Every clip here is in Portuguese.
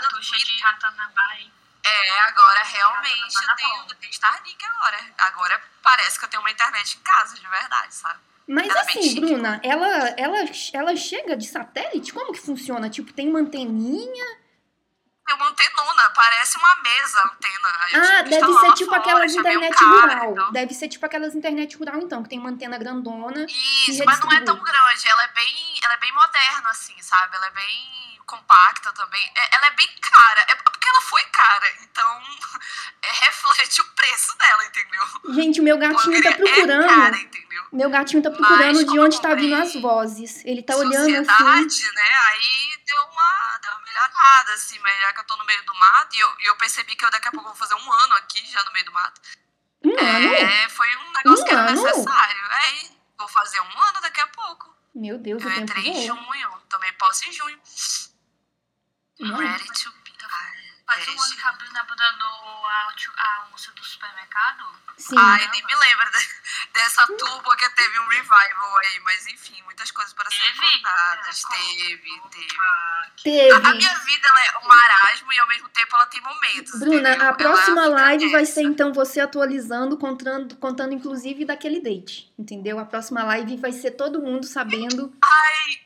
do Cartucho de. Ratanabai. É, agora realmente Tá eu tenho, tenho Starlink agora. Agora parece que eu tenho uma internet em casa, de verdade, sabe? Mas Ela assim, chique. Bruna, ela, ela, ela chega de satélite? Como que funciona? Tipo, tem uma anteninha? Tem uma antenona, parece uma mesa antena. Eu Ah, deve ser tipo fora, aquelas internet cara, rural. então. Deve ser tipo aquelas internet rural, então, que tem uma antena grandona. Isso, mas não é tão grande. Ela é bem, ela é bem moderna, assim, sabe? Ela é bem compacta também. É- ela é bem cara. É porque ela foi cara, então é, reflete o preço dela, entendeu? Gente, o meu gatinho tá É procurando. cara, entendeu? Meu gatinho tá procurando Mas de onde eu tá vindo as vozes. Ele tá olhando assim. né? Aí deu uma, deu uma melhorada, assim, mas já que eu tô no meio do mato, e eu, eu percebi que eu daqui a pouco vou fazer um ano aqui, já no meio do mato. Um ano? É, foi um negócio Um que era ano? necessário. Aí, vou fazer um ano daqui a pouco. Meu Deus, Eu tempo entrei em junho, tomei posse em junho. Ready to be. Faz um ano que a Bruna abandonou a, a moça do supermercado. Sim. Ai, nem me lembro de- dessa turbo que teve um revival aí, mas enfim, muitas coisas para serem Teve? contadas. Teve, teve. Teve. A, a minha vida é um marasmo e ao mesmo tempo ela tem momentos. Bruna, entendeu? a próxima Ela live vai ser então você atualizando, contando, contando inclusive daquele date, entendeu? A próxima live vai ser todo mundo sabendo Ai,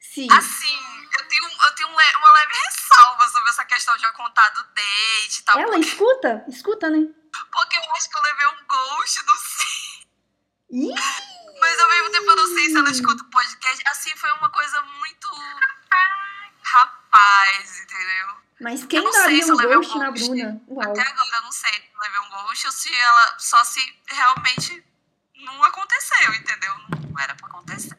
se. assim, eu tenho, eu tenho um uma leve ressalva sobre essa questão de eu contar do date e tal. Ela Porque, escuta? Escuta, né? porque eu acho que eu levei um ghost, não sei. Ih! Mas ao mesmo tempo eu não sei se ela escuta o podcast. Assim, foi uma coisa muito. Rapaz, entendeu? Mas quem não daria se um levei um ghost na ghost. Bruna? Uau. Até agora eu não sei se eu levei um ghost ou se ela. Só se realmente não aconteceu, entendeu? Não era pra acontecer.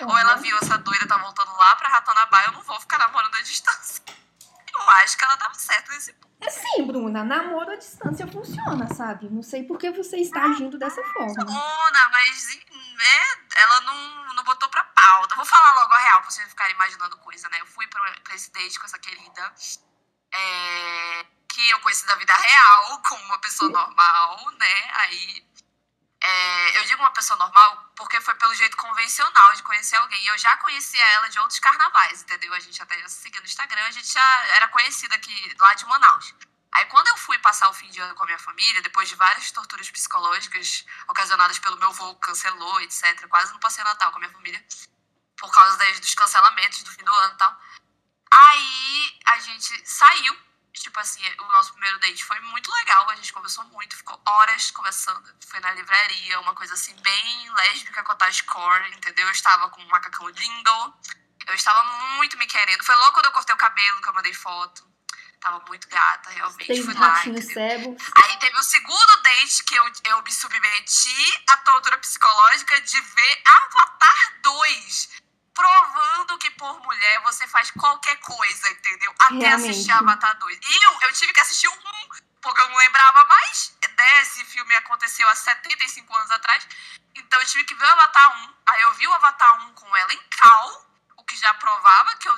Ou ela viu essa doida tá voltando lá pra Ratanabá, eu não vou ficar namorando à distância. Eu acho que ela tava certa nesse ponto. Sim, Bruna, namoro à distância funciona, sabe? Não sei por que você está agindo dessa forma. Funciona, mas né, ela não, não botou pra pauta. Vou falar logo a real, pra vocês ficarem imaginando coisa, né? Eu fui pra, pra esse date com essa querida, é, que eu conheci da vida real, como uma pessoa normal, né? Aí. É, eu digo uma pessoa normal porque foi pelo jeito convencional de conhecer alguém. Eu já conhecia ela de outros carnavais, entendeu? A gente até já se seguia no Instagram, a gente já era conhecida aqui lá de Manaus. Aí quando eu fui passar o fim de ano com a minha família, depois de várias torturas psicológicas ocasionadas pelo meu voo que cancelou, etc. Quase não passei Natal com a minha família. Por causa das- dos cancelamentos do fim do ano e tal. Aí a gente saiu. Tipo assim, o nosso primeiro date foi muito legal. A gente conversou muito, ficou horas conversando. Foi na livraria, uma coisa assim, bem lésbica cottagecore, entendeu? Eu estava com um macacão lindo. Eu estava muito me querendo. Foi logo quando eu cortei o cabelo que eu mandei foto. Tava muito gata, realmente. Tem Fui lá. Aí teve o segundo date que eu, eu me submeti à tortura psicológica de ver Avatar 2. Provando que por mulher você faz qualquer coisa, entendeu? Até Realmente. assistir Avatar 2. E eu, eu tive que assistir o 1, porque eu não lembrava mais. Né? Esse filme aconteceu há 75 anos atrás. Então eu tive que ver o Avatar 1. Aí eu vi o Avatar 1 com ela em cal, o que já provava que eu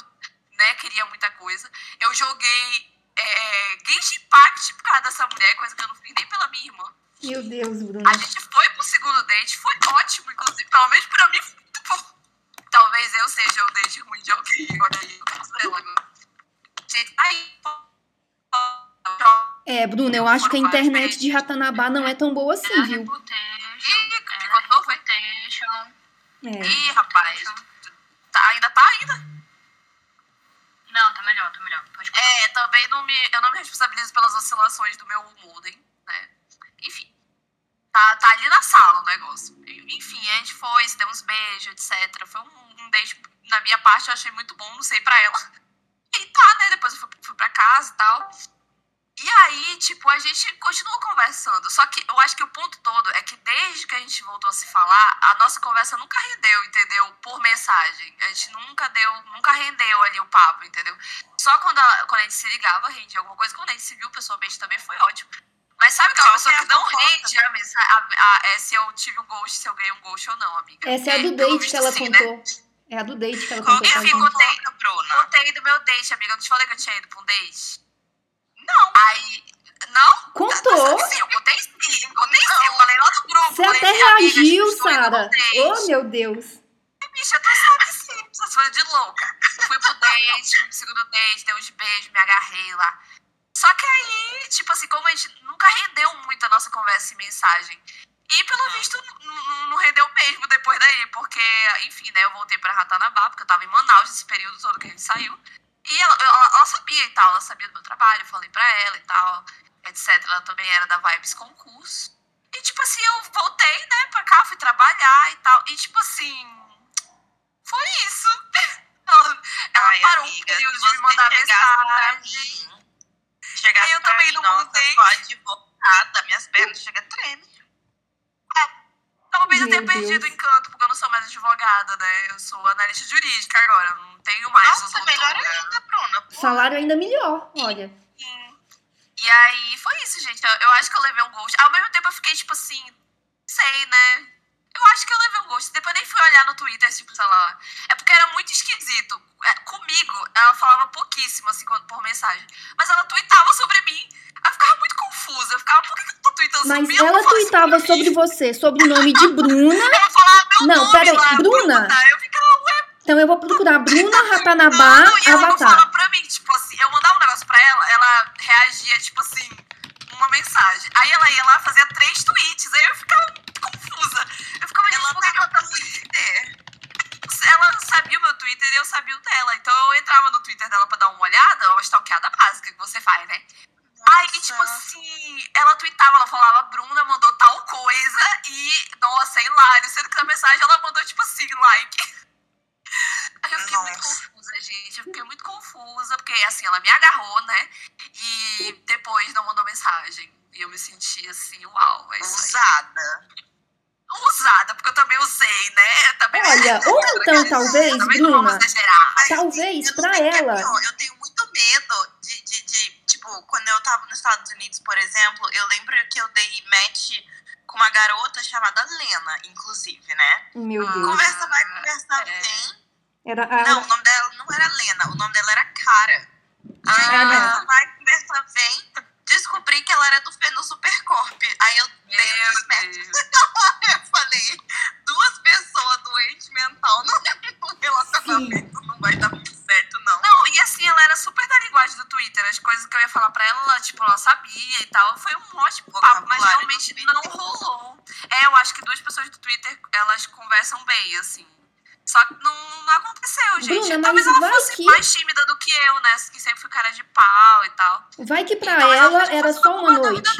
né, queria muita coisa. Eu joguei é, Genshin Impact por causa dessa mulher, coisa que eu não fiz nem pela minha irmã. Meu Deus, Bruna. A gente foi pro segundo date, foi ótimo, inclusive. Pelo menos pra mim foi muito bom. Talvez eu seja o date ruim de alguém. Olha aí, eu agora. Gente, aí. É, Bruna, eu acho que a internet de Ratanabá não é tão boa assim, viu? Reputation. É. Ih, rapaz. Tá, ainda tá ainda? Não, tá melhor, tá melhor. Pode. É, também não me, eu não me responsabilizo pelas oscilações do meu modem, né? Enfim. Tá, tá ali na sala o negócio. Enfim, a gente foi, se deu uns beijos, etc. Foi um, um beijo, na minha parte, eu achei muito bom, não sei pra ela. E tá, né? Depois eu fui, fui pra casa e tal. E aí, tipo, a gente continuou conversando. Só que eu acho que o ponto todo é que desde que a gente voltou a se falar, a nossa conversa nunca rendeu, entendeu? Por mensagem. A gente nunca deu, nunca rendeu ali o papo, entendeu? Só quando a, quando a gente se ligava, rendia alguma coisa. Quando a gente se viu pessoalmente também foi ótimo. Mas sabe aquela Qual pessoa que é que a não rende a mensagem? A, a- é se eu tive um ghost, se eu ganhei um ghost ou não, amiga. Essa é a do date que ela sim, né? É a do date que ela Qual contou a gente. fofoca, Bruna? Contei do meu date, amiga. Eu não te falei que eu tinha ido pra um date? Não. Aí. Não? Contou! Sim, eu contei sim. Eu contei sim. Eu falei lá no grupo. Você falei, até "Amiga, reagiu, Sara. num date." Oh, meu Deus. Bicha, tu sabe sim. Essas coisas de louca. Fui pro date, segundo date, deu uns beijos, me agarrei lá. Só que aí, tipo assim, como a gente nunca rendeu muito a nossa conversa em mensagem. E pelo visto, n- n- não rendeu mesmo depois daí, porque, enfim, né, eu voltei pra Ratanabá, porque eu tava em Manaus esse período todo que a gente saiu. E ela, ela, ela sabia e tal, ela sabia do meu trabalho, eu falei pra ela e tal, etc. Ela também era da Vibes Concurso. E, tipo assim, eu voltei, né, pra cá, fui trabalhar e tal. E, tipo assim, foi isso. Ela, ela Ai, parou amiga, um período de me mandar mensagem. mim, chegasse Aí eu também mim, não nossa, mudei. só advogada, minhas pernas chegam a tremer. Talvez eu tenha Meu perdido o Deus. encanto, porque eu não sou mais advogada, né? Eu sou analista jurídica agora, não tenho mais Nossa, melhor ainda, Bruna. Pô, Salário ainda melhor, olha. E aí, foi isso, gente. Eu, eu acho que eu levei um ghost. Ao mesmo tempo, eu fiquei, tipo assim, sei, né? Eu acho que eu levei um ghost. Depois nem fui olhar no Twitter, tipo, sei lá. É porque era muito esquisito. É, comigo, ela falava pouquíssimo, assim, quando- por mensagem. Mas ela tweetava sobre mim. Eu ficava muito confusa. Eu ficava, por que eu tô tweetando sobre Mas mim? Eu ela tweetava mim. sobre você, sobre o nome de Bruna. Ela falava meu Não, nome peraí, lá, Bruna? Eu ficava, ué, Então eu vou procurar Bruna Ratanabá Não, e ela Avatar. fala pra mim, tipo assim, eu mandava um negócio pra ela, ela reagia, tipo assim, uma mensagem. Aí ela ia lá, fazia três tweets, aí eu ficava confusa. Eu ficava, gente, ela que ela tá no Twitter. Ela sabia o meu Twitter e eu sabia o dela. Então eu entrava no Twitter dela pra dar uma olhada, uma stalkeada básica que você faz, né? Aí, tipo Nossa. assim, ela tweetava, ela falava, Bruna mandou tal coisa e, nossa, é hilário. Sendo que na mensagem ela mandou, tipo assim, like. Aí eu fiquei muito Nossa. Confusa, gente. Eu fiquei muito confusa, porque assim, ela me agarrou, né? E depois não mandou mensagem. E eu me senti assim, uau, é isso aí. Usada. Usada, porque eu também usei, né? Também Olha, ou então talvez, vamos Bruna, talvez que é ela. Eu tenho muito medo de, de, de, tipo, quando eu tava nos Estados Unidos, por exemplo, eu lembro que eu dei match com uma garota chamada Lena, inclusive, né? Meu Ah. Deus. Conversa vai, conversa É. vem. Era a. Não, o nome dela não era Lena, o nome dela era Cara. Ah, Conversa vai, conversa vem. Descobri que ela era do Fenu Supercorp. Aí eu dei um match. Deus. Eu falei, duas pessoas doentes mental no relacionamento não vai dar muito certo, não. Não, e assim, ela era super da linguagem do Twitter. As coisas que eu ia falar pra ela, ela, tipo, ela sabia e tal. Foi um ótimo papo, mas realmente não rolou. É, eu acho que duas pessoas do Twitter, elas conversam bem, assim. Só que não, não aconteceu, gente. Bruna, Talvez ela fosse que- mais tímida do que eu, né? Que sempre fui cara de pau e tal. Vai que pra Então, ela era só uma noite.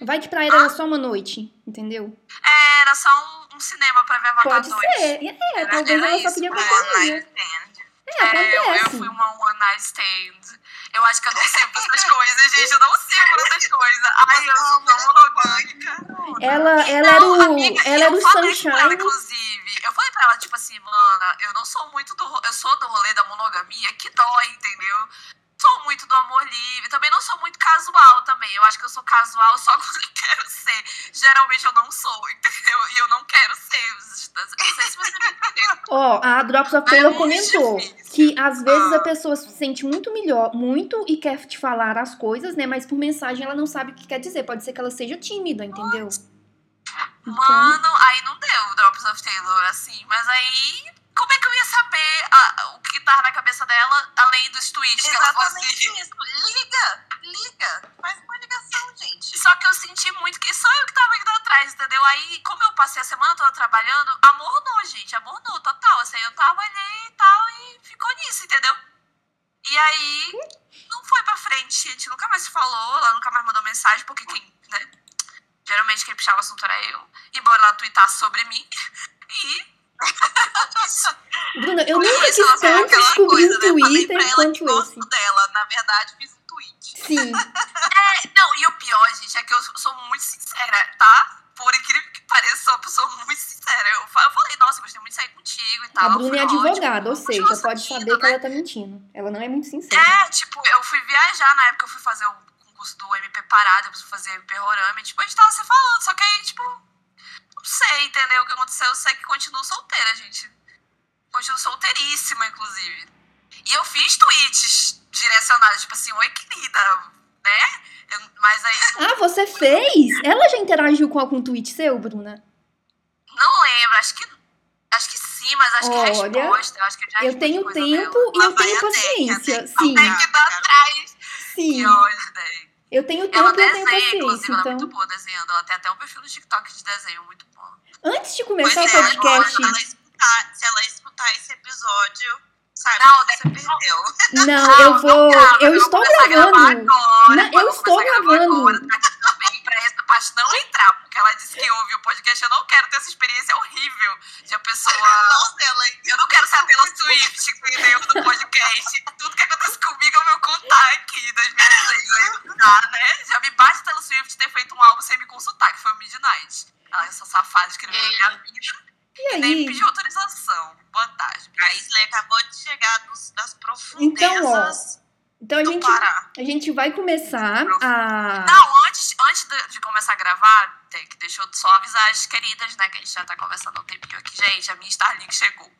Vai que pra ela era só uma noite, entendeu? É, era só um, um cinema pra ver Avatar Pode 2. ser. É, Era- talvez era ela só queria é, companhia. night stand. É, É, eu, eu acontece. fui uma one night stand. Eu acho que eu não sirvo essas coisas, gente. Eu não sirvo essas coisas. Ai, eu sou tão monogâmica. Ela, ela era Não, o, amiga, ela era o pra ela, sunshine. inclusive. Eu falei pra ela, tipo assim, mana, eu não sou muito do. Eu sou do rolê da monogamia que dói, entendeu? Sou muito do amor livre. Também não sou muito casual também. Eu acho que eu sou casual só quando eu quero ser. Geralmente eu não sou, entendeu? E eu não quero ser. Não sei se você me entendeu. Ó, a Drops of É Taylor muito comentou difícil. que às vezes Ah. a pessoa se sente muito melhor, muito e quer te falar as coisas, né? Mas por mensagem ela não sabe o que quer dizer. Pode ser que ela seja tímida, entendeu? Então, Mano, aí não deu Drops of Taylor, assim. Mas aí, como é que eu ia saber a- o que tava na cabeça dela, além dos tweets que ela Exatamente fazia? isso. Liga, liga. Faz uma ligação, gente. Só que eu senti muito que só eu que tava indo atrás, entendeu? Aí, como eu passei a semana toda trabalhando, amornou, gente, amornou, total. Assim, eu ali e tal, e ficou nisso, entendeu? E aí, não foi pra frente, a gente nunca mais se falou, ela nunca mais mandou mensagem, porque quem, né? Geralmente quem puxava o assunto era eu, embora ela tweetasse sobre mim. E Bruna, eu Por nunca quis tanto descobrir coisa, né? Falei Twitter que quanto gosto esse. dela. Na verdade, fiz um tweet. Sim. É, não, e o pior, gente, é que eu sou muito sincera, tá? Por incrível que pareça, sou uma pessoa muito sincera. Eu fa- eu falei, nossa, gostei muito de sair contigo e tal. A Bruna é ótimo. advogada, ou seja, pode saber que né? ela tá mentindo. Ela não é muito sincera. É, tipo, eu fui viajar na época, eu fui fazer o concurso do MP Parada, depois fui fazer MP Rorama, e, tipo, a gente tava se falando, só que aí, tipo, não sei, entendeu o que aconteceu, eu sei que continuo solteira, gente. Continuo solteiríssima, inclusive. E eu fiz tweets direcionados, tipo assim, oi, querida, né? Eu- mas aí, Ah, você fez? Ela já interagiu com algum tweet seu, Bruna? não lembro, acho que Acho que sim, mas acho que Olha, resposta. Eu acho que eu já Eu tenho tempo dela. e eu tenho paciência. Deck Sim, Tem que dar atrás. sim. Que ódio, Deck. Eu tenho Ela tempo e eu tenho desenha, paciência. inclusive, ela é muito Então, boa desenhando. Ela tem até um perfil no TikTok de desenho muito bom. antes de Pois começar o é, agora, podcast, se ela escutar, se ela escutar esse episódio, saiba Não, que você perdeu. não, eu vou. grava, Eu vou estou gravando. Agora, Não, eu estou gravando. Agora, tá pra essa parte não entrar, porque ela disse que ouve o podcast. Eu não quero ter essa experiência horrível de a pessoa. Nossa, ela Eu não quero ser a Taylor Swift, entendeu? Do podcast. Tudo que acontece comigo eu vou contar aqui das minhas leis. Tá, né? Já me basta Taylor Swift ter feito um álbum sem me consultar, que foi o Midnight. Ela, essa safada, escreveu na minha vida E e nem aí? pediu autorização. Vantagem. A Isley acabou de chegar dos- das profundezas Então a do gente, Pará. a gente vai começar a. Não, antes, antes de, de começar a gravar, tem que deixa eu só avisar as queridas, né? Que a gente já tá conversando há um tempinho aqui. Gente, a minha Starlink chegou.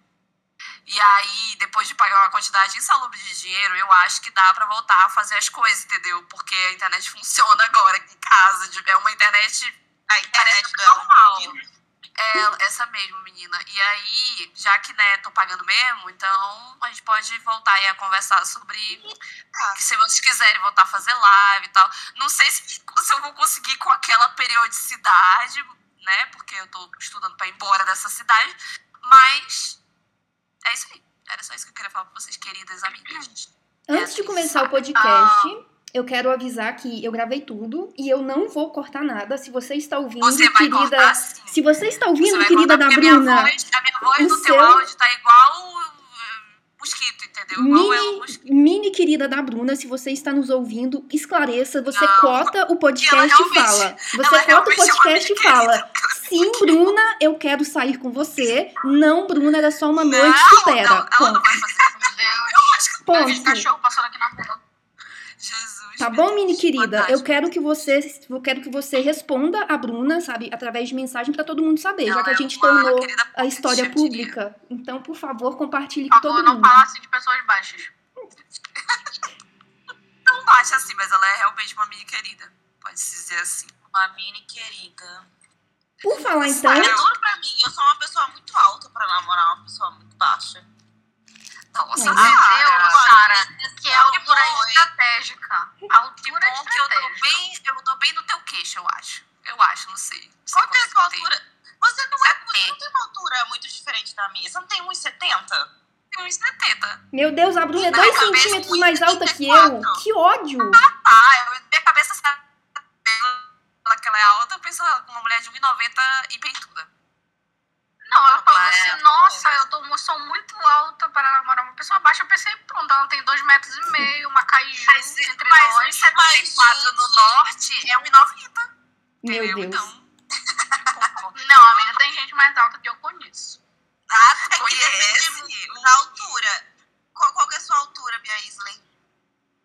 E aí, depois de pagar uma quantidade insalubre de dinheiro, eu acho que dá pra voltar a fazer as coisas, entendeu? Porque a internet funciona agora aqui em casa. É uma internet A internet internet dela. normal. É, essa mesmo, menina. E aí, já que, né, tô pagando mesmo, então a gente pode voltar aí a conversar sobre que se vocês quiserem voltar a fazer live e tal. Não sei se, se eu vou conseguir com aquela periodicidade, né? Porque eu tô estudando pra ir embora dessa cidade. Mas é isso aí. Era só isso que eu queria falar pra vocês, queridas amigas. Antes de começar o podcast, eu quero avisar que eu gravei tudo e eu não vou cortar nada. Se você está ouvindo, Você vai querida. cortar. Se você está ouvindo, querida da porque a minha Bruna, voz, a minha voz no teu seu- áudio tá igual mosquito, entendeu? Mini, mosquito. mini querida da Bruna, se você está nos ouvindo, esclareça. Você Não. cota o podcast e fala. Você cota o é podcast e fala. Sim, Bruna, eu quero sair com você. Não, Bruna, era só uma noite, não, supera. não, ela não Ponto. vai fazer. Deus. Eu acho que Ponto. cachorro passando aqui na rua. Tá bom, mini querida? Eu quero que você, eu quero que você responda a Bruna, sabe, através de mensagem pra todo mundo saber, já Ela que a é gente uma tornou querida a história pública. Então, por favor, compartilhe Por com favor, todo não mundo. falasse de pessoas baixas. Não baixa assim, mas ela é realmente uma mini querida. Pode-se dizer assim. Uma mini querida. Por falar então, É duro pra mim. Eu sou uma pessoa muito alta pra namorar uma pessoa muito baixa. Nossa. Deus, Sara, que a Que altura é bom, estratégica. A Que altura é bom que eu tô estratégica. bem, eu tô bem no teu queixo, eu acho. Eu acho, não sei. Não sei Qual que é a tem. altura? Você não, é, você 70. não tem uma altura muito diferente da minha. Você não tem 1,70? Tem uns 70. meu Deus, a Bruna é Não, dois cabeça centímetros muito mais alta que eu. 34. Que ódio! Ah, eu, minha cabeça sabe que ela é alta, eu penso ela como uma mulher de 1,90 e peituda. Não, ela falou É, assim, nossa, eu tô, sou muito alta para namorar uma pessoa baixa. Eu pensei, pronto, ela tem dois metros e meio, uma caiju Mas, entre mas nós. 1,74 no gente. norte é 1,90. Meu entendeu? Deus. Então. Não, amiga, tem gente mais alta que eu conheço. Ah, tu É que conhece? depende da altura. Qual, qual é a sua altura, Bia Isley?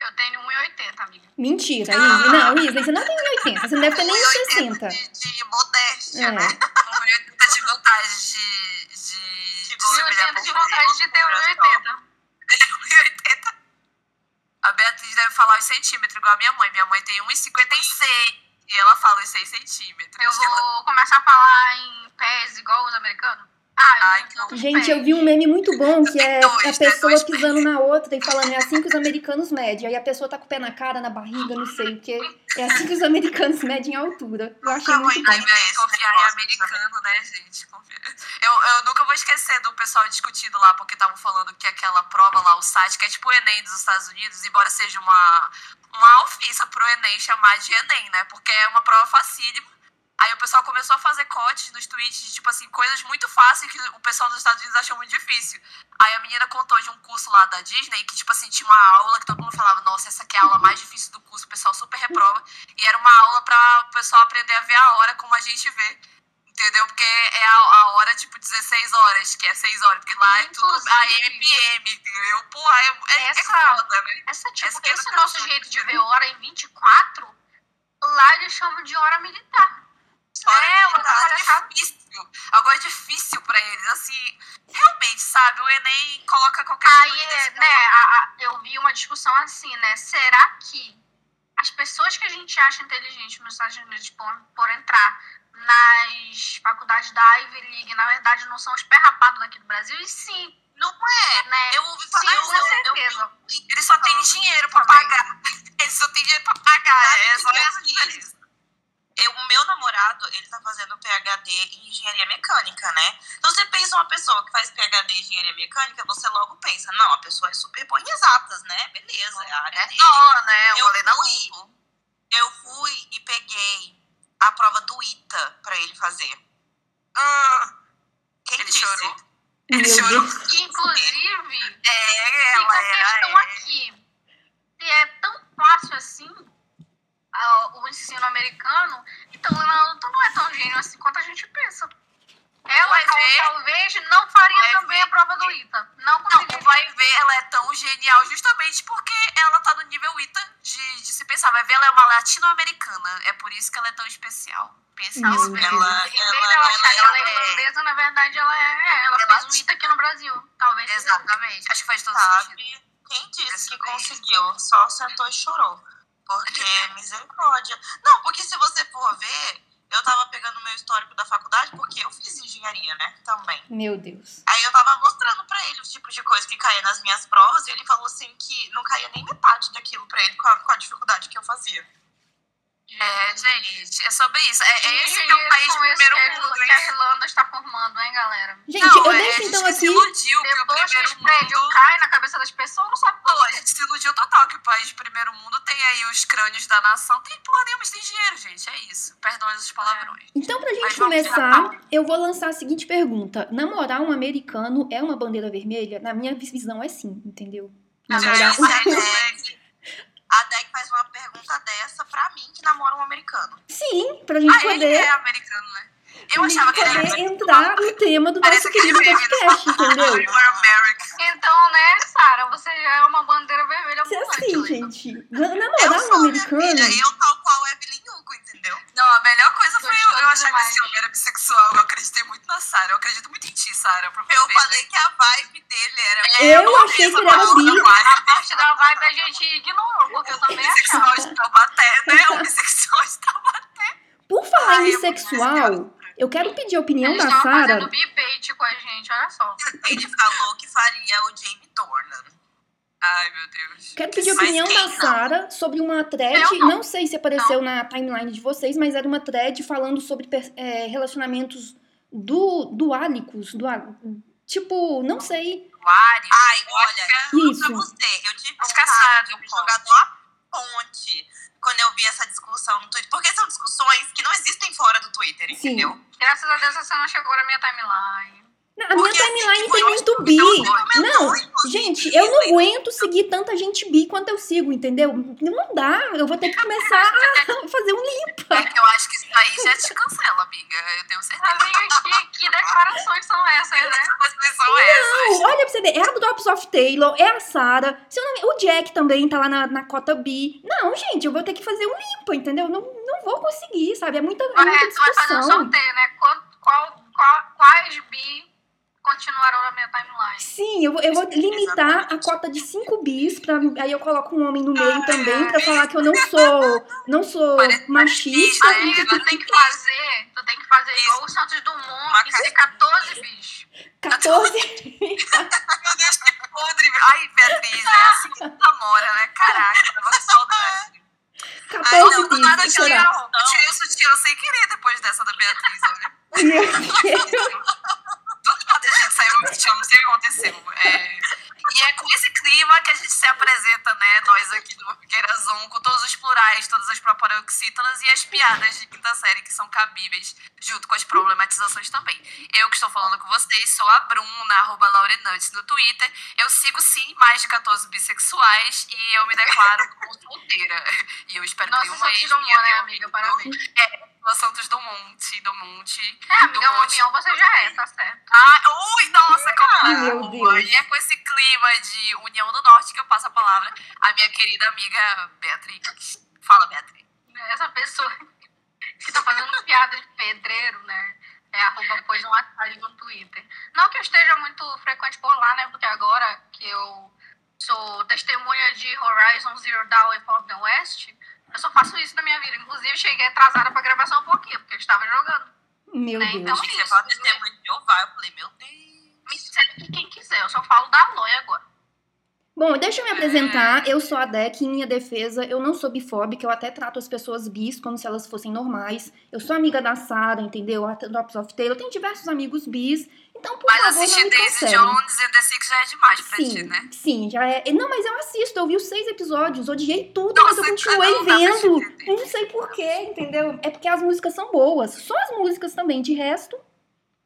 Eu tenho 1,80, amiga. Mentira, Ah. Isley. Não, Isley, você não tem 1,80. Você não deve ter nem 1,80 1,60. De, de modéstia, É. né? 1,80 de vontade de. de, De de se 1,80 humilhar de vontade de ter 1,80. 1,80. A Beatriz deve falar os centímetros, igual a minha mãe. Minha mãe tem 1,56 e ela fala os 6 centímetros. Eu vou começar a falar em pés igual os americanos. Ah, tenho Gente, eu vi um meme muito bom que é dois, a né? pessoa pisando na outra e falando é assim que os americanos medem. Aí a pessoa tá com o pé na cara, na barriga, não sei o quê. É assim que os americanos medem a altura. Eu achei Nunca muito vou bom. Esse confiar em negócio, americano, né, gente? Eu, eu nunca vou esquecer do pessoal discutindo lá, porque estavam falando que aquela prova lá, o site, que é tipo o Enem dos Estados Unidos, embora seja uma, uma ofensa pro Enem chamar de Enem, né? Porque é uma prova facílima. Aí o pessoal começou a fazer cortes nos tweets de, tipo assim, coisas muito fáceis que o pessoal dos Estados Unidos achou muito difícil. Aí a menina contou de um curso lá da Disney que, tipo assim, tinha uma aula que todo mundo falava, nossa, essa aqui é a aula mais difícil do curso, o pessoal super reprova. E era uma aula pra o pessoal aprender a ver a hora como a gente vê. Entendeu? Porque é a, a hora, tipo, 16 horas, que é 6 horas, porque lá é tudo AM, PM, entendeu? Porra, é, é, Essa- é foda, né? Essa, tipo, Essa é esse a nosso jeito de ver hora em 24, lá eles chamam de hora militar. É, É, uma coisa difícil. Algo difícil pra eles. Assim, realmente, sabe? O Enem coloca qualquer Aí, é, né, a- a- eu vi uma discussão assim, né? Será que as pessoas que a gente acha inteligente nos Estados Unidos por, por entrar nas faculdades da Ivy League, na verdade, não são os perrapados daqui do Brasil, e sim, Não é. né? Eu ouvi sim, falar com eu, eu, certeza. Eles só têm dinheiro pra Também. pagar. Eles só têm dinheiro pra pagar. Sabe É só é essa diferença. Eu, o meu namorado, ele tá fazendo PhD em engenharia mecânica, né? Então você pensa uma pessoa que faz PhD em engenharia mecânica, você logo pensa, não, a pessoa é super boa em exatas, né? Beleza, é a área É dele. só, né? Eu Eu falei na fui. Lupo. Eu fui e peguei a prova do ITA pra ele fazer. Ah, Quem ele disse? chorou. Ele Meu chorou. Deus. Inclusive, É, fica ela a era. questão é. aqui. Se é tão fácil assim o ensino americano, então ela não é tão gênio assim quanto a gente pensa. Ela ver. talvez não faria também ver. a prova do ITA. Não Não, vai ver, ela é tão genial justamente porque ela tá no nível ITA de, de se pensar. Vai ver, ela é uma latino-americana. É por isso que ela é tão especial. Pense Meu nisso. Ela, Em vez ela, dela achar que ela é ela é- irlandesa, na verdade ela é. é, ela É fez um latina. ITA aqui no Brasil. Talvez. seja Exatamente. Acho que faz todo sentido. sabe? Quem disse que conseguiu? Só sentou e chorou. Porque, misericórdia. Não, porque se você for ver, eu tava pegando meu histórico da faculdade, porque eu fiz engenharia, né? Também. Meu Deus. Aí eu tava mostrando pra ele os tipos de coisa que caía nas minhas provas, e ele falou assim que não caía nem metade daquilo pra ele com a, com a dificuldade que eu fazia. É, gente, é sobre isso. É, Que é esse que é o país de primeiro que mundo. Que a Irlanda está formando, hein, galera? Gente, Não, eu é, deixo a gente então se aqui. iludiu que o que primeiro prédios mundo... caem na cabeça das pessoas, não sabe Pô, a gente se iludiu total que o país de primeiro mundo tem aí os crânios da nação. Tem porra nenhuma, mas tem dinheiro, gente. É isso. Perdão os palavrões. Então, pra gente Mas vamos começar, eu vou lançar a seguinte pergunta: namorar um americano é uma bandeira vermelha? Na minha visão é sim, entendeu? Namorar um... é- a Deck, faz uma pergunta dessa pra mim, que namora um americano. Sim, pra gente Ah, ele poder, é americano, né? Eu achava que ele era entrar no tema do Parece nosso aquele querido meme do podcast, entendeu? Então, né, Sara, você já é uma bandeira vermelha Se é assim, gente, namorar um americano. filha, eu tal qual Evelyn Hugo, entendeu? Não, a melhor coisa foi eu, eu achar que demais. esse homem era bissexual. Eu acreditei muito na Sarah. Eu acredito muito em ti, Sarah. pra Eu falei né? que a vibe dele era É, Eu achei que ele era bi. A parte da vibe a gente ignorou, porque eu também bissexual achava. de Taubaté, né? O bissexual de Taubaté. Por falar em eu- bissexual, eu quero pedir a opinião Eles da Sara. fazendo debate com a gente, olha só. Ele falou que faria o Jamie Dornan. Ai, meu Deus. Quero pedir a opinião da não? Sara sobre uma thread. Não. não. sei se apareceu na timeline de vocês, mas era uma thread falando sobre é, relacionamentos do, duálicos. Dual, tipo, não sei. Aquário. Ai, olha, é- Isso. pra você, eu tive vontade de jogar numa ponte quando eu vi essa discussão no Twitter. Porque são discussões que não existem fora do Twitter, Sim. entendeu? Graças a Deus você não chegou na minha timeline. Na- A minha assim, timeline tipo, tem muito bi. comentou, Não, gente, eu não aguento seguir tanta gente bi quanto eu sigo, entendeu? Não dá. Eu vou ter que começar a fazer um limpa. É que eu acho que isso aí já te cancela, amiga. Eu tenho certeza. Amiga, que, que declarações são essas, né? São essas. Não, olha pra você ver, é a Drops of Taylor, é a Sarah, seu nome, o Jack também tá lá na, na cota bi. Não, gente, eu vou ter que fazer um limpa, entendeu? Não, não vou conseguir, sabe? É muita, é muita É, tu vai fazer um discussão. sorteio, né? Qual, qual, qual- quais bi continuarão na minha timeline? Sim, eu, vou- eu vou limitar a Exatamente. cota de 5 bis, pra, aí eu coloco um homem no meio também, pra falar que eu não sou, não sou Parece machista. Amiga, tu tem que fazer, tu tem que fazer igual o Santos Dumont e ser 14 bichos. 14, Meu Deus, que podre. Ai, Beatriz, é assim que tu namora, né? Caraca, tava com saudade. Ai, 14 não, do nada bis, eu vou tirei, eu tirei o sutiã sem querer depois dessa da Beatriz, olha. Meu Deus. não sei o que aconteceu. É, e é com esse clima que a gente se apresenta, né? Nós aqui do Figueira Zoom, com todos os plurais, todas as proparoxítonas e as piadas de quinta série que são cabíveis, junto com as problematizações também. Eu que estou falando com vocês, sou a Bruna, arroba Laurenuts no Twitter. Eu sigo sim mais de 14 bissexuais e eu me declaro como solteira. E eu espero Nossa, que Santos ex Dumont, minha né, tenha amiga? Parabéns. É, a Santos do Monte, do Monte. É, amiga, do Monte. você já é, tá certo. Ah, ui, nossa, como Meu boa. Deus. E é com esse clima de União do Norte que eu passo a palavra à minha querida amiga Beatriz. Fala, Beatriz. Essa pessoa que tá fazendo piada de pedreiro, né? É arroba pois um atalho no Twitter. Não que eu esteja muito frequente por lá, né? Porque agora que eu sou testemunha de Horizon Zero Dawn e Forbidden West, Eu só faço isso na minha vida. Inclusive, cheguei atrasada pra gravação um pouquinho, porque eu estava jogando. Meu Né, Deus. então- Achei que você fala testemunho de Jeová. Eu falei, meu Deus. Me segue quem quiser. Eu só falo da Aloy agora. Bom, deixa eu me apresentar. Eu sou a Deck. Em minha defesa, eu não sou bifóbica. Eu até trato as pessoas bis como se elas fossem normais. Eu sou amiga da Sarah, entendeu? A Drops of Taylor. Eu tenho diversos amigos bis. Então, por Mas favor, não assistir me Daisy cancelem. Jones e The Six já é demais pra ti, Sim, né? sim, já é. Não, mas eu assisto, eu vi os seis episódios, odiei tudo, mas eu Nossa, continuei não vendo. Eu não sei porquê, entendeu? É porque as músicas são boas. Só as músicas também, de resto, Ah,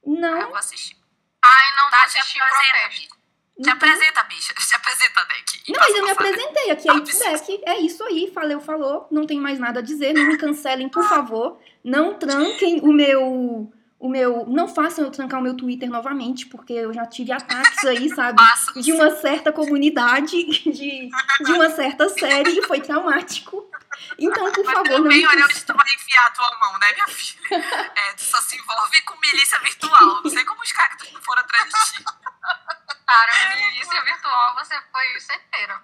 não. eu vou assistir. Ai, não Tá, apresenta, protesto. bicha. Te apresenta, bicha. Te apresenta, Deck. Não, mas eu me apresentei aqui, é Back. É isso aí, falou, falou. Não tem mais nada a dizer, não me cancelem, por favor. Não tranquem o meu. O meu. Não façam eu trancar o meu Twitter novamente, porque eu já tive ataques aí, sabe? De uma certa comunidade, de, de uma certa série, e foi traumático. Então, por Mas favor, não me também, olha onde tu vai enfiar a tua mão, né, minha filha? É, tu só se envolve com milícia virtual. Não sei como os cactos não foram atrás de ti. Cara, milícia virtual, você foi certeira.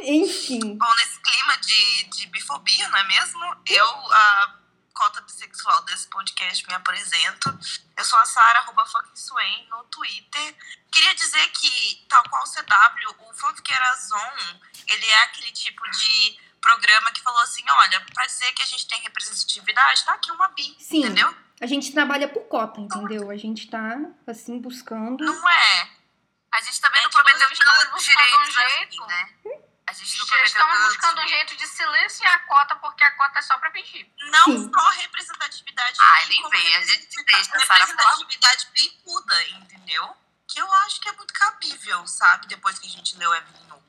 Enfim. Bom, nesse clima de, de bifobia, não é mesmo? Eu, a cota bissexual desse podcast, me apresento. Eu sou a Sara, arroba Swain, no Twitter. Queria dizer que, tal qual o CW, o Fanfiqueira Zone, ele é aquele tipo de programa que falou assim, olha, pra dizer que a gente tem representatividade, tá aqui uma bi, Sim. entendeu? A gente trabalha por cota, entendeu? A gente tá, assim, buscando. Não é. A gente também É não prometeu estão tantos buscando direitos um assim, jeito. né? A gente não prometeu estão buscando um jeito de silenciar a cota, porque a cota é só pra fingir. Não Sim. só representatividade. Ai, nem como vem, a gente deixa representatividade picuda, entendeu? Que eu acho que é muito cabível, sabe? Depois que a gente leu Evelyn Hugo.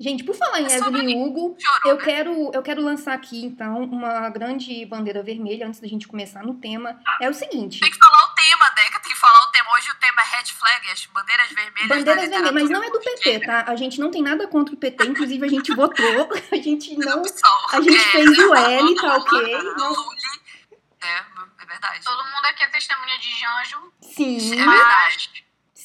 Gente, por falar em É Evelyn Hugo, Chorou, eu né? quero, eu quero lançar aqui, então, uma grande bandeira vermelha, antes da gente começar no tema. É o seguinte. Tem que falar o tema, Deca, tem que falar o tema. Hoje o tema é red flag, as bandeiras vermelhas Bandeiras vermelhas, mas não é do PT, tá? A gente não tem nada contra o PT, inclusive a gente votou, a gente não. A gente é, fez o Lula, L, tá ok? É, é verdade. Todo mundo aqui é testemunha de Janjo, Sim, É verdade.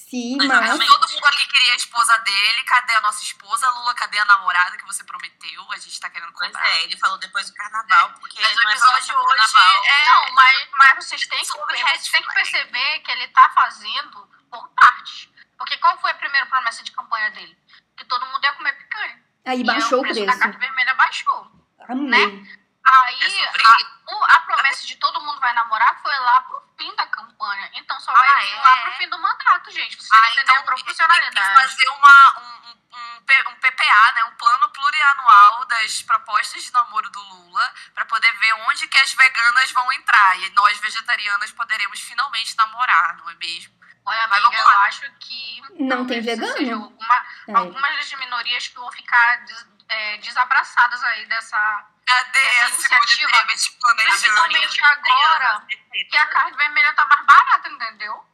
Sim, Mas mas. Todo mundo aqui queria a esposa dele. Cadê a nossa esposa? Lula, cadê a namorada que você prometeu? A gente tá querendo Pois cobrar. é, ele falou depois do carnaval, porque Mas ele o não é episódio só hoje carnaval. é- Não, mas, mas vocês têm que, têm que perceber que ele tá fazendo por parte. Porque qual foi a primeira promessa de campanha dele? Que todo mundo ia comer picanha. Aí E baixou o o preço da carta vermelha baixou. Amei. Aí É a, o- a promessa de todo mundo vai namorar foi lá pro fim da campanha. Então só vai Ah, é? lá pro fim do mandato, gente. Vocês Ah, entender então a tem que fazer uma, um, um, um PPA, né? Um plano plurianual das propostas de namoro do Lula, pra poder ver onde que as veganas vão entrar. E nós, vegetarianas, poderemos finalmente namorar, não é mesmo? Olha, Mas amiga, eu acho que Não tem vegano? seja alguma- É. algumas das minorias que vão ficar des- é, desabraçadas aí dessa. Cadê Essa iniciativa? Principalmente agora que a carne vermelha tá mais barata, entendeu?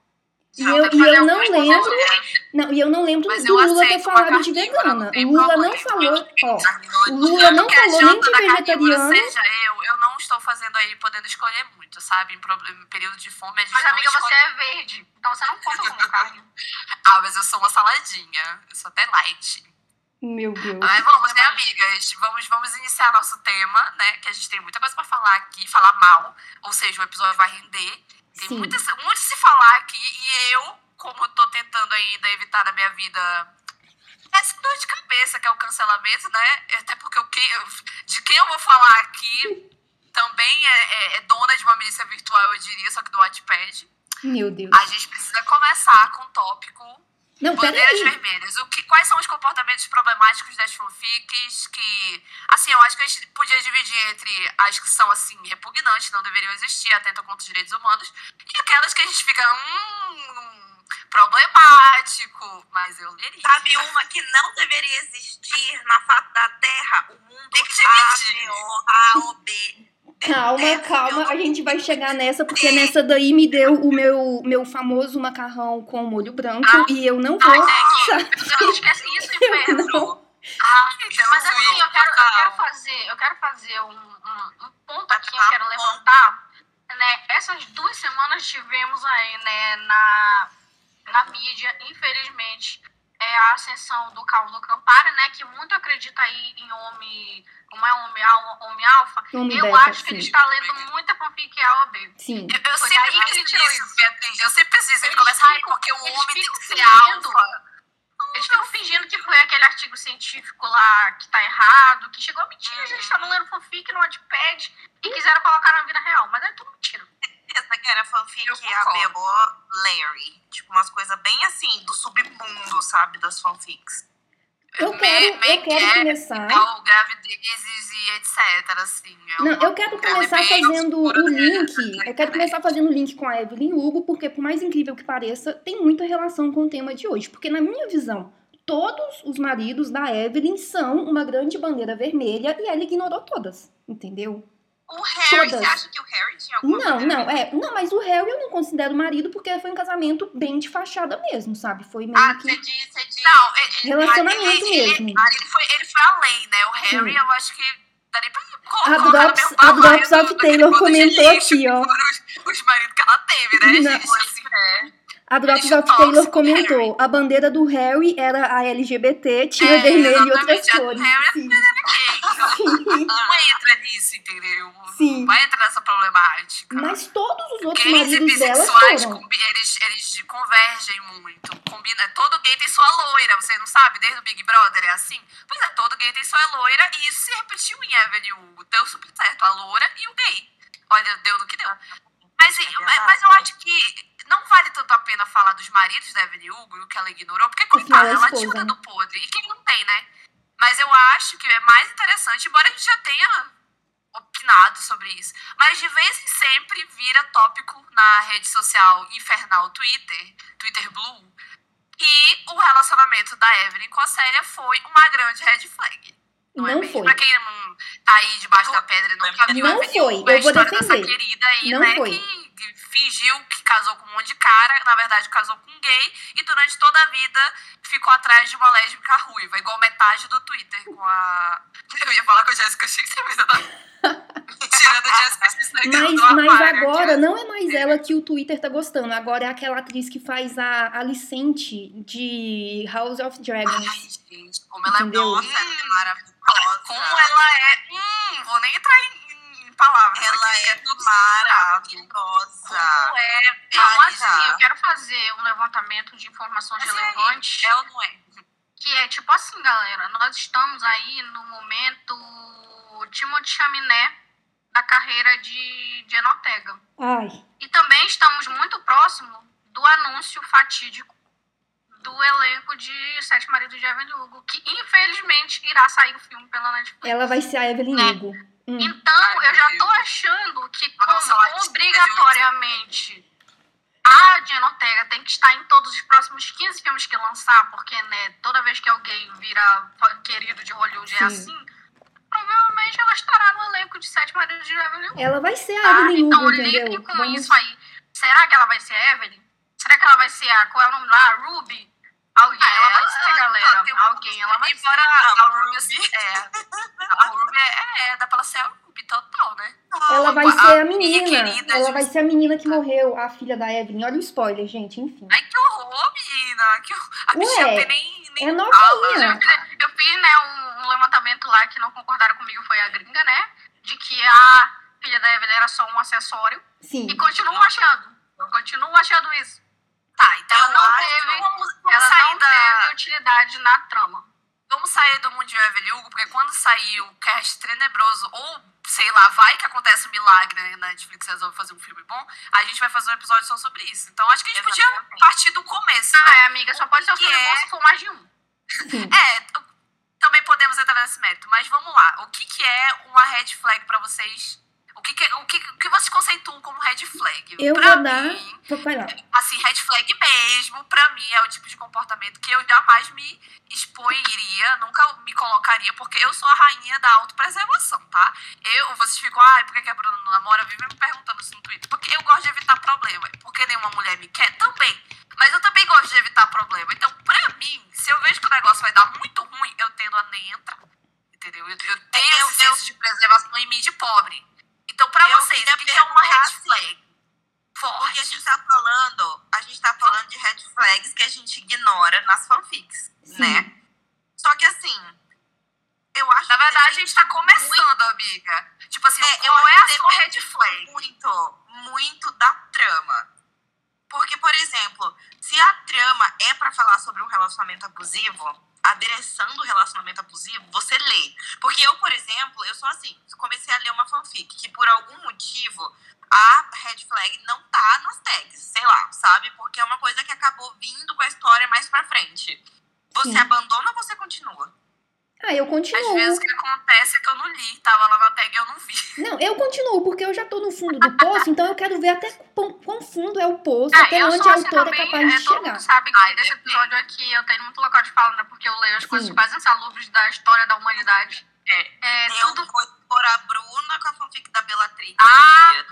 E Não, eu, e eu não lembro. Não, e eu não lembro Mas do Lula ter falado de vegana. O Lula não falou. Ó, o Lula não que falou nem adianta de vegetariano. seja eu, eu não estou fazendo aí, podendo escolher muito, sabe? Em, em período de fome, a gente Mas, não amiga, você escolhe. é verde. Então você não conta como carne. Ah, mas eu sou uma saladinha. Eu sou até light. Meu Deus. Mas vamos, né, amigas? Vamos, vamos iniciar nosso tema, né? Que a gente tem muita coisa pra falar aqui, falar mal. Ou seja, o episódio vai render. Tem Sim. muito, muito se falar aqui. E eu, como eu tô tentando ainda evitar na minha vida essa dor de cabeça que é o cancelamento, né? Até porque eu, de quem eu vou falar aqui também é, é- é dona de uma milícia virtual, eu diria, só que do Wattpad. Meu Deus. A gente precisa começar com o tópico Não, Bandeiras peraí. vermelhas. O que, quais são os comportamentos problemáticos das fanfics que... Assim, eu acho que a gente podia dividir entre as que são, assim, repugnantes, não deveriam existir, atentam contra os direitos humanos, e aquelas que a gente fica, hum, problemático, mas eu leria. Sabe uma que não deveria existir na face da Terra? O mundo A, dividir. B, O, A, O, B. Calma, Detesto, calma. eu A gente vai chegar nessa, porque nessa daí me deu o meu, meu famoso macarrão com molho branco Ah. e eu não vou. Ai, Deck, sabe? não esquece isso, inferno. Então, Mas assim, eu quero, eu quero fazer, eu quero fazer um, um, um ponto aqui, eu quero levantar. Né, essas duas semanas tivemos aí, né, na, na mídia, infelizmente, é a ascensão do Caldo Campari, né, que muito acredita aí em homem, como é homem, al- homem alfa, Homem eu beta, acho que ele sim. está lendo muita fanfic A ou B. Sim. Eu, eu sempre daí que ele penso tirou nisso, isso. Beatriz. Eu sempre nisso. Ele começa, ai, porque o homem tem que ser alfa. Eles ficam fingindo que foi aquele artigo científico lá que tá errado, que chegou a mentira, a gente estavam lendo fanfic no Wattpad e quiseram colocar na vida real, mas é tudo mentira. Essa que era fanfic a Larry. Tipo, umas coisas bem assim, do submundo, sabe? Das fanfics. Eu Me- quero, eu quero quer, começar. Então, gravidezes e etc, assim. é Não, eu quero começar fazendo o da- link. Eu quero começar fazendo o link com a Evelyn Hugo, porque por mais incrível que pareça, tem muita relação com o tema de hoje. Porque na minha visão, todos os maridos da Evelyn são uma grande bandeira vermelha e ela ignorou todas, entendeu? O Harry, Todas. você acha que o Harry tinha alguma Não, coisa? não, é, não, mas o Harry eu não considero marido porque foi um casamento bem de fachada mesmo, sabe? Foi meio Ah, que você diz, você diz. Não, ele, relacionamento ele, ele- mesmo. Ele, foi, ele foi além, né? O Harry, Sim. eu acho que daria pra A colocar Drops, a Drops of Taylor comentou aqui, ó. Os, os maridos que ela teve, né, Não. gente? Assim, é. A Drops of Taylor comentou. A bandeira do Harry era a LGBT, tinha É, vermelho e outras exatamente, a do cores. Harry é Sim. não entra nisso, entendeu? Sim. Não vai entrar nessa problemática. Mas todos os outros Gays e maridos dela bissexuais, foram. eles, eles convergem muito. Combina, todo gay tem sua loira, você não sabe? Desde o Big Brother é assim? Pois é, todo gay tem sua loira e isso se repetiu em Evelyn Hugo. Deu super certo, a loira e o gay. Olha, deu no que deu. Mas, É mas, mas eu acho que não vale tanto a pena falar dos maridos da Evelyn Hugo e o que ela ignorou, porque, Afinal, coitada, é ela tinha o dedo podre. E quem não tem, né? Mas eu acho que é mais interessante, embora a gente já tenha opinado sobre isso, mas de vez em sempre vira tópico na rede social infernal Twitter, Twitter Blue, e o relacionamento da Evelyn com a Célia foi uma grande red flag. Não, é Não mesmo? foi. Pra quem não tá aí debaixo da pedra e nunca viu Não a Evelyn foi, é eu vou defender. querida aí, Não né, foi. que, que fingiu que casou com um monte de cara, na verdade casou com um gay, e durante toda a vida ficou atrás de uma lésbica ruiva, igual metade do Twitter com a... Eu ia falar com a Jéssica Chix, mas eu tirando a Jéssica Chix Mas, mas agora não é mais ela que o Twitter tá gostando. Agora é aquela atriz que faz a Alicente de House of Ai, Dragons. gente, como ela Entendeu? é boa. ela é maravilhosa. Como ela é. Hum, vou nem entrar em, em palavras. Ela aqui, que é tudo maravilhosa. Como é. Não, válida. assim, eu quero fazer um levantamento de informações Mas relevantes. É ou não é? Que é tipo assim, galera, nós estamos aí no momento Timothy Chaminé da carreira de Jenna Ortega. Ai, E também estamos muito próximo do anúncio fatídico do elenco de Sete Maridos de Evelyn Hugo, que infelizmente irá sair o filme pela Netflix. ela vai ser a Evelyn Né? Hugo. Hum. Então, eu já tô achando que como obrigatoriamente a Jenna Ortega tem que estar em todos os próximos 15 filmes que lançar, porque, né, toda vez que alguém vira querido de Hollywood é Sim. assim, provavelmente ela estará no elenco de Sete Maridos de Evelyn Hugo. Ela vai ser a Tá? Evelyn Então Hugo, lidem entendeu? com Vamos- isso aí. Será que ela vai ser a Evelyn? Será que ela vai ser a. Qual é o nome lá? A Ruby? Alguém, Ah, ela vai ser, ela galera. tem Alguém, ela vai Embora ser. a Ruby. É. A Ruby é, é, dá pra ela ser a Ruby total, né? Ela vai a ser a minha menina. querida Ela Ju- vai ser a menina que morreu, a filha da Evelyn. Olha o spoiler, gente, enfim. Ai, que horror, menina. Que horror. A Ué, bichinha não tem nem. nem é novinha. né? Eu fiz, eu fiz, né, um, um levantamento lá que não concordaram comigo, foi a gringa, né? De que a filha da Evelyn era só um acessório. Sim. E continuo achando. Continuo achando isso. Tá, então Ela não teve- Vamos, vamos Ela sair não da. teve utilidade na trama. Vamos sair do mundinho Evelyn Hugo, porque quando sair o cast tenebroso, ou sei lá, vai que acontece um milagre né, na Netflix resolve fazer um filme bom, a gente vai fazer um episódio só sobre isso. Então acho que a gente podia Exatamente. partir do começo, né? Ah, é, amiga, só pode ser um filme é- bom se for mais de um. É, também podemos entrar nesse mérito, mas vamos lá. O que, que é uma red flag pra vocês? O que, que, o que, o que vocês conceituam como red flag? Eu pra vou dar. mim, Vai lá. assim, red flag mesmo, pra mim, é o tipo de comportamento que eu jamais me expoiria, nunca me colocaria, porque eu sou a rainha da autopreservação, tá? Eu, vocês ficam, ai, por que, que a Bruna não namora? Vive me perguntando isso no Twitter. Porque eu gosto de evitar problema. Porque nenhuma mulher me quer também. Mas eu também gosto de evitar problema. Então, pra mim, se eu vejo que o negócio vai dar muito ruim, eu tendo a nem entrar. Entendeu? Eu, eu tenho Eu- esse senso de preservação em mim de pobre. Então, pra Eu vocês, o que, é uma red flag? Porque a Forte. gente tá falando, a gente tá falando de red flags que a gente ignora nas fanfics, Sim. né? Só que assim, Eu acho Na verdade, a gente tá começando, amiga. Tipo assim, É, eu qual é a sua red flag? muito, muito da trama. Porque, por exemplo, se a trama é pra falar sobre um relacionamento abusivo, adereçando o relacionamento abusivo, você lê. Porque eu, por exemplo, eu sou assim, comecei a ler uma fanfic que por algum motivo a red flag não tá nas tags, sei lá, sabe? Porque é uma coisa que acabou vindo com a história mais pra frente. Você Sim. abandona ou você continua? Ah, eu Às continuo. vezes o que acontece é que eu não li, tava lá na tag e eu não vi. Não, eu continuo, porque eu já tô no fundo do poço, então eu quero ver até quão, fundo é o poço, Ah, até onde a autora é também, capaz de é, todo chegar. mundo sabe que Ai, desse depende. episódio aqui eu tenho muito local de fala, né? Porque eu leio as coisas Sim. mais insalubres da história da humanidade. É. É, Eu tudo, vou por a Bruna com a fanfic da Bellatrix. Ah,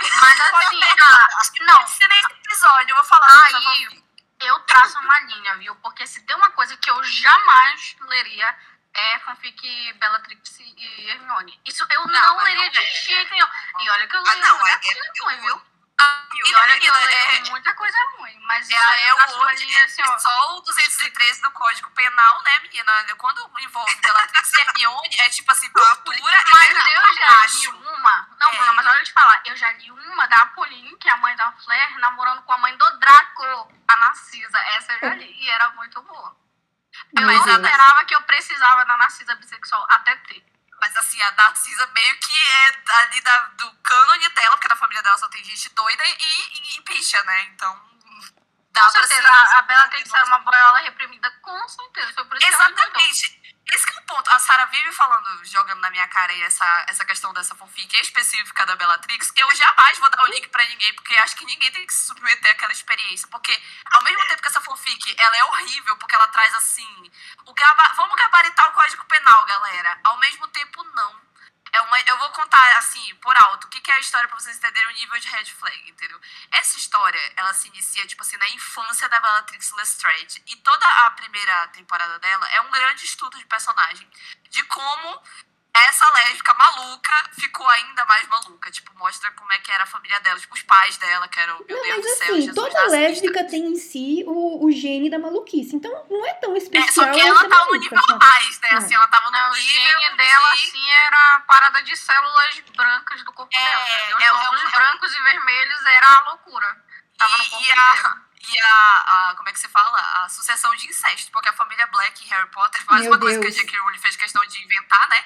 mas assim, ah, não, Pode ser nesse episódio, eu vou falar. Aí. Eu traço uma linha, viu? Porque se tem uma coisa que eu jamais leria é fanfic Bellatrix e Hermione. Isso eu não, Não, leria não de é. jeito nenhum. E olha que eu Ah, leio não, muita é coisa eu ruim, viu? Ah, E olha que eu é, leio muita coisa ruim. Mas isso É, aí é o hoje, linha assim, ó. só o 213 do Código Penal, né, menina? Quando envolve Bellatrix e Hermione, é tipo assim, tortura Mas eu já acho. Uma. Não, É. Bruna, mas olha eu te falar. Eu já li uma da Apolline, que é a mãe da Flair, namorando com a mãe do Draco, a Narcisa. Essa eu já li. E era muito boa. Eu Deus. esperava que eu precisava da Narcisa bissexual até ter. Mas assim, a Narcisa meio que é ali da, do cânone dela, porque na família dela só tem gente doida e, e, e picha, né? Então. Dá Com pra certeza, se- a, a Bellatrix era uma boiola reprimida, com certeza. Foi por isso. Exatamente. Esse que é o ponto. A Sarah vive falando, jogando na minha cara aí essa, essa questão dessa fanfic específica da Bellatrix. Eu jamais vou dar o link pra ninguém, porque acho que ninguém tem que se submeter àquela experiência. Porque, ao mesmo tempo que essa fanfic, ela é horrível, porque ela traz assim. O gaba... Vamos gabaritar o código penal, galera. Ao mesmo tempo, não. É uma, eu vou contar, assim, por alto, o que, que é a história pra vocês entenderem o nível de red flag, entendeu? Essa história, ela se inicia, tipo assim, na infância da Bellatrix Lestrange. E toda a primeira temporada dela é um grande estudo de personagem. De como essa lésbica maluca ficou ainda mais maluca. Tipo, mostra como é que era a família dela. Tipo, os pais dela, que eram, meu Não, Deus mas do céu, assim, Jesus toda lésbica tem em si o, o gene da maluquice. Então não é tão É, especial. só que ela ela tava no maluca, nível sabe? mais, né? É. Assim, ela tava no Não, o nível gene dela, de- assim, era a parada de células brancas do corpo É, dela. entendeu? Os é, é brancos e vermelhos era a loucura. Tava no E, corpo e a, inteiro. e a, a- Como é que se fala? A sucessão de incesto. Porque a família Black e Harry Potter, mais Meu uma coisa Deus. que a J.K. Rowling fez questão de inventar, né?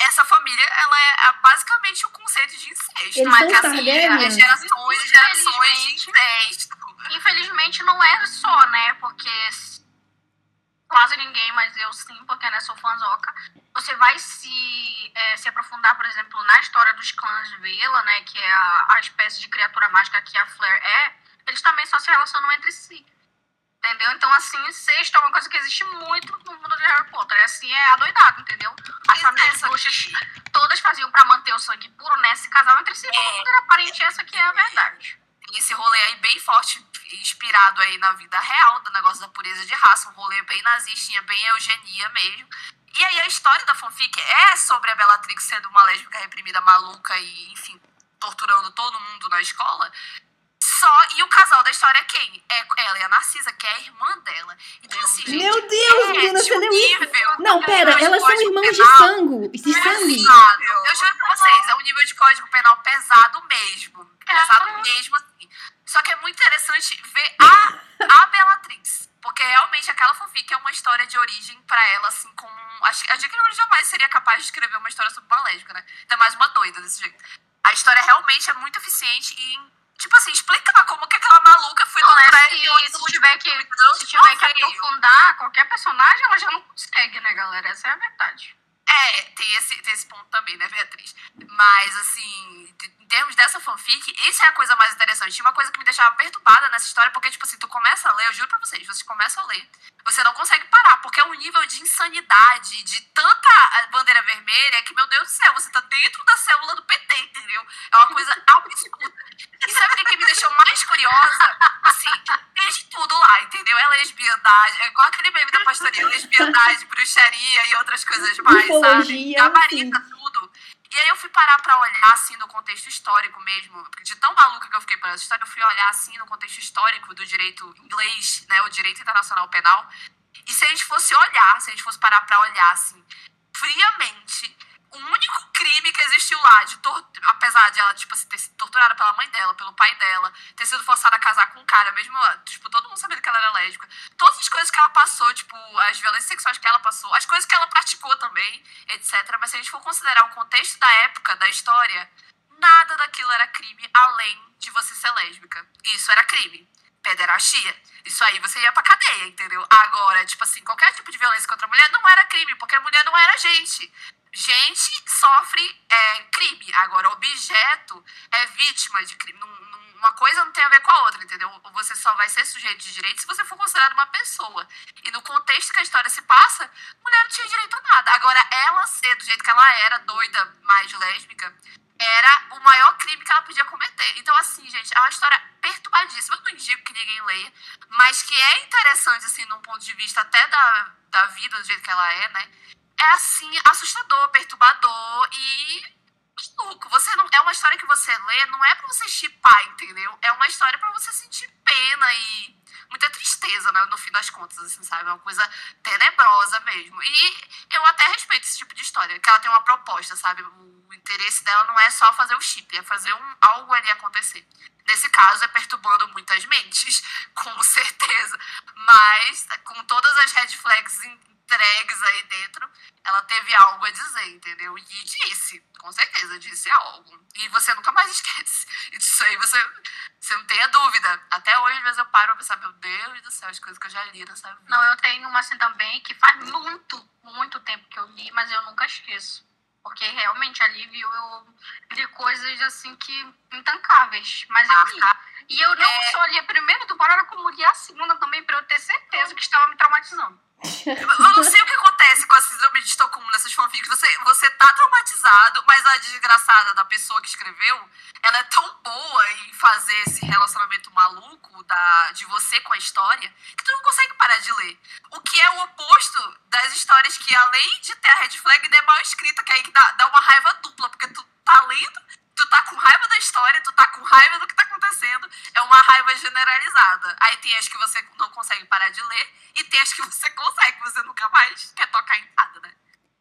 Essa família, ela é a- basicamente o conceito de incesto. Eles mas são que assim, é gerações e gerações de incesto. Infelizmente não é só, né? Porque quase ninguém, mas eu sim, porque né, sou fãzoca. Você vai se, é, se aprofundar, por exemplo, na história dos clãs Vela, né? Que é a, a espécie de criatura mágica que a Flair é. Eles também só se relacionam entre si. Entendeu? Então, assim, incesto é uma coisa que existe muito no mundo de Harry Potter. É assim, é adoidado, entendeu? As famílias Essa bruxas todas faziam pra manter o sangue puro, né? Se casavam entre si, mundo era parente. Essa que é a verdade. Tem esse rolê aí bem forte, inspirado aí na vida real, do negócio da pureza de raça, um rolê bem nazistinha, bem eugenia mesmo. E aí a história da fanfic é sobre a Bellatrix sendo uma lésbica reprimida maluca e, enfim, torturando todo mundo na escola. Só, e o casal da história é quem? É ela e a Narcisa, que é a irmã dela. Então, assim, gente, Meu Deus, é Bruna, de você um isso? nível- Não, pera, de elas são irmãs de penal sangue. De sangue. pesado. Eu juro pra vocês, é um nível de código penal pesado mesmo. Pesado mesmo, assim. Só que é muito interessante ver a, a Bellatrix. Porque realmente aquela fanfic é uma história de origem pra ela, assim, como. Acho que a J.K. Rowling jamais seria capaz de escrever uma história sobre uma lésbica, né? Ainda mais uma doida desse jeito. A história realmente é muito eficiente em, tipo assim, explicar como que aquela maluca foi Não, é torturar se, se no tiver que, se tiver que aprofundar qualquer personagem, ela já não consegue, né, galera? Essa é a verdade. É, tem esse, tem esse ponto também, né, Beatriz? Mas, assim, em termos dessa fanfic, isso é a coisa mais interessante. Tinha uma coisa que me deixava perturbada nessa história, porque, tipo assim, tu começa a ler, eu juro pra vocês, vocês começam a ler, você não consegue parar, porque é um nível de insanidade, de tanta bandeira vermelha, que, meu Deus do céu, você tá dentro da célula do PT, entendeu? É uma coisa absurda. E sabe o que, que me deixou mais curiosa? Assim, tem de tudo lá, entendeu? É lesbiandade, é igual aquele meme da pastoria, lesbiandade, bruxaria e outras coisas mais, sabe? Ufologia, Gabarita tudo. E aí eu fui parar pra olhar, assim, no contexto histórico mesmo, porque de tão maluca que eu fiquei por essa história, eu fui olhar, assim, no contexto histórico do direito inglês, né, o direito internacional penal. E se a gente fosse olhar, se a gente fosse parar pra olhar, assim, friamente o único crime que existiu lá, de apesar de ela, tipo, assim, ter sido torturada pela mãe dela, pelo pai dela, ter sido forçada a casar com um cara, mesmo, tipo, todo mundo sabendo que ela era lésbica. Todas as coisas que ela passou, tipo, as violências sexuais que ela passou, as coisas que ela praticou também, etc. Mas se a gente for considerar o contexto da época, da história, nada daquilo era crime além de você ser lésbica. Isso era crime. Pederastia. Isso aí você ia pra cadeia, entendeu? Agora, tipo assim, qualquer tipo de violência contra a mulher não era crime, porque a mulher não era gente gente sofre é, crime. Agora, objeto é vítima de crime. Uma coisa não tem a ver com a outra, entendeu? Você só vai ser sujeito de direito se você for considerado uma pessoa. E no contexto que a história se passa, mulher não tinha direito a nada. Agora, ela ser do jeito que ela era, doida, mais lésbica, era o maior crime que ela podia cometer. Então, assim, gente, é uma história perturbadíssima. Eu não indico que ninguém leia, mas que é interessante, assim, num ponto de vista até da, da vida, do jeito que ela é, né? É assim, assustador, perturbador e maluco. Você não, é uma história que você lê, não é pra você chipar, entendeu? É uma história para você sentir pena e muita tristeza, né, no fim das contas, assim, sabe? É uma coisa tenebrosa mesmo. E eu até respeito esse tipo de história, que ela tem uma proposta, sabe? O interesse dela não é só fazer o chip, é fazer um, algo ali acontecer. Nesse caso, é perturbando muitas mentes, com certeza. Mas, com todas as red flags entregues aí dentro, ela teve algo a dizer, entendeu? E disse, com certeza, disse algo. E você nunca mais esquece. Isso aí você, você não tenha dúvida. Até hoje, às vezes, eu paro pra pensar, meu Deus do céu, as coisas que eu já li nessa vida. Não, eu tenho uma assim também que faz muito, muito tempo que eu li, mas eu nunca esqueço. Porque realmente ali viu, eu li coisas assim que intancáveis. Mas eu li. Ah, e eu não é... só li a primeira temporada, como li a segunda também, pra eu ter certeza que estava me traumatizando. Eu não sei o que acontece com a síndrome de Estocolmo nessas fanfics. Você, você tá traumatizado, mas a desgraçada da pessoa que escreveu, ela é tão boa em fazer esse relacionamento maluco da, de você com a história, que tu não consegue parar de ler. O que é o oposto das histórias que, além de ter a red flag, é mal escrita, que aí dá, dá uma raiva dupla, porque tu tá lendo tu tá com raiva da história, tu tá com raiva do que tá acontecendo. É uma raiva generalizada. Aí tem as que você não consegue parar de ler e tem as que você consegue, você nunca mais quer tocar em nada, né?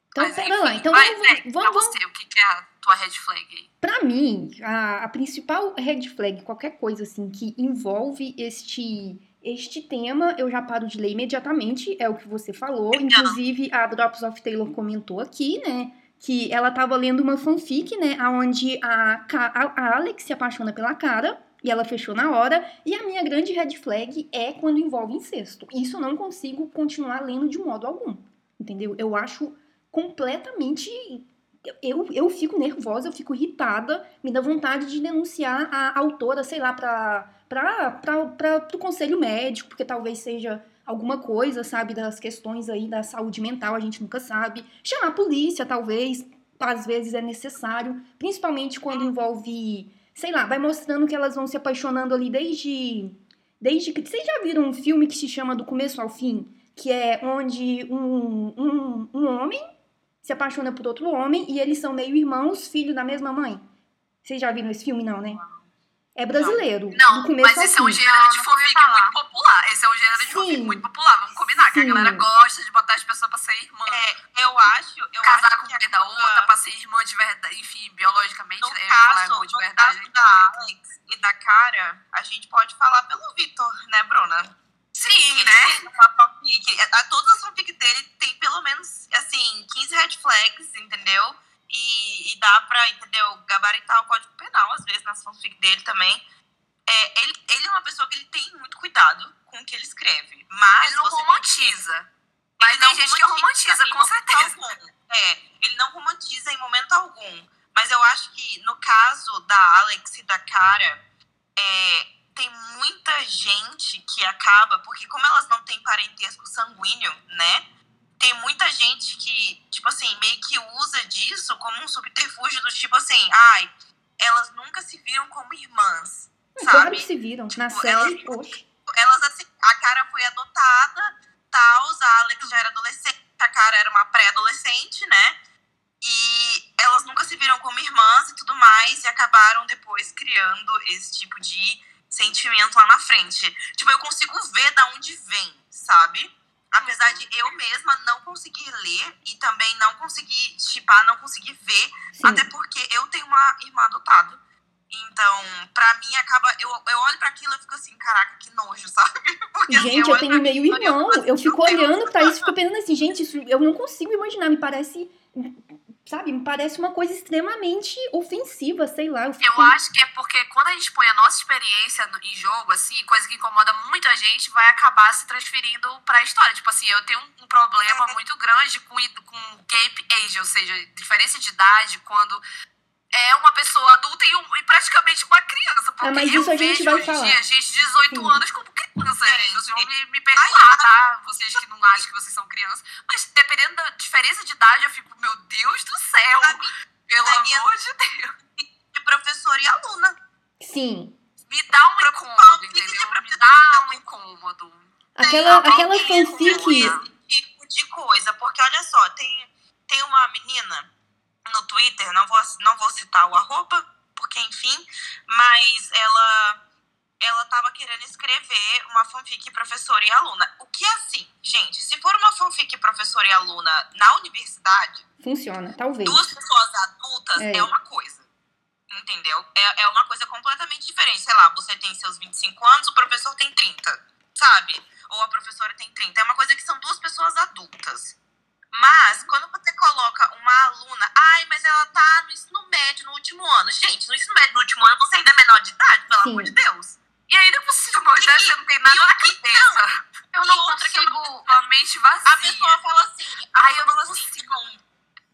Então, Mas, pera lá. Então, vamos, é, vamos, vamos, você, o que é a tua red flag aí? Pra mim, a, a principal red flag, qualquer coisa assim que envolve este este tema eu já paro de ler imediatamente, é o que você falou. Inclusive, a Drops of Taylor comentou aqui, né? Que ela estava lendo uma fanfic, né, onde a, a, Alex se apaixona pela cara e ela fechou na hora. E a minha grande red flag é quando envolve incesto. Isso eu não consigo continuar lendo de modo algum, entendeu? Eu acho completamente. Eu, eu fico nervosa, eu fico irritada, me dá vontade de denunciar a autora, sei lá, para o conselho médico, porque talvez seja alguma coisa, sabe, das questões aí da saúde mental, a gente nunca sabe. Chamar a polícia, talvez, às vezes é necessário, principalmente quando envolve, sei lá, vai mostrando que elas vão se apaixonando ali desde desde que vocês já viram um filme que se chama Do Começo ao Fim, que é onde um, um, um homem se apaixona por outro homem e eles são meio irmãos, filho da mesma mãe. Vocês já viram esse filme, não, né? É brasileiro. Não, mas esse é um gênero de fanfic muito popular. Esse é um gênero Sim. de fanfic muito popular. Vamos combinar, Sim. que a galera gosta de botar as pessoas pra ser irmã. É, eu acho. Eu Casar acho com mulher da outra, pra ser irmã de verdade. Enfim, biologicamente, no né? Caso, irmã de verdade. No caso da Alex e da Cara, a gente pode falar pelo Vitor, né, Bruna? Sim, né? Uma fanfic. A, todas as fanfics dele tem pelo menos, assim, 15 red flags, entendeu? E, e dá pra, entendeu, gabaritar o código penal, às vezes, nas fanfic dele também. É, ele, ele é uma pessoa que ele tem muito cuidado com o que ele escreve. Mas ele não romantiza. Mas tem gente que romantiza, com certeza. É, ele não romantiza em momento algum. Mas eu acho que no caso da Alex e da Cara, é, tem muita gente que acaba, porque como elas não têm parentesco sanguíneo, né? Tem muita gente que, tipo assim, meio que usa disso como um subterfúgio do tipo assim, ai, elas nunca se viram como irmãs. Sabe? Claro que se viram, tipo, na série, elas, elas, assim, a cara foi adotada, tal, a Alex já era adolescente, a cara era uma pré-adolescente, né? E elas nunca se viram como irmãs e tudo mais, e acabaram depois criando esse tipo de sentimento lá na frente. Tipo, eu consigo ver da onde vem, sabe? Apesar de eu mesma não conseguir ler e também não conseguir chipar, não conseguir ver, Sim. até porque eu tenho uma irmã adotada. Então, pra mim, acaba. Eu, eu olho pra aquilo e fico assim, caraca, que nojo, sabe? Porque, assim, Gente, eu olho tenho meio irmão. assim, Eu fico olhando pra isso e fico pensando assim, gente, isso eu não consigo imaginar. Me parece. Sabe, me parece uma coisa extremamente ofensiva, sei lá. Eu. Eu acho que é porque quando a gente põe a nossa experiência no- em jogo, assim, coisa que incomoda muita gente, vai acabar se transferindo pra história. Tipo assim, eu tenho um, um problema muito grande com, com gap age, ou seja, diferença de idade, quando é uma pessoa adulta e, um- e praticamente uma criança. Porque Ah, mas eu isso a gente vejo vai falar. dia gente de 18 Sim. anos como criança, Sim, gente. Vocês vão me, me perdoar, tá? Vocês que não acham que vocês são crianças. Mas dependendo da diferença de idade, eu fico, meu Deus do céu! A Pelo minha- amor de Deus. De professora e aluna. Sim. Me dá um incômodo, entendeu? Me dá um incômodo. Aquela, aquela fanfic. tipo de coisa. Porque olha só, tem, tem uma menina no Twitter, não vou, não vou citar o arroba, porque enfim, mas ela ela tava querendo escrever uma fanfic professora e aluna. O que é assim, gente, se for uma fanfic professora e aluna na universidade, Funciona, talvez. duas pessoas adultas É. é, uma coisa. Entendeu? É, é uma coisa completamente diferente. Sei lá, você tem seus 25 anos, o professor tem 30, sabe? Ou a professora tem 30. É uma coisa que são duas pessoas adultas. Mas, quando você coloca uma aluna, ai, mas ela tá no ensino médio no último ano. Gente, no ensino médio no último ano você ainda é menor de idade, pelo Sim. amor de Deus. E ainda por cima, já você não tem nada na outra- cabeça. Eu E não outra que eu consigo. Sua mente vazia. A pessoa fala assim, a Ai, pessoa eu não assim, consigo. não,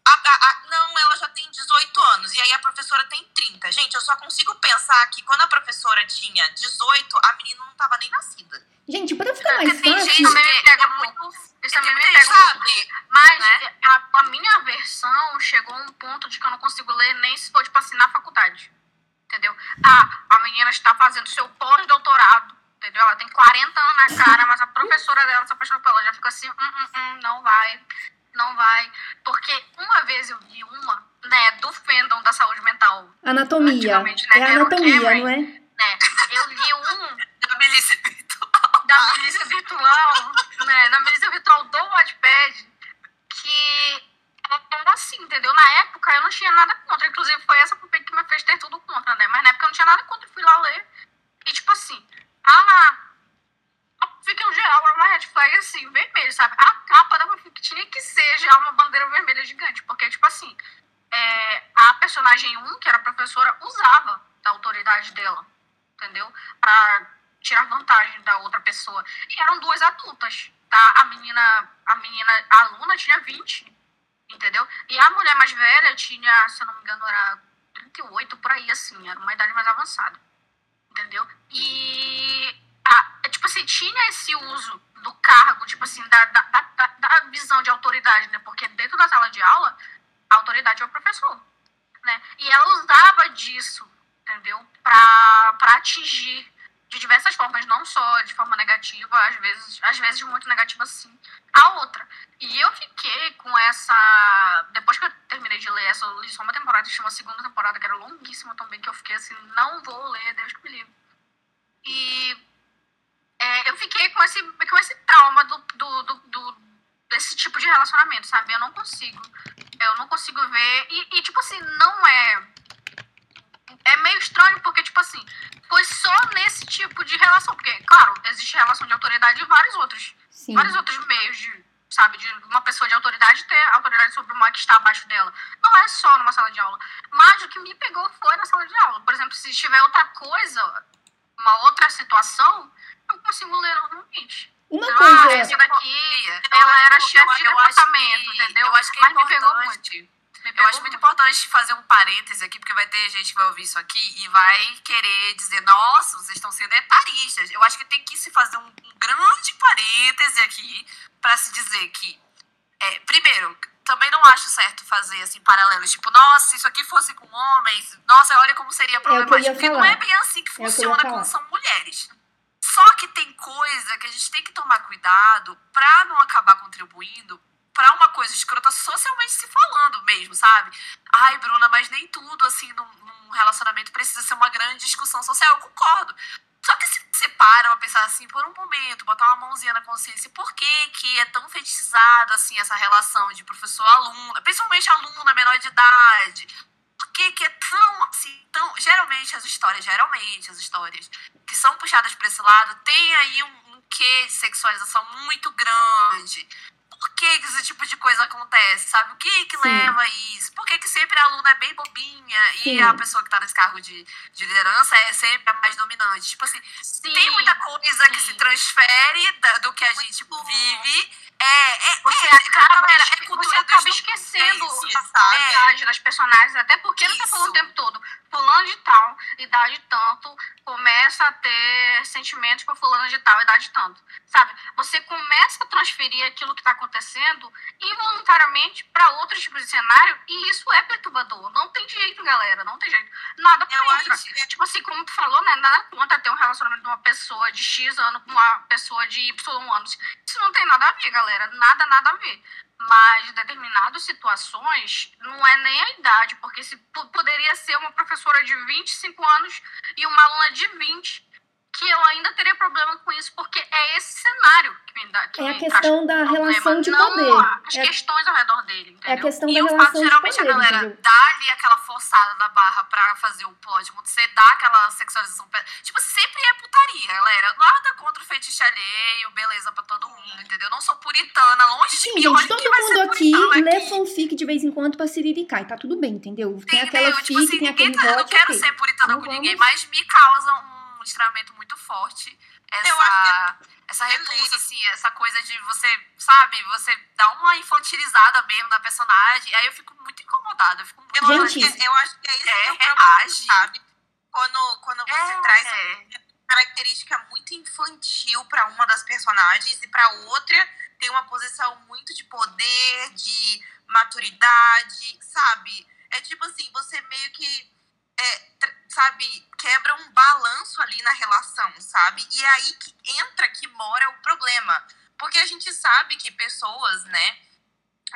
a- a- a- não, ela já tem 18 anos, e aí a professora tem 30. Gente, eu só consigo pensar que quando a professora tinha 18, a menina não tava nem nascida. Gente, pra ficar mais Porque tem fácil. gente também que me pega muito. Isso tem também me pega sabe? Mas né? a, a minha versão chegou a um ponto de que eu não consigo ler nem se for, tipo assim, na faculdade. Entendeu? Ah, a menina está fazendo seu pós-doutorado. Entendeu? Ela tem 40 anos na cara, mas a professora dela se apaixonou por ela. Já fica assim, hum, hum, hum, não vai, não vai. Porque uma vez eu vi uma, né, do fandom da saúde mental, Anatomia. Né, É anatomia, Cameron. não é? né? Eu li um Da milícia virtual. da milícia virtual, né? Da milícia virtual do Wattpad, que era assim, entendeu? Na época eu não tinha nada contra. Inclusive foi essa que me fez ter tudo contra, né? Mas na época eu não tinha nada contra. Eu fui lá ler. E tipo assim, a. No geral era uma red flag assim, vermelho, sabe? A capa da fanfic tinha que ser já uma bandeira vermelha gigante. Porque, tipo assim, é, a personagem 1, que era professora, usava da autoridade dela, entendeu? Pra tirar vantagem da outra pessoa. E eram duas adultas, tá? A menina, a menina, a aluna tinha 20, entendeu? E a mulher mais velha tinha, se eu não me engano, era 38, por aí, assim, era uma idade mais avançada, entendeu? E, é, tipo assim, tinha esse uso do cargo, tipo assim, da, da, da, da- visão de autoridade, né? Porque dentro da sala de aula, a autoridade é o professor, né? E ela usava disso, entendeu? Pra, pra atingir de diversas formas, não só de forma negativa, às vezes, às vezes muito negativa sim, a outra. E eu fiquei com essa. Depois que eu terminei de ler essa, eu li só uma temporada, tinha uma segunda temporada que era longuíssima também, que eu fiquei assim, não vou ler, Deus que me livre. E é, eu fiquei com esse, com esse trauma do, do, do, do- desse tipo de relacionamento, sabe? Eu não consigo. Eu não consigo ver. E, e, tipo assim, não é. É meio estranho porque, tipo assim, foi só nesse tipo de relação. Porque, claro, existe relação de autoridade em vários outros. Sim. Vários outros meios de, sabe, de uma pessoa de autoridade ter autoridade sobre uma que está abaixo dela. Não é só numa sala de aula. Mas o que me pegou foi na sala de aula. Por exemplo, se tiver outra coisa, uma outra situação, eu consigo ler normalmente. Uma Ah, coisa. essa daqui, Eu ela era chefe de departamento, entendeu? Eu acho que é Mas me pegou muito. importante. Eu acho muito importante fazer um parêntese aqui, porque vai ter gente que vai ouvir isso aqui e vai querer dizer, nossa, vocês estão sendo etaristas. Eu acho que tem que se fazer um, um grande parêntese aqui para se dizer que, é, primeiro, também não acho certo fazer assim paralelos, tipo, nossa, se isso aqui fosse com homens, nossa, olha como seria É problemático. Porque não é bem assim que É funciona falar. quando são mulheres. Só que tem coisa que a gente tem que tomar cuidado pra não acabar contribuindo pra uma coisa escrota socialmente se falando mesmo, sabe? Ai, Bruna, mas nem tudo, assim, num, num relacionamento precisa ser uma grande discussão social. Eu concordo. Só que se, você para pra pensar assim, por um momento, botar uma mãozinha na consciência, por que que é tão fetichizado, assim, essa relação de professor-aluno, principalmente aluno menor de idade? Por que que é tão, assim, tão... Geralmente as histórias, geralmente as histórias que são puxadas pra esse lado, tem aí um, um quê de sexualização muito grande por que, que esse tipo de coisa acontece, sabe? O que que Sim. leva a isso? Por que, que sempre a aluna é bem bobinha Sim. e a pessoa que tá nesse cargo de, de liderança é sempre a mais dominante? Tipo assim, Sim. tem muita coisa que se transfere da- do que a gente vive. É, é, Você é, acaba, esque- é cultura você acaba esquecendo é isso, a personalidade das personagens, até porque não tá Isso. falando o tempo todo. Fulano de tal, idade tanto, começa a ter sentimentos por fulano de tal, idade tanto. Sabe? Você começa a transferir aquilo que tá acontecendo involuntariamente para outros tipos de cenário e isso é perturbador. Não tem jeito, galera. Não tem jeito. Nada contra. que- Tipo assim, como tu falou, né? Nada contra ter um relacionamento de uma pessoa de X anos com uma pessoa de Y anos. Isso não tem nada a ver, galera. Nada, nada a ver. Mas determinadas situações não é nem a idade, porque se po- poderia ser uma professora de 25 anos e uma aluna de 20, que eu ainda teria problema com isso, porque é esse cenário que me dá. Que É a me questão da problema, relação de não poder. as É- questões ao redor dele, É a entendeu? questão E da o fato, relação de geralmente, poder, a galera entendeu? dá ali aquela forçada na barra pra fazer o plot acontecer, dá aquela sexualização. Tipo, sempre é putaria, galera. Nada contra o fetiche alheio, beleza pra todo mundo, entendeu? Não sou puritana, longe de Sim, mim. gente, todo mundo aqui lê aqui. fanfic de vez em quando pra siriricar, e tá tudo bem, entendeu? Tem aquela Entendeu? fic, Tipo assim, tem aquele ninguém tá- eu não quero ok. ser puritana Então com ninguém, vamos- mas me causa um estranhamento muito forte essa, essa repulsa, assim, essa coisa de você, sabe, você dar uma infantilizada mesmo na personagem. Aí eu fico muito incomodada. Eu fico muito Gente, que, eu acho que é isso que é É, o problema, reage. sabe? Quando, quando você É, traz é. característica muito infantil pra uma das personagens e pra outra tem uma posição muito de poder, de maturidade, sabe? É tipo assim, você meio que, é, sabe, quebra um balanço ali na relação, sabe? E é aí que entra, que mora o problema. Porque a gente sabe que pessoas, né,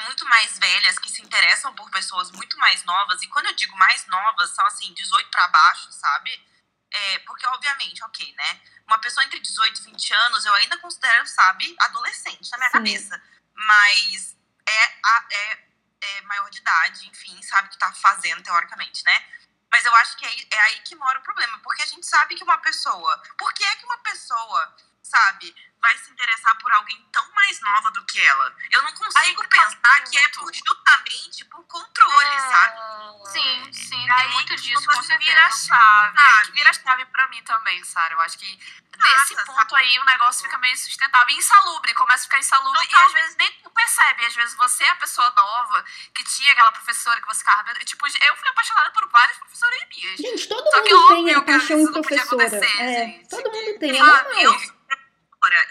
muito mais velhas, que se interessam por pessoas muito mais novas, e quando eu digo mais novas, são assim, 18 pra baixo, sabe? É, porque, obviamente, ok, né? Uma pessoa entre 18 e 20 anos, eu ainda considero, sabe, adolescente na minha Sim. cabeça. Mas é, a- é, é maior de idade, enfim, sabe o que tá fazendo, teoricamente, né? Mas eu acho que é, aí- é aí que mora o problema. Porque a gente sabe que uma pessoa. Por que é que uma pessoa, sabe, vai se interessar por alguém tão mais nova do que ela? Eu não consigo que pensar que é por, justamente por controle, sabe? Sim, sim, Aí tem muito que disso, com você vira certeza. chave. Sabe? que vira chave pra mim também, Sara. Eu acho que nesse Nossa, ponto aí o negócio fica meio sustentável. Insalubre, começa a ficar insalubre. E Total. às vezes nem tu percebe. Às vezes você é a pessoa nova que tinha aquela professora que você ficava vendo. Tipo, eu fui apaixonada por várias professoras minhas. Gente, todo Só que mundo tem óbvio a que paixão professora. acontecer, É, gente. todo mundo tem, é Sabe, normal. eu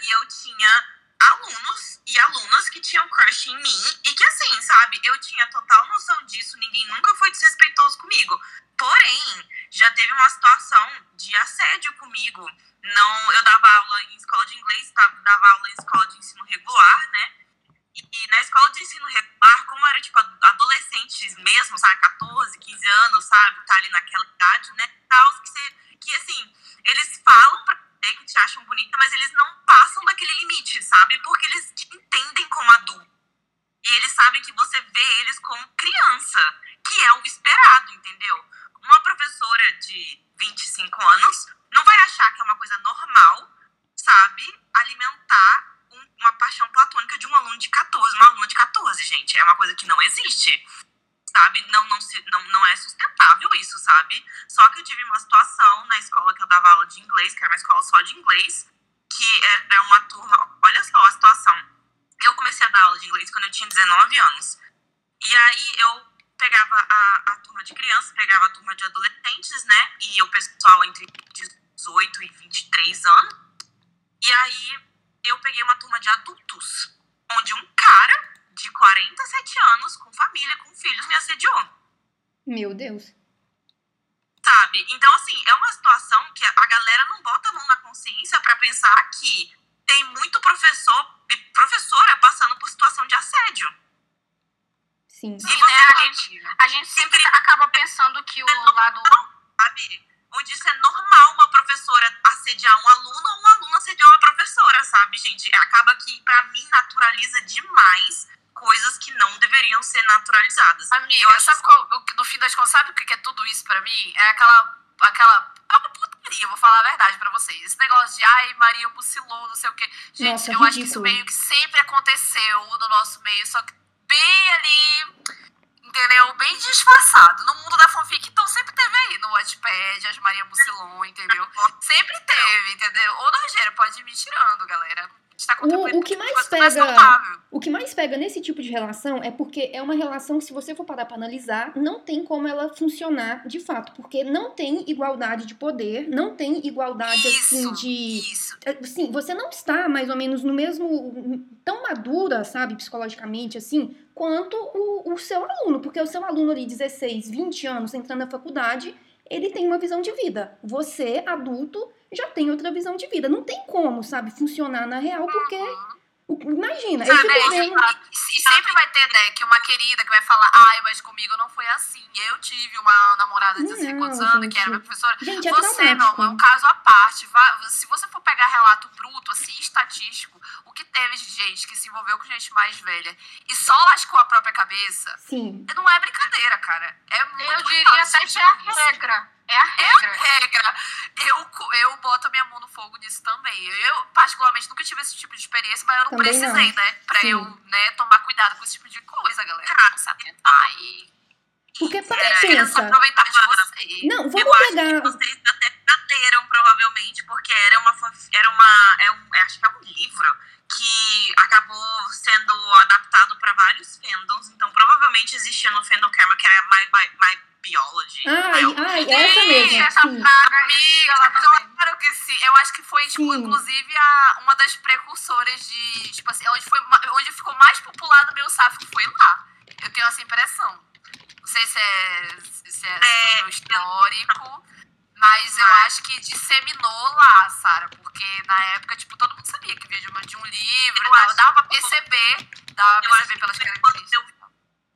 e eu tinha alunos e alunas que tinham crush em mim e que assim, sabe, eu tinha total noção disso, ninguém nunca foi desrespeitoso comigo. Porém, já teve uma situação de assédio comigo. Não, eu dava aula em escola de inglês, tá? dava aula em escola de ensino regular, né? E, e na escola de ensino regular, como era tipo adolescentes mesmo, sabe, 14, 15 anos, sabe, tá ali naquela idade, né? Tal, que, você, que assim, eles falam pra que te acham bonita, mas eles não passam daquele limite, sabe? Porque eles te entendem como adulto. E eles sabem que você vê eles como criança, que é o esperado, entendeu? Uma professora de 25 anos não vai achar que é uma coisa normal, sabe? Alimentar um- uma paixão platônica de um aluno de 14, uma aluna de 14, gente. É uma coisa que não existe. Sabe? Não, não, se, não, não é sustentável isso, sabe? Só que eu tive uma situação na escola que eu dava aula de inglês, que era uma escola só de inglês, que era uma turma. Olha só a situação. Eu comecei a dar aula de inglês quando eu tinha 19 anos. E aí eu pegava a, a turma de crianças, pegava a turma de adolescentes, né? E o pessoal entre 18 e 23 anos. E aí eu peguei uma turma de adultos, onde um cara de 47 anos, com família, com filhos, me assediou. Meu Deus. Sabe? Então, assim, é uma situação que a galera não bota a mão na consciência pra pensar que tem muito professor e professora passando por situação de assédio. Sim. Sim, né? A gente, a gente sempre acaba pensando que o lado. sabe? Onde isso é normal uma professora assediar um aluno ou um aluno assediar uma professora, sabe, gente? Acaba que, pra mim, naturaliza demais coisas que não deveriam ser naturalizadas. Amiga, sabe qual, o- no fim das contas, sabe o que é tudo isso pra mim? É aquela. aquela é uma putaria, vou falar a verdade pra vocês. Esse negócio de, ai, Maria mucilou, não sei o quê. Gente, Nossa, eu acho que isso ridículo. meio que sempre aconteceu no nosso meio, só que bem ali. Entendeu? Bem disfarçado. No mundo da fanfic, então sempre teve aí. No Wattpad, as Maria Mucilon, entendeu? Sempre teve, entendeu? Ou Nojeira, pode ir me tirando, galera. Tá contribuindo o que mais mais pega- saudável. O que mais pega nesse tipo de relação é porque é uma relação que, se você for parar pra analisar, não tem como ela funcionar de fato. Porque não tem igualdade de poder, não tem igualdade, assim, Isso, de. isso. Assim, você não está mais ou menos no mesmo. tão madura, sabe, psicologicamente, assim, quanto o, o seu aluno. Porque o seu aluno ali, 16, 20 anos, entrando na faculdade, ele tem uma visão de vida. Você, adulto, já tem outra visão de vida. Não tem como, sabe, funcionar na real, porque. Imagina, eu Sabe, fico e, vendo. e sempre vai ter, né, que uma querida que vai falar, ai, mas comigo não foi assim. Eu tive uma namorada de 16 quantos Não, anos, que era minha professora. Gente, é Você, meu amor, é um caso à parte. Se você for pegar relato bruto, assim, estatístico, o que teve de gente que se envolveu com gente mais velha e só lascou a própria cabeça, Sim. não é brincadeira, cara. É muito Eu diria fácil até que é a regra. É a É a regra. regra. Eu, eu boto minha mão no fogo nisso também. Eu, particularmente, nunca tive esse tipo de experiência, mas eu não Também precisei, não. né? Pra Sim. eu né, tomar cuidado com esse tipo de coisa, galera. Vamos se atentar e Porque para é, se pensa. aproveitar de você. Não, Eu vamos acho que pegar. vocês até perderam, provavelmente, porque era uma. Era uma é um, acho que é um livro que acabou sendo adaptado para vários fandoms. Então, provavelmente existia no fandom Karma, que era My, My, My Biology. Ai, Biology. ai, essa Sim, mesmo. essa Sim. praga Amiga, ela também. claro que sim. Eu acho que foi, tipo, Sim. inclusive, a, uma das precursoras de. Tipo assim, onde, foi, onde ficou mais popular o meu sáfico foi lá. Eu tenho essa impressão. Não sei se é, se é, É, tudo histórico, mas eu acho que disseminou lá, Sara. Porque na época, tipo, todo mundo sabia que veio de, um livro Eu e tal. Dava pra perceber. Dava pra perceber pelas características.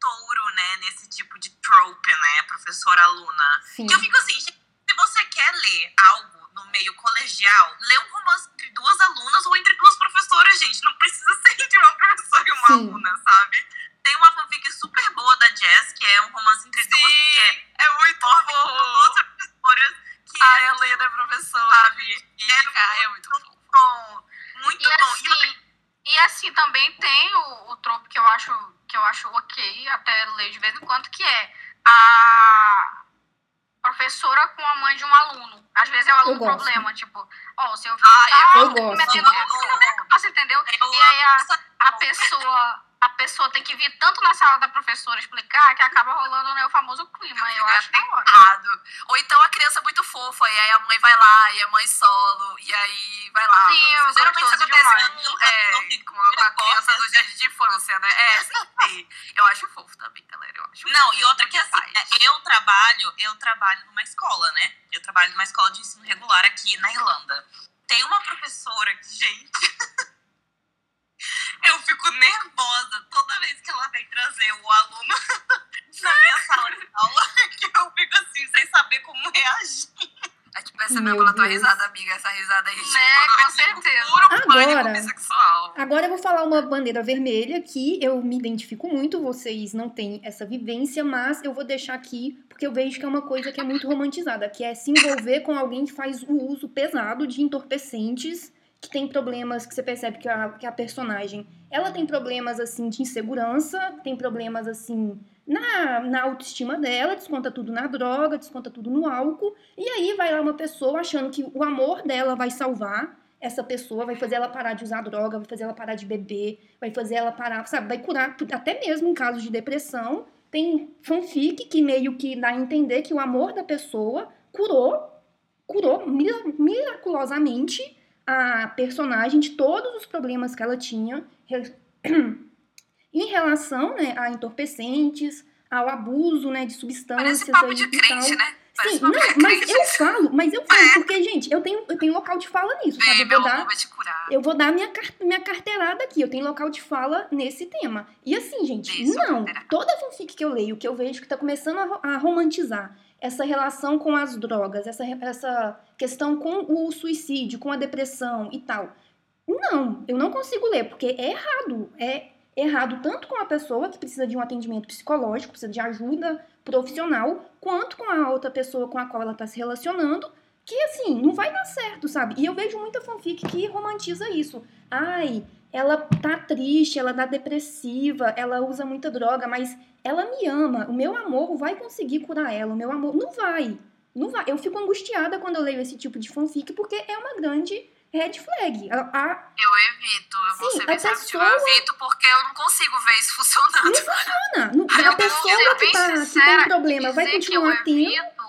touro, né, nesse tipo de trope, né, professora-aluna. Sim. Que eu fico assim, se você quer ler algo no meio colegial, lê um romance entre duas alunas ou entre duas professoras, gente. Não precisa ser entre uma professora e uma Sim. aluna, sabe? Tem uma fanfic super boa da Jess, que é um romance entre duas, que é é muito professoras, que A é, Helena é professora. sabe, E, é cara, é muito bom, muito E bom. E assim, e assim também tem o, o trope que eu acho que eu acho ok, até ler de vez em quando, que é a professora com a mãe de um aluno. Às vezes é o aluno problema, tipo, ó, o seu filho Ah, tá eu gosto. metendo a entendeu? Eu E aí a, a pessoa a pessoa tem que vir tanto na sala da professora explicar que acaba rolando né, o famoso clima. Eu acho da hora. errado. Ou então a criança é muito fofa, e aí a mãe vai lá, e a mãe solo, e aí vai lá. Sim, eu Geralmente isso acontece demais. com, é, com, com a criança do jardim de infância, né? É, sempre. Eu acho fofo também, galera. Eu acho Não, fofo e outra que assim, demais. é, eu trabalho, eu trabalho numa escola, né? Eu trabalho numa escola de ensino regular aqui na Irlanda. Tem uma professora que, gente, eu fico nervosa toda vez que ela vem trazer o aluno na minha sala de aula, que eu fico assim, sem saber como reagir. A gente percebeu Meu pela tua risada, amiga, essa risada aí. Né, tipo, com tipo, certeza. Agora- bissexual. Agora eu vou falar uma bandeira vermelha que eu me identifico muito, vocês não têm essa vivência, mas eu vou deixar aqui porque eu vejo que é uma coisa que é muito romantizada, que é se envolver com alguém que faz o uso pesado de entorpecentes, que tem problemas que você percebe que a, que a personagem, ela tem problemas assim de insegurança, tem problemas assim na, na autoestima dela, desconta tudo na droga, desconta tudo no álcool, e aí vai lá uma pessoa achando que o amor dela vai salvar essa pessoa, vai fazer ela parar de usar droga, vai fazer ela parar de beber, vai fazer ela parar, sabe, vai curar, até mesmo em casos de depressão. Tem fanfic que meio que dá a entender que o amor da pessoa curou, curou mira- miraculosamente a personagem de todos os problemas que ela tinha em relação né, a entorpecentes, ao abuso né, de substâncias Parece papo aí de e crente, tal. né? Parece Sim, não, mas crente. eu falo, mas eu falo, porque, gente, eu tenho, eu tenho local de fala nisso, sabe? Bem, Eu vou dar, curar. eu vou dar minha, minha carteirada aqui, eu tenho local de fala nesse tema. E assim, gente, não, toda fanfic que eu leio, que eu vejo que tá começando a, a romantizar essa relação com as drogas, essa, essa questão com o suicídio, com a depressão e tal. Não, eu não consigo ler, porque é errado. É errado tanto com a pessoa que precisa de um atendimento psicológico, precisa de ajuda profissional, quanto com a outra pessoa com a qual ela tá se relacionando, que assim, não vai dar certo, sabe? E eu vejo muita fanfic que romantiza isso. Ai, ela tá triste, ela tá depressiva, ela usa muita droga, mas ela me ama. O meu amor vai conseguir curar ela. O meu amor não vai. Não vai. Eu fico angustiada quando eu leio esse tipo de fanfic, porque é uma grande red flag. A, a- Eu evito, eu vou Sim, ser bem a seletiva. Eu pessoa- evito porque eu não consigo ver isso funcionando. não funciona. Não- a pessoa que, tá, que tem problema vai continuar tendo. evito,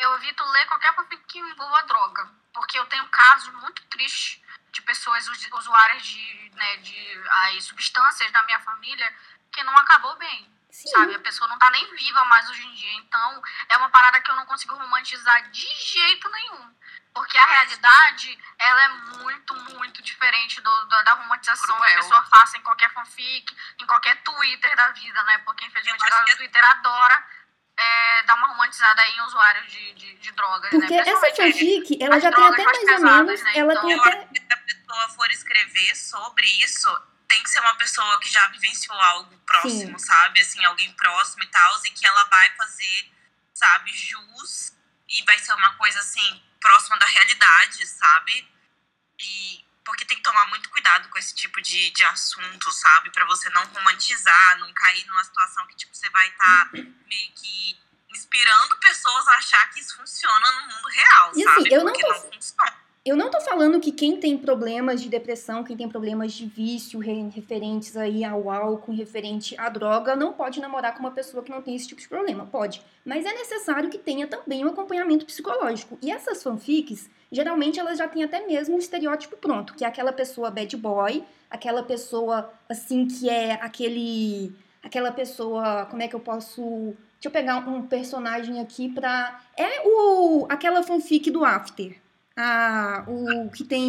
eu evito ler qualquer fanfic que envolva droga. Porque eu tenho casos muito tristes de pessoas usuárias de, né, de aí, substâncias na minha família que não acabou bem. Sim. Sabe? A pessoa não tá nem viva mais hoje em dia. Então, é uma parada que eu não consigo romantizar de jeito nenhum. Porque a realidade, ela é muito, muito diferente do, da, da romantização que a Cruel. pessoa faça em qualquer fanfic, em qualquer Twitter da vida, né? Porque, infelizmente, galera acho do Twitter adora é, dar uma romantizada aí em usuários de, de, de drogas, Porque né? essa fanfic, ela as já tem até mais mais ou pesadas, menos. né? Ela Então, tem até. Pessoa for escrever sobre isso, tem que ser uma pessoa que já vivenciou algo próximo, sabe? Assim, alguém próximo e tal, e que ela vai fazer, sabe, jus e vai ser uma coisa assim, próxima da realidade, sabe? E porque tem que tomar muito cuidado com esse tipo de, de assunto, sabe? Pra você não romantizar, não cair numa situação que, tipo, você vai estar meio que inspirando pessoas a achar que isso funciona no mundo real, E assim, sabe? eu não Porque tô- não funciona. Eu não tô falando que quem tem problemas de depressão, quem tem problemas de vício re- referentes aí ao álcool, referente à droga, não pode namorar com uma pessoa que não tem esse tipo de problema. Pode. Mas é necessário que tenha também um acompanhamento psicológico. E essas fanfics, geralmente elas já têm até mesmo um estereótipo pronto, que é aquela pessoa bad boy, aquela pessoa assim que é aquele aquela pessoa, como é que eu posso Deixa eu pegar um personagem aqui pra. É o aquela fanfic do After. Ah, o que tem.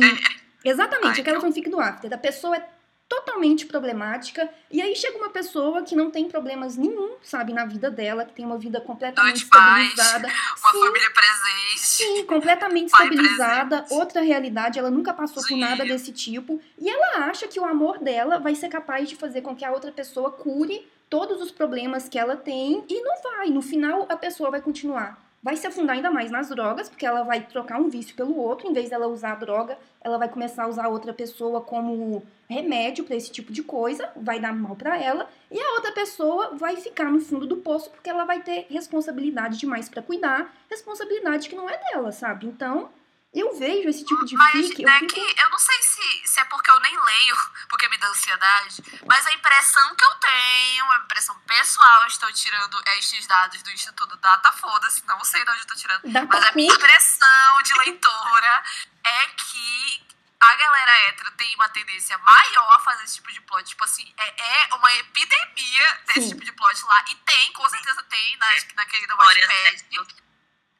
Exatamente, Ai, aquela não. fanfic do After. A pessoa é totalmente problemática. E aí chega uma pessoa que não tem problemas nenhum, sabe, na vida dela, que tem uma vida completamente Dois pais, estabilizada. Uma Sim, família presente. Sim, completamente estabilizada, presente. outra realidade, ela nunca passou por Sim. nada desse tipo. E ela acha que o amor dela vai ser capaz de fazer com que a outra pessoa cure todos os problemas que ela tem e não vai. No final, a pessoa vai continuar. Vai se afundar ainda mais nas drogas, porque ela vai trocar um vício pelo outro. Em vez dela usar a droga, ela vai começar a usar outra pessoa como remédio para esse tipo de coisa. Vai dar mal para ela. E a outra pessoa vai ficar no fundo do poço, porque ela vai ter responsabilidade demais para cuidar. Responsabilidade que não é dela, sabe? Então, eu vejo esse tipo de Mas fic, eu é fico... que eu não sei se, se é porque eu nem leio, porque me dá ansiedade, mas a impressão que eu tenho, a impressão pessoal, eu estou tirando estes dados do Instituto Data, foda-se, não sei de onde eu estou tirando, Dá mas a minha impressão de leitora é que a galera hétero tem uma tendência maior a fazer esse tipo de plot. Tipo assim, é, é uma epidemia desse Sim. tipo de plot lá. E tem, com certeza tem, na, naquele da Histórias Wattpad.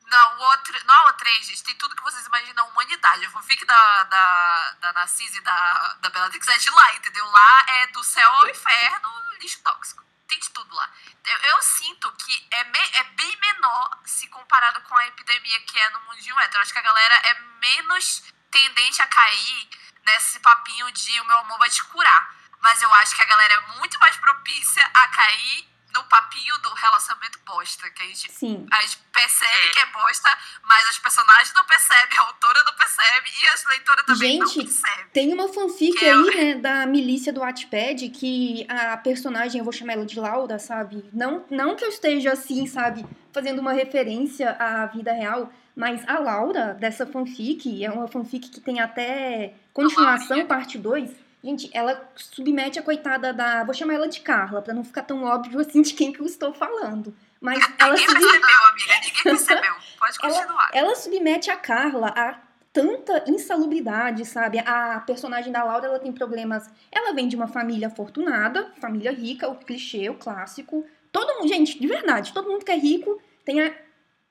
O outro, não a O3, gente, tem tudo que vocês imaginam a humanidade. A fanfic da, da, da Narcisa e da, da Bellatrix é de lá, entendeu? Lá é do céu ao inferno, lixo tóxico. Tem de tudo lá. Eu, eu sinto que é, me- é bem menor se comparado com a epidemia que é no mundinho hétero. Acho que a galera é menos tendente a cair nesse papinho de o meu amor vai te curar. Mas eu acho que a galera é muito mais propícia a cair no papinho do relacionamento bosta. Que a gente Sim. a gente percebe que é bosta, mas os personagens não percebem, a autora não percebe e as leitoras também Gente, não percebem. Tem uma fanfic Que é- aí, né, da milícia do Wattpad, que a personagem, eu vou chamar ela de Laura, sabe? Não, não que eu esteja assim, sabe, fazendo uma referência à vida real, mas a Laura, dessa fanfic, é uma fanfic que tem até continuação, parte 2. Gente, ela submete a coitada da. Vou chamar ela de Carla, pra não ficar tão óbvio assim de quem que eu estou falando. Mas ela Ninguém sub- percebeu, amiga, ninguém percebeu. Pode Ela- continuar. ela submete a Carla a tanta insalubridade, sabe? A personagem da Laura, ela tem problemas. Ela vem de uma família afortunada, família rica, o clichê, o clássico. Todo mundo, gente, de verdade, todo mundo que é rico tem a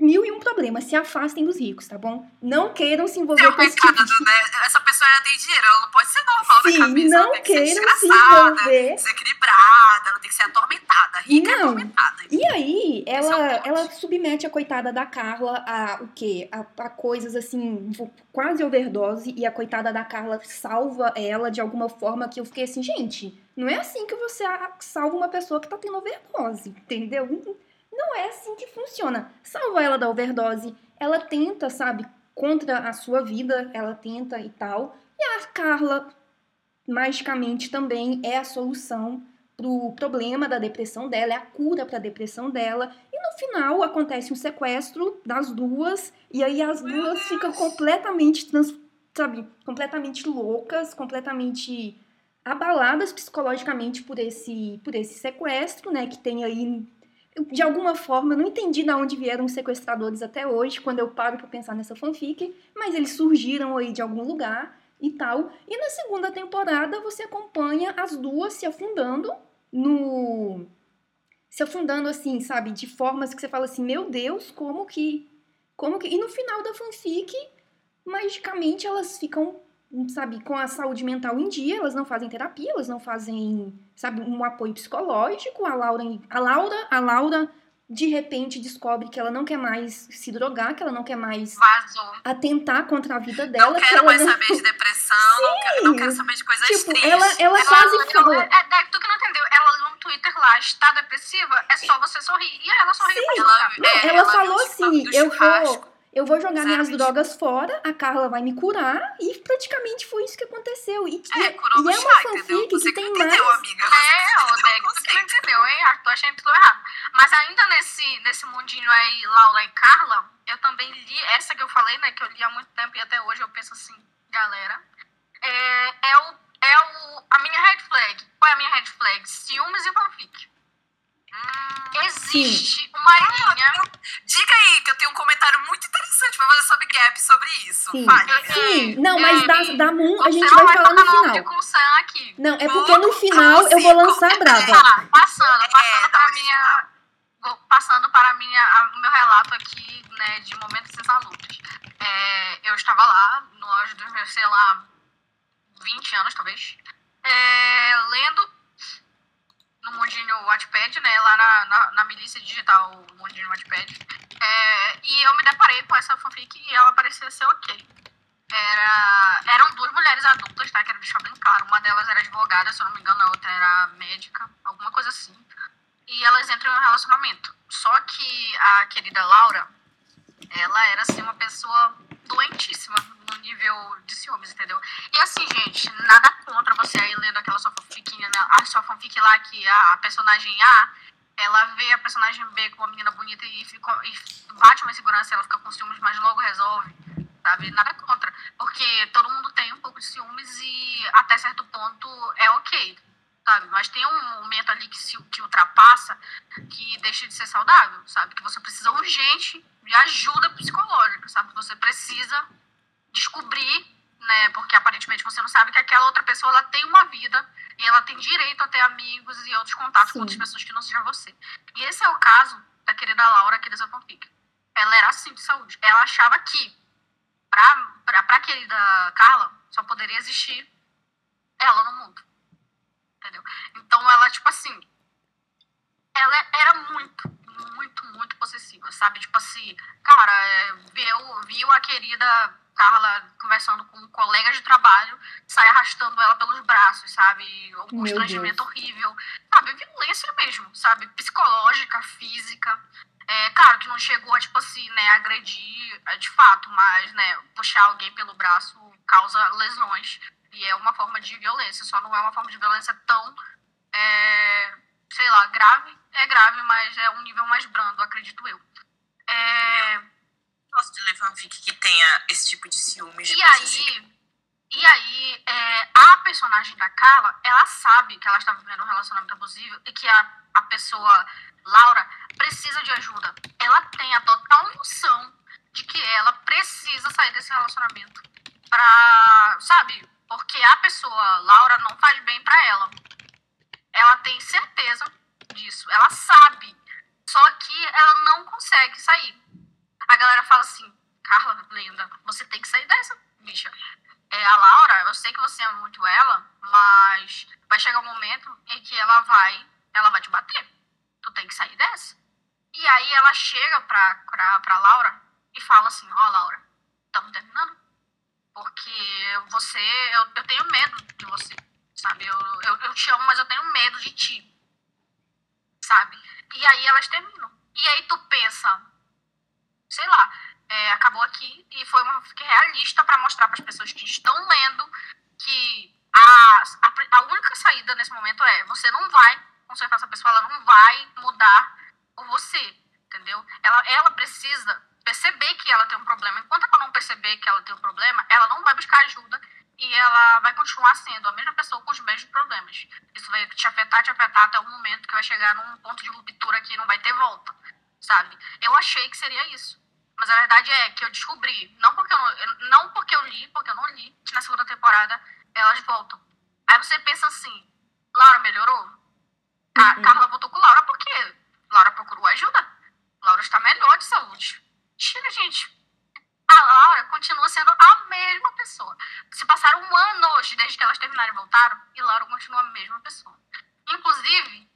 mil e um problemas. Se afastem dos ricos, tá bom? Não queiram se envolver Tem com esse tipo de... né? Essa pessoa tem dinheiro, ela não pode ser normal da Sim, cabeça. não tem que ser queiram se envolver. desequilibrada, ela tem que ser atormentada. Rica Não. atormentada. E aí, é ela, ponto. ela submete a coitada da Carla a o quê? A, a coisas assim, quase overdose, e a coitada da Carla salva ela de alguma forma que eu fiquei assim, gente, não é assim que você salva uma pessoa que tá tendo overdose, entendeu? Não é assim que funciona. Salva ela da overdose, ela tenta, sabe, contra a sua vida, ela tenta e tal. E a Carla, magicamente, também é a solução pro problema da depressão dela, é a cura pra depressão dela. E no final acontece um sequestro das duas, e aí as duas ficam completamente, trans, sabe, completamente loucas, completamente abaladas psicologicamente por esse, por esse sequestro, né, que tem aí de alguma forma, não entendi de onde vieram os sequestradores até hoje, quando eu paro pra pensar nessa fanfic, mas eles surgiram aí de algum lugar e tal. E na segunda temporada você acompanha as duas se afundando no. Se afundando assim, sabe? De formas que você fala assim, meu Deus, como que. Como que. E no final da fanfic, magicamente elas ficam, sabe, com a saúde mental em dia, elas não fazem terapia, elas não fazem, sabe, um apoio psicológico. A Laura, a Laura, a Laura de repente descobre que ela não quer mais se drogar, que ela não quer mais Vazou. atentar contra a vida dela. Não que quero ela mais não... saber de depressão, não quero, não quero saber de coisas Tipo, tristes. ela, ela Ela, quase ela- fala. é, é, tu que não entendeu, ela no Twitter lá está depressiva, é só você sorrir. E ela sorriu Ela, ela. Não, é, ela falou assim, eu vou, eu vou jogar minhas drogas fora, a Carla vai me curar, e praticamente foi isso que aconteceu. E, É, e- curou e no é uma fanfic Você que tem entendeu, mais... amiga. Você É, que ô, não entendeu, hein? Arthur, achei tudo errado. Mas ainda nesse, nesse mundinho aí, Laura e Carla, eu também li essa que eu falei, né? Que eu li há muito tempo e até hoje eu penso assim, galera. É, é, o, é o, a minha red flag. Qual é a minha red flag? Ciúmes e fanfic. Existe uma linha. Diga aí, que eu tenho um comentário muito interessante pra fazer sobre Gap sobre isso. Sim. Fale. Sim, não, mas da, da Moon a gente não vai falar no final. Não, é porque no final eu vou lançar a brava. Tá, passando, passando É, para da minha. Passando para minha, a- o meu relato aqui, né, de momentos exalutos. É, eu estava lá, no auge dos meus, sei lá, 20 anos, talvez, é, lendo no mundinho Wattpad, né, lá na, na, na milícia digital mundinho Wattpad. É, e eu me deparei com essa fanfic e ela parecia ser ok. Era, eram duas mulheres adultas, tá? Quero deixar bem claro. Uma delas era advogada, se eu não me engano, a outra era médica, alguma coisa assim. E elas entram em um relacionamento. Só que a querida Laura, ela era, assim, uma pessoa doentíssima nível de ciúmes, entendeu? E assim, gente, nada contra você aí lendo aquela sua né? a sua fanfic lá que a personagem A, ela vê a personagem B com uma menina bonita e, fica, e bate uma insegurança, ela fica com ciúmes, mas logo resolve, sabe? Nada contra. Porque todo mundo tem um pouco de ciúmes e até certo ponto é ok, sabe? Mas tem um momento ali que se que ultrapassa que deixa de ser saudável, sabe? Que você precisa urgente de ajuda psicológica, sabe? Você precisa descobrir, né? Porque aparentemente você não sabe que aquela outra pessoa ela tem uma vida e ela tem direito a ter amigos e outros contatos Sim. com outras pessoas que não sejam você. E esse é o caso da querida Laura aqui dessa fanfic. Ela era assim de saúde. Ela achava que pra, pra, pra querida Carla só poderia existir ela no mundo. Entendeu? Então ela, tipo assim, ela era muito, muito, muito possessiva, sabe? Tipo assim, cara, é, viu, viu a querida Carla conversando com um colega de trabalho, sai arrastando ela pelos braços, sabe? Um Meu constrangimento horrível, sabe? Violência mesmo, sabe? Psicológica, física. É, claro que não chegou a, tipo assim, né, agredir é, de fato, mas, né, puxar alguém pelo braço causa lesões. E é uma forma de violência, só não é uma forma de violência tão, é, sei lá, grave. É grave, mas é um nível mais brando, acredito eu. É, Gosto de ler fanfic que tenha esse tipo de ciúmes. de e coisa assim. aí, e aí é, a personagem da Carla, ela sabe que ela está vivendo um relacionamento abusivo e que a, a pessoa, Laura, precisa de ajuda. Ela tem a total noção de que ela precisa sair desse relacionamento. Pra, sabe? Porque a pessoa, Laura, não faz bem pra ela. Ela tem certeza disso. Ela sabe. Só que ela não consegue sair. A galera fala assim, Carla, lenda, você tem que sair dessa, bicha. É, a Laura, eu sei que você ama muito ela, mas vai chegar um momento em que ela vai, ela vai te bater. Tu tem que sair dessa. E aí ela chega pra, pra, pra Laura e fala assim, ó, oh, Laura, estamos terminando. Porque você, eu, eu tenho medo de você, sabe? Eu, eu, eu te amo, mas eu tenho medo de ti, sabe? E aí elas terminam. E aí tu pensa, sei lá, é, acabou aqui e foi uma fiquei realista para mostrar para as pessoas que estão lendo que a, a, a, única saída nesse momento é você não vai consertar essa pessoa, ela não vai mudar por você, entendeu? Ela, ela precisa perceber que ela tem um problema. Enquanto ela não perceber que ela tem um problema, ela não vai buscar ajuda e ela vai continuar sendo a mesma pessoa com os mesmos problemas. Isso vai te afetar, te afetar até o momento que vai chegar num ponto de ruptura que não vai ter volta, sabe? Eu achei que seria isso. Mas a verdade é que eu descobri, não porque eu não, não porque eu li, porque eu não li, que na segunda temporada elas voltam. Aí você pensa assim, Laura melhorou? A uhum. Carla voltou com Laura porque Laura procurou ajuda. Laura está melhor de saúde. Chega, gente. A Laura continua sendo a mesma pessoa. Se passaram um ano hoje, desde que elas terminaram e voltaram, e Laura continua a mesma pessoa. Inclusive,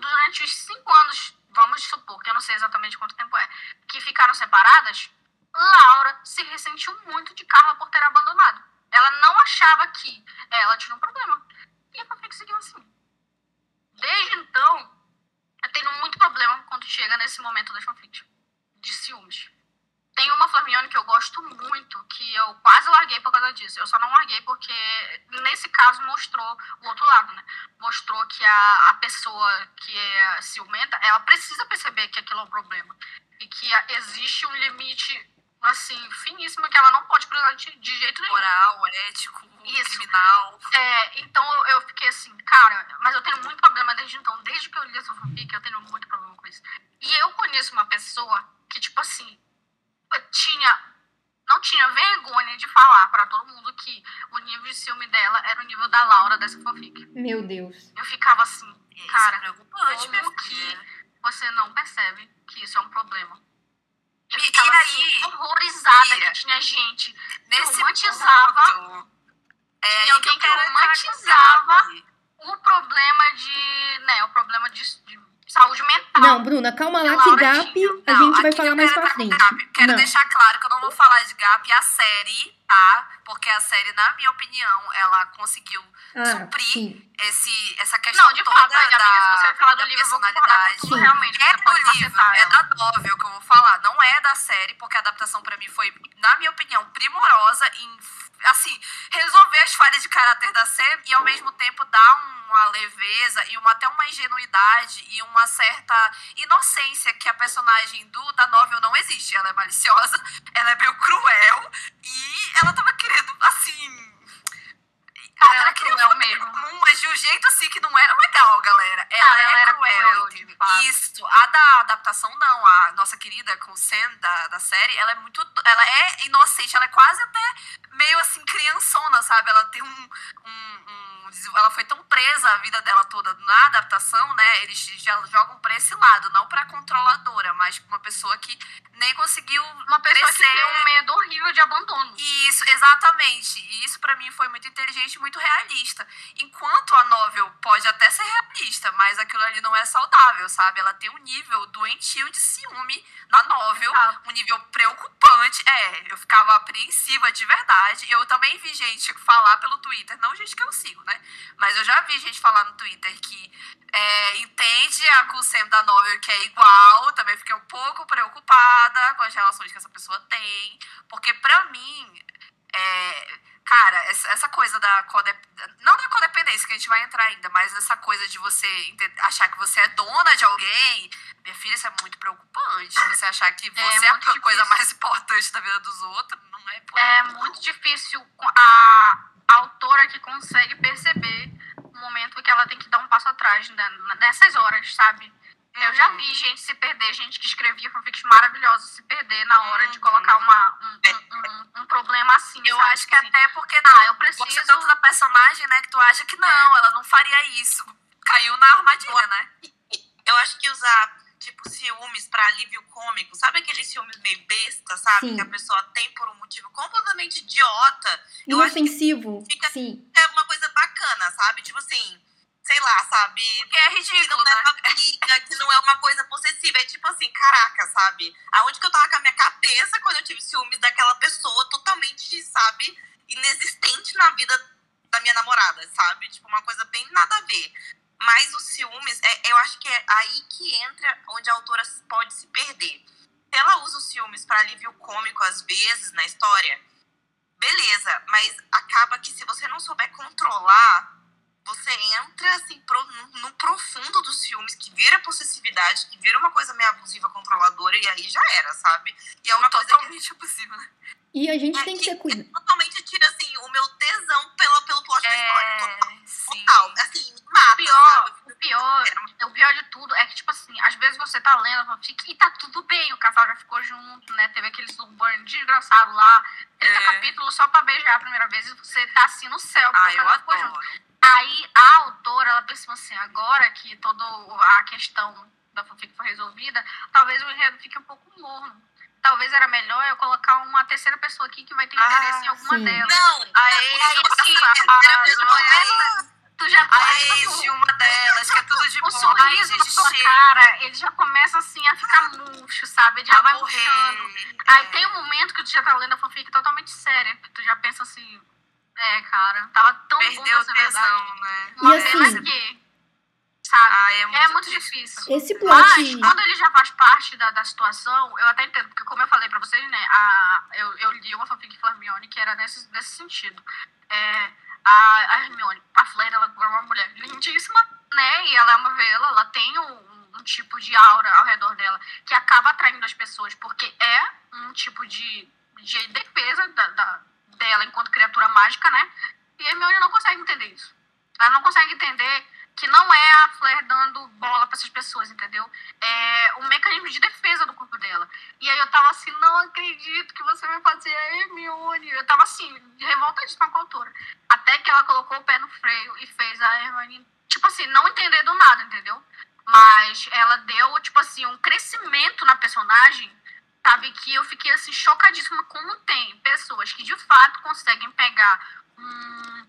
durante os cinco anos vamos supor, que eu não sei exatamente quanto tempo é, ficaram separadas, Laura se ressentiu muito de Carla por ter abandonado. Ela não achava que ela tinha um problema. E a fanfic seguiu assim. Desde então, eu tenho muito problema quando chega nesse momento da fanfic. De ciúmes. Tem uma Flavione que eu gosto muito, que eu quase larguei por causa disso. Eu só não larguei porque, nesse caso, mostrou o outro lado, né? Mostrou que a, a pessoa que é ciumenta, ela precisa perceber que aquilo é um problema. E que existe um limite, assim, finíssimo que ela não pode cruzar de, de jeito nenhum. Moral, ético, Isso. criminal. É, então eu fiquei assim, cara, mas eu tenho muito problema desde então. Desde que eu li essa fanfic, eu tenho muito problema com isso. E eu conheço uma pessoa que, tipo assim, tinha não tinha vergonha de falar para todo mundo que o nível de ciúme dela era o nível da Laura dessa fanfic. Meu Deus. Eu ficava assim, cara, é como que você não percebe que isso é um problema? Eu e, ficava e assim, aí, assim, horrorizada que tinha gente que romantizava. Ponto, é, tinha alguém que, que romantizava o problema de. né, o problema de, de saúde mental. Não, Bruna, calma lá que GAP a gente vai falar mais pra frente. Gap. Quero não. deixar claro que eu não vou falar de GAP a série, tá? Porque a série, na minha opinião, ela conseguiu ah, suprir esse, essa questão não, de toda fato, da, amiga, se você vai falar do livro, personalidade. Eu vou realmente, é do livro, é da novel que eu vou falar, não é da série, porque a adaptação pra mim foi, na minha opinião, primorosa em assim, resolver as falhas de caráter da série e ao mesmo tempo dar uma leveza e uma, até uma ingenuidade e uma certa inocência que a personagem do, da novel não existe. Ela é maliciosa, ela é meio cruel e ela tava querendo, assim, Cara, ela queria mesmo. Comum, mas de um jeito assim que não era legal, galera. Ela, ah, ela é era cruel. cruel Isso. A da adaptação, não. A nossa querida com Sam da, da série, ela é muito. Ela é inocente, ela é quase até meio assim, criançona, sabe? Ela tem um, um, um ela foi tão presa a vida dela toda na adaptação, né? Eles já jogam pra esse lado, não pra controladora, mas uma pessoa que nem conseguiu uma pessoa crescer. que tem um medo horrível de abandono. Isso, exatamente. E isso para mim foi muito inteligente, muito realista. Enquanto a novel pode até ser realista, mas aquilo ali não é saudável, sabe? Ela tem um nível doentio de ciúme na novel, um nível preocupante. É, eu ficava apreensiva de verdade. Eu também vi gente falar pelo Twitter, não gente que eu sigo, né? Mas eu já vi gente falar no Twitter que é, entende a Kusem da novel que é igual. Também fiquei um pouco preocupada com as relações que essa pessoa tem. Porque pra mim, é, cara, essa coisa da codependência, não da codependência que a gente vai entrar ainda, mas essa coisa de você achar que você é dona de alguém, minha filha, isso é muito preocupante. Você achar que é você é, é a coisa mais importante da vida dos outros, não é? É muito difícil a, a autora que consegue perceber o momento que ela tem que dar um passo atrás né, nessas horas, sabe? Eu já vi gente se perder, gente que escrevia fanfics maravilhosos se perder na hora de colocar uma, um, um, um, um, problema assim. Eu sabe? acho que até porque ah, eu preciso... gosta tanto da personagem, né, que tu acha que não, é. ela não faria isso. Caiu na armadilha, né? Eu acho que usar, tipo, ciúmes pra alívio cômico. Sabe aqueles filmes meio besta, sabe? Sim. Que a pessoa tem por um motivo completamente idiota. Eu acho que Inofensivo. fica- Sim. é uma coisa bacana, sabe? Tipo assim, sei lá, sabe? Que é Que ridículo, não é né? briga, que não é uma coisa possessiva. É tipo assim, caraca, sabe? Aonde que eu tava com a minha cabeça quando eu tive ciúmes daquela pessoa totalmente, sabe? Inexistente na vida da minha namorada, sabe? Tipo, uma coisa bem nada a ver. Mas os ciúmes, é, eu acho que é aí que entra onde a autora pode se perder. Se ela usa os ciúmes para alívio cômico, às vezes, na história, beleza, mas acaba que se você não souber controlar, você entra assim pro- no, no profundo dos ciúmes, que vira possessividade, que vira uma coisa meio abusiva, controladora, e aí já era, sabe? E é uma coisa que Totalmente possível, né? E a gente é tem que que ter cuidado. totalmente tira assim o meu tesão pelo, pelo plot da história. Total, É, sim. total. Assim, me mata, pior, sabe? o pior, o pior de tudo é que, tipo assim, às vezes você tá lendo a fanfic e tá tudo bem, o casal já ficou junto, né? Teve aquele suburn desgraçado lá, 30 É. capítulos só pra beijar a primeira vez e você tá assim no céu, porque Ah, o eu ficou junto. Aí a autora, ela pensou assim, agora que toda a questão da fanfic foi resolvida, talvez o enredo fique um pouco morno. Talvez era melhor eu colocar uma terceira pessoa aqui que vai ter Ah, interesse em alguma sim. delas. Não, aí, assim, terceira a- pessoa é começa- tu já A começa ex de uma delas, que é tudo de o bom. Ai, sorriso gente, sua cara, ele já começa assim a ficar murcho, sabe? Ele já A vai morrer. murchando. Aí tem um momento que tu já tá lendo a fanfic totalmente séria, que tu já pensa assim, é, cara, tava tão bom Perdeu o tesão, né? E Uma assim- pena que, sabe? Ah, é é muito muito, triste. difícil. Esse Mas, plot. quando ele já faz parte da, da situação, eu até entendo, porque como eu falei pra vocês, né, a, eu, eu li uma fanfic Hermione que era nesse, nesse sentido. É, a, a Hermione, a Flair, ela é uma mulher lindíssima, né, e ela é uma vela, ela tem um, um tipo de aura ao redor dela que acaba atraindo as pessoas, porque é um tipo de, de defesa da, da- dela enquanto criatura mágica, né, e a Hermione não consegue entender isso. Ela não consegue entender que não é a Flair dando bola pra essas pessoas, entendeu? É um mecanismo de defesa do corpo dela. E aí eu tava assim, não acredito que você vai fazer a Hermione. Eu tava assim, revoltadíssima com a autora. Até que ela colocou o pé no freio e fez a Hermione, tipo assim, não entender do nada, entendeu? Mas ela deu, tipo assim, um crescimento na personagem, sabe? Que eu fiquei assim, chocadíssima como tem pessoas que de fato conseguem pegar um,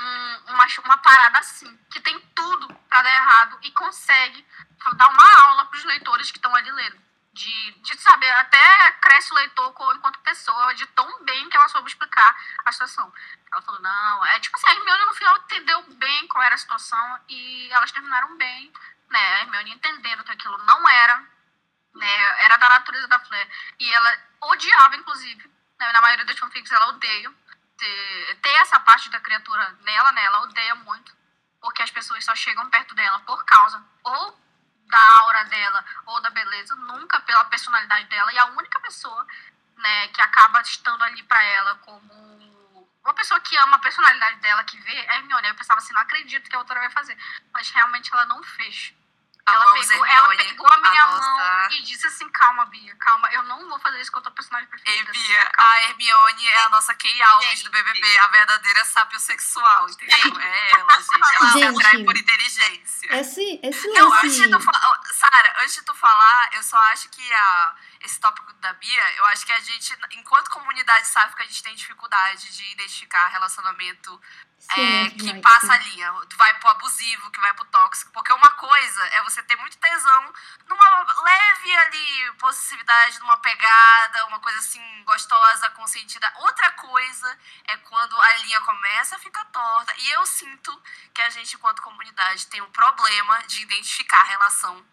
um- uma, uma parada assim, que tem tudo pra dar errado e consegue dar uma aula pros leitores que estão ali lendo. De, de saber, até cresce o leitor enquanto pessoa, de tão bem que ela soube explicar a situação. Ela falou, não, é tipo assim, a Hermione no final entendeu bem qual era a situação e elas terminaram bem, né? A Hermione entendendo que aquilo não era, né? Era da natureza da Flair. E ela odiava, inclusive, né, na maioria das fanfics ela odeia ter, essa parte da criatura nela, né? Ela odeia muito, porque as pessoas só chegam perto dela por causa ou da aura dela ou da beleza, nunca pela personalidade dela. E a única pessoa, né, que acaba estando ali pra ela como uma pessoa que ama a personalidade dela, que vê, é Hermione. Eu pensava assim, não acredito que a autora vai fazer. Mas realmente ela não fez. Ela pegou, ela pegou a minha a mão nossa- e disse assim, calma, Bia, calma, eu não vou fazer isso com a tua personagem Ei, preferida. Bia, calma. a Hermione é a nossa Kay Alves do BBB, a verdadeira sapiosexual, entendeu? É ela, gente. Ela se atrai por inteligência. Esse, esse Não, antes lance. de tu falar, Sara, antes de tu falar, eu só acho que a, esse tópico da Bia, eu acho que a gente, enquanto comunidade sáfica, a gente tem dificuldade de identificar relacionamento Sim, é, que passa a linha, que vai pro abusivo, que vai pro tóxico. Porque uma coisa é você ter muito tesão numa leve ali possessividade, numa pegada, uma coisa assim gostosa, consentida. Outra coisa é quando a linha começa a ficar torta. E eu sinto que a gente, enquanto comunidade, tem um problema de identificar a relação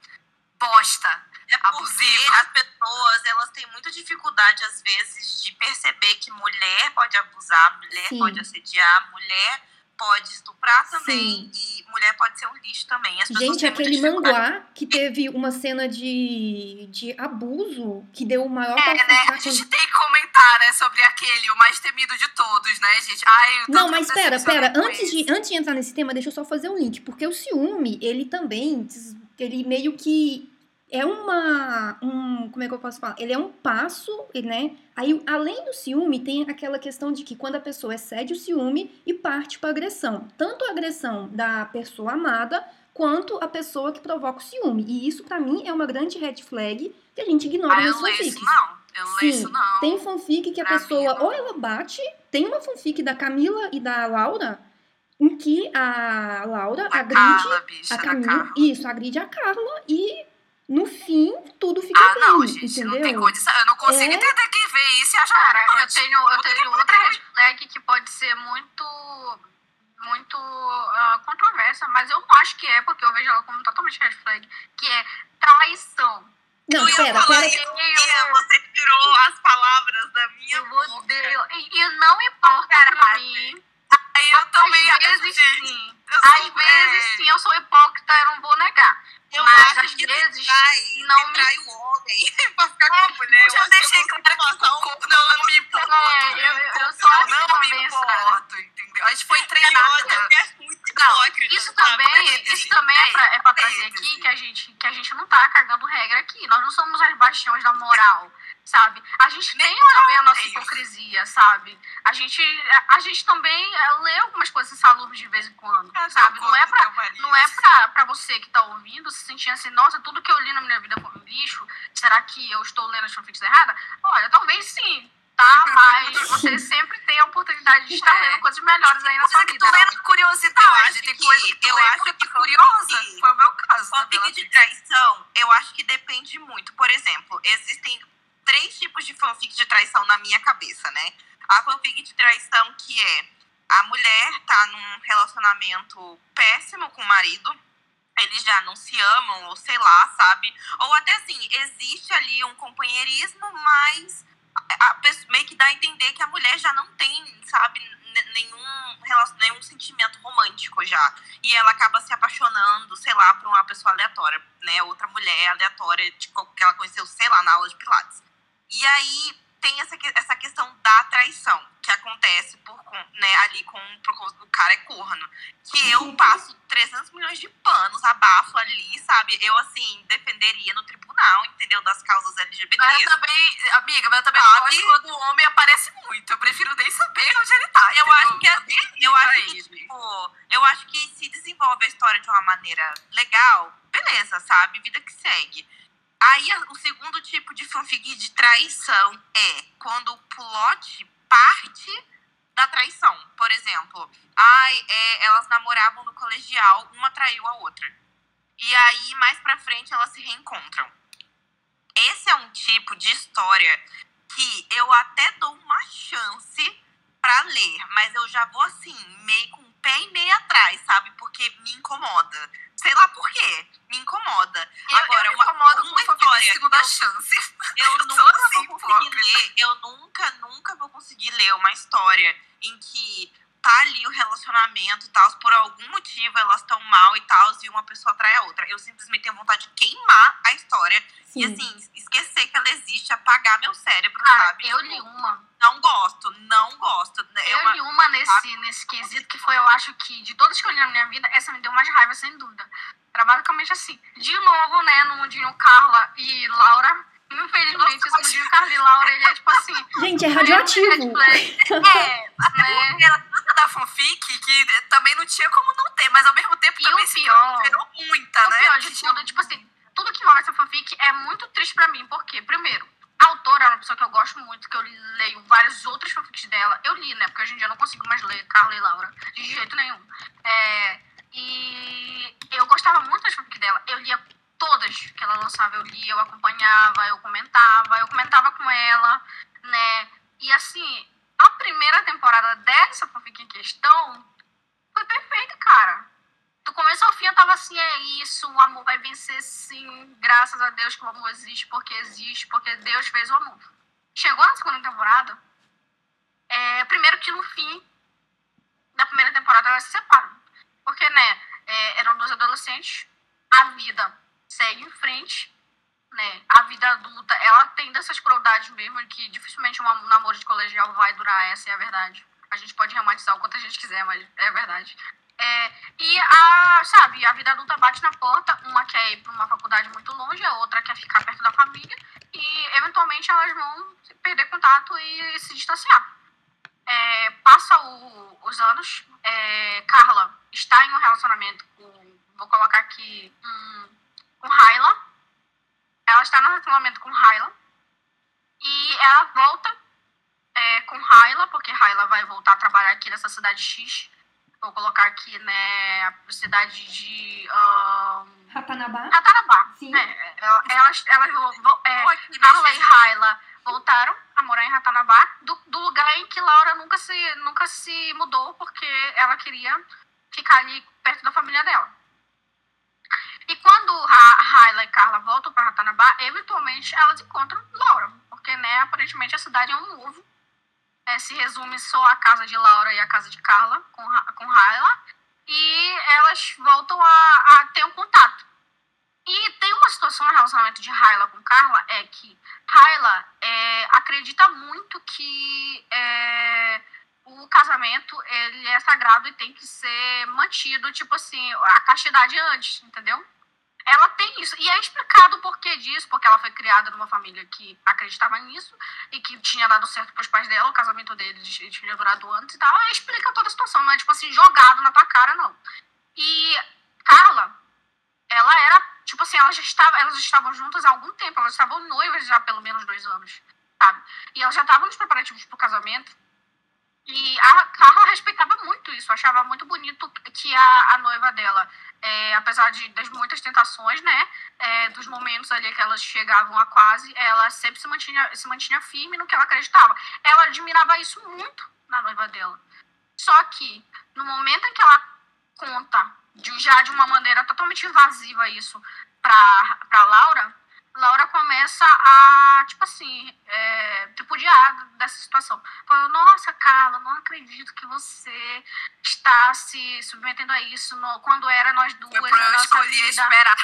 bosta. É porque Abusiva. as pessoas, elas têm muita dificuldade, às vezes, de perceber que mulher pode abusar, mulher Sim. pode assediar, mulher pode estuprar também, e mulher pode ser um lixo também. Gente, aquele manguá que teve uma cena de, de abuso que deu o maior É, né? A gente tem que comentar, né, sobre aquele, o mais temido de todos, né, gente? Ai, Não, mas pera, pera. Antes de, antes de entrar nesse tema, deixa eu só fazer um link. Porque o ciúme, ele também, des- ele meio que é uma, um, como é que eu posso falar? Ele é um passo, né? Aí, além do ciúme, tem aquela questão de que quando a pessoa excede o ciúme e parte para agressão. Tanto a agressão da pessoa amada, quanto a pessoa que provoca o ciúme. E isso, pra mim, é uma grande red flag que a gente ignora Ah, nas fanfics. isso não. Eu leio Sim, isso não. Tem fanfic que a Pra pessoa, mim, não. ou ela bate, tem uma fanfic da Camila e da Laura, em que a Laura Da agride Carla, bicha, a Camila. Isso, agride a Carla e no fim tudo fica Ah, bem, não, gente, entendeu? não tem condição. Eu não consigo É. entender quem vê isso e acha Cara, eu tenho, eu tenho outra red flag que pode ser muito, muito ah, controversa, mas eu não acho que é, porque eu vejo ela como totalmente red flag, que é traição. Não, Eu pera, pera. isso. Ia, você tirou as palavras da minha Eu boca. odeio. E, e não importa pra Caralho. mim. Eu também Às acho, vezes sim. Eu Às sou- vezes é, sim, eu sou hipócrita, eu não vou negar. Eu Mas, às vezes, trai, não me- trai o homem pra ficar com a mulher. Eu já deixei claro que com eu não me importo. É, eu, eu, eu sou assim não me também, importo, entendeu? A gente foi treinada. Não, hipócrita, Isso também, isso também é pra, é pra trazer aqui que a, gente, que a gente não tá cagando regra aqui. Nós não somos as bastiões da moral, sabe? A gente Nem tem também a nossa hipocrisia, sabe? A gente, a, a gente também é, lê algumas coisas insalubres de vez em quando, Ah, sabe? Não é pra, não é pra, pra você que tá ouvindo se sentir assim, nossa, tudo que eu li na minha vida foi um lixo, será que eu estou lendo as fanfics erradas? Olha, talvez sim, tá? Mas você sempre tem a oportunidade de estar É. lendo coisas melhores aí na sua Coisa que tu vida. lê na curiosidade. Eu acho tem que- coisa que tu eu lê acho que tá curiosa. fanfic- Foi o meu caso. né, Fanfic Bela de traição, eu acho que depende muito. Por exemplo, existem três tipos de fanfic de traição na minha cabeça, né? A fanfic de traição que é a mulher tá num relacionamento péssimo com o marido, eles já não se amam, ou sei lá, sabe? Ou até assim, existe ali um companheirismo, mas a, pessoa- meio que dá a entender que a mulher já não tem, sabe, nenhum, nenhum sentimento romântico já. E ela acaba se apaixonando, sei lá, por uma pessoa aleatória, né? Outra mulher aleatória, tipo, que ela conheceu, sei lá, na aula de Pilates. E aí tem essa, que- essa questão da traição, que acontece por, né, ali com, por conta do cara é corno. Que eu passo 300 milhões de panos, abafo ali, sabe? Eu, assim, defenderia no tribunal, entendeu? Das causas LGBT. Mas eu também, amiga, mas eu também Sabe? não gosto quando o homem aparece muito. Eu prefiro nem saber onde ele tá. Eu acho que assim, nem eu acho que, tipo, eu acho que se desenvolve a história de uma maneira legal, beleza, sabe? Vida que segue. Aí o segundo tipo de fanfic de traição é quando o plot parte da traição. Por exemplo, ai, é, elas namoravam no colegial, uma traiu a outra. E aí, mais pra frente, elas se reencontram. Esse é um tipo de história que eu até dou uma chance pra ler, mas eu já vou assim, meio com pé e meio atrás, sabe? Porque me incomoda. Sei lá por quê, me incomoda. Eu, Agora, eu me uma- incomodo com uma fanfic de história segunda eu- chance. Eu Eu nunca assim, vou conseguir hipócrita. ler, eu nunca, nunca vou conseguir ler uma história em que tá ali o relacionamento e tal, por algum motivo elas estão mal e tal, e uma pessoa atrai a outra. Eu simplesmente tenho vontade de queimar a história Sim. e assim, esquecer que ela existe, apagar meu cérebro, Cara, sabe? eu Tipo, li uma. Não gosto, não gosto. É Eu uma- li uma nesse, nesse quesito que foi, eu acho que, de todas que eu li na minha vida, essa me deu mais raiva, sem dúvida. Era basicamente assim. De novo, né, no mundinho Carla e Laura. Infelizmente, esse mundinho Carla e Laura, ele é tipo assim. Gente, é radioativo. flag. É, né? Da fanfic que também não tinha como não ter, mas ao mesmo tempo E também o se pior- gerou muita, O né? pior de Que tudo, tipo assim, tudo que envolve essa fanfic é muito triste pra mim, porque, primeiro, a autora é uma pessoa que eu gosto muito, que eu leio vários outros fanfics dela. Eu li, né? Porque hoje em dia eu não consigo mais ler Carla e Laura, de jeito nenhum. É, e eu gostava muito das fanfics dela. Eu lia todas que ela lançava, eu lia, eu acompanhava, eu comentava, eu comentava com ela, né? E assim, primeira temporada dessa fanfic em questão foi perfeita, cara do começo ao fim eu tava assim, é isso, o amor vai vencer sim, graças a Deus que o amor existe, porque existe, porque Deus fez o amor. Chegou na segunda temporada, é, primeiro que no fim da primeira temporada elas se separam. Porque, né, é, eram dois adolescentes, a vida segue em frente, né, a vida adulta, ela tem dessas crueldades mesmo, que dificilmente um namoro de colegial vai durar, essa é a verdade. A gente pode romantizar o quanto a gente quiser, mas é a verdade. É, e a, sabe, a vida adulta bate na porta, uma quer ir para uma faculdade muito longe, a outra quer ficar perto da família, e eventualmente elas vão perder contato e se distanciar. É, passa o- os anos, é, Carla está em um relacionamento com vou colocar aqui hum, com Hyla. Ela está no relacionamento com Hyla. E ela volta é, com Hyla, porque Hyla vai voltar a trabalhar aqui nessa cidade X. Vou colocar aqui, né, a cidade de. Um, Ratanabá? Ratanabá. Sim. É, elas, elas, é, Pô, aqui Carla e Hyla voltaram a morar em Ratanabá, do, do lugar em que Laura nunca se, nunca se mudou, porque ela queria ficar ali perto da família dela. E quando Ra- Hyla e Carla voltam para Ratanabá, eventualmente elas encontram Laura, porque né, aparentemente a cidade é um ovo. É, se resume só a casa de Laura e a casa de Carla com, com Hyla. E elas voltam a, a ter um contato. E tem uma situação no relacionamento de Hyla com Carla, é que Hyla é, acredita muito que é, o casamento ele é sagrado e tem que ser mantido, tipo assim, a castidade antes, entendeu? Ela tem isso. E é explicado o porquê disso, porque ela foi criada numa família que acreditava nisso e que tinha dado certo pros pais dela, o casamento deles tinha durado antes e tal. Explica toda a situação, não é tipo assim, jogado na tua cara, não. E Carla, ela era, tipo assim, ela já estava, elas estavam juntas há algum tempo, elas estavam noivas já há pelo menos dois anos, sabe? E elas já estavam nos preparativos pro casamento. E a Carla respeitava muito isso, achava muito bonito que a, a noiva dela, é, apesar de, das muitas tentações, né, é, dos momentos ali que elas chegavam a quase, ela sempre se mantinha, se mantinha firme no que ela acreditava. Ela admirava isso muito na noiva dela. Só que, no momento em que ela conta, de, já de uma maneira totalmente invasiva isso pra Laura, Laura começa a, tipo assim, é, tripudiar dessa situação. Falando, nossa, Carla, não acredito que você está se submetendo a isso no- quando era nós duas, Foi pra a eu vida, esperar.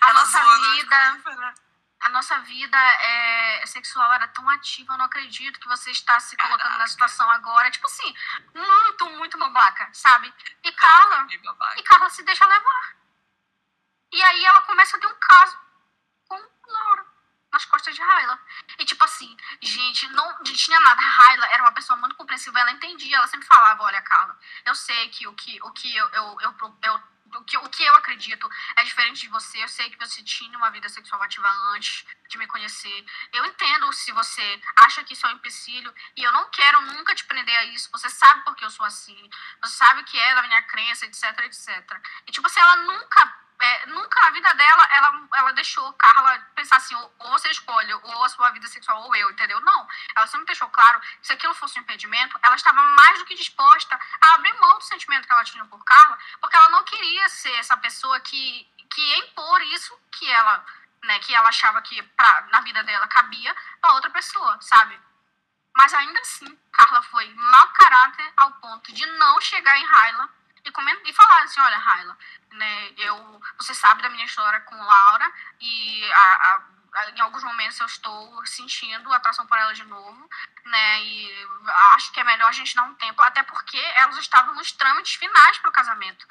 a Ela nossa zoando, vida, escolhi esperar. a nossa vida é, sexual era tão ativa, eu não acredito que você está se colocando Caraca. na situação agora. Tipo assim, muito, muito babaca, sabe? E Carla, e Carla se deixa levar. E aí ela começa a ter um caso nas costas de Hyla. E tipo assim, gente, não, não tinha nada. A Hyla era uma pessoa muito compreensiva, ela entendia, ela sempre falava, olha, Carla, eu sei que o que, o que eu, eu, eu, eu- o que, o que eu acredito é diferente de você. Eu sei que você tinha uma vida sexual ativa antes de me conhecer. Eu entendo se você acha que isso é um empecilho e eu não quero nunca te prender a isso. Você sabe porque eu sou assim. Você sabe que é da minha crença, etc, etc. E tipo assim, ela nunca, é, nunca na vida dela, ela, ela deixou Carla pensar assim, ou, ou você escolhe, ou a sua vida sexual, ou eu, entendeu? Não. Ela sempre deixou claro que se aquilo fosse um impedimento, ela estava mais do que disposta a abrir mão do sentimento que ela tinha por Carla, porque ela não queria ser essa pessoa que, que ia impor isso que ela, né, que ela achava que pra, na vida dela cabia pra outra pessoa, sabe? Mas ainda assim, Carla foi mau caráter ao ponto de não chegar em Hyla e, coment- e falar assim, olha, Hyla, né, eu, você sabe da minha história com Laura e a- a- em alguns momentos eu estou sentindo atração por ela de novo, né, e acho que é melhor a gente dar um tempo, até porque elas estavam nos trâmites finais para o casamento.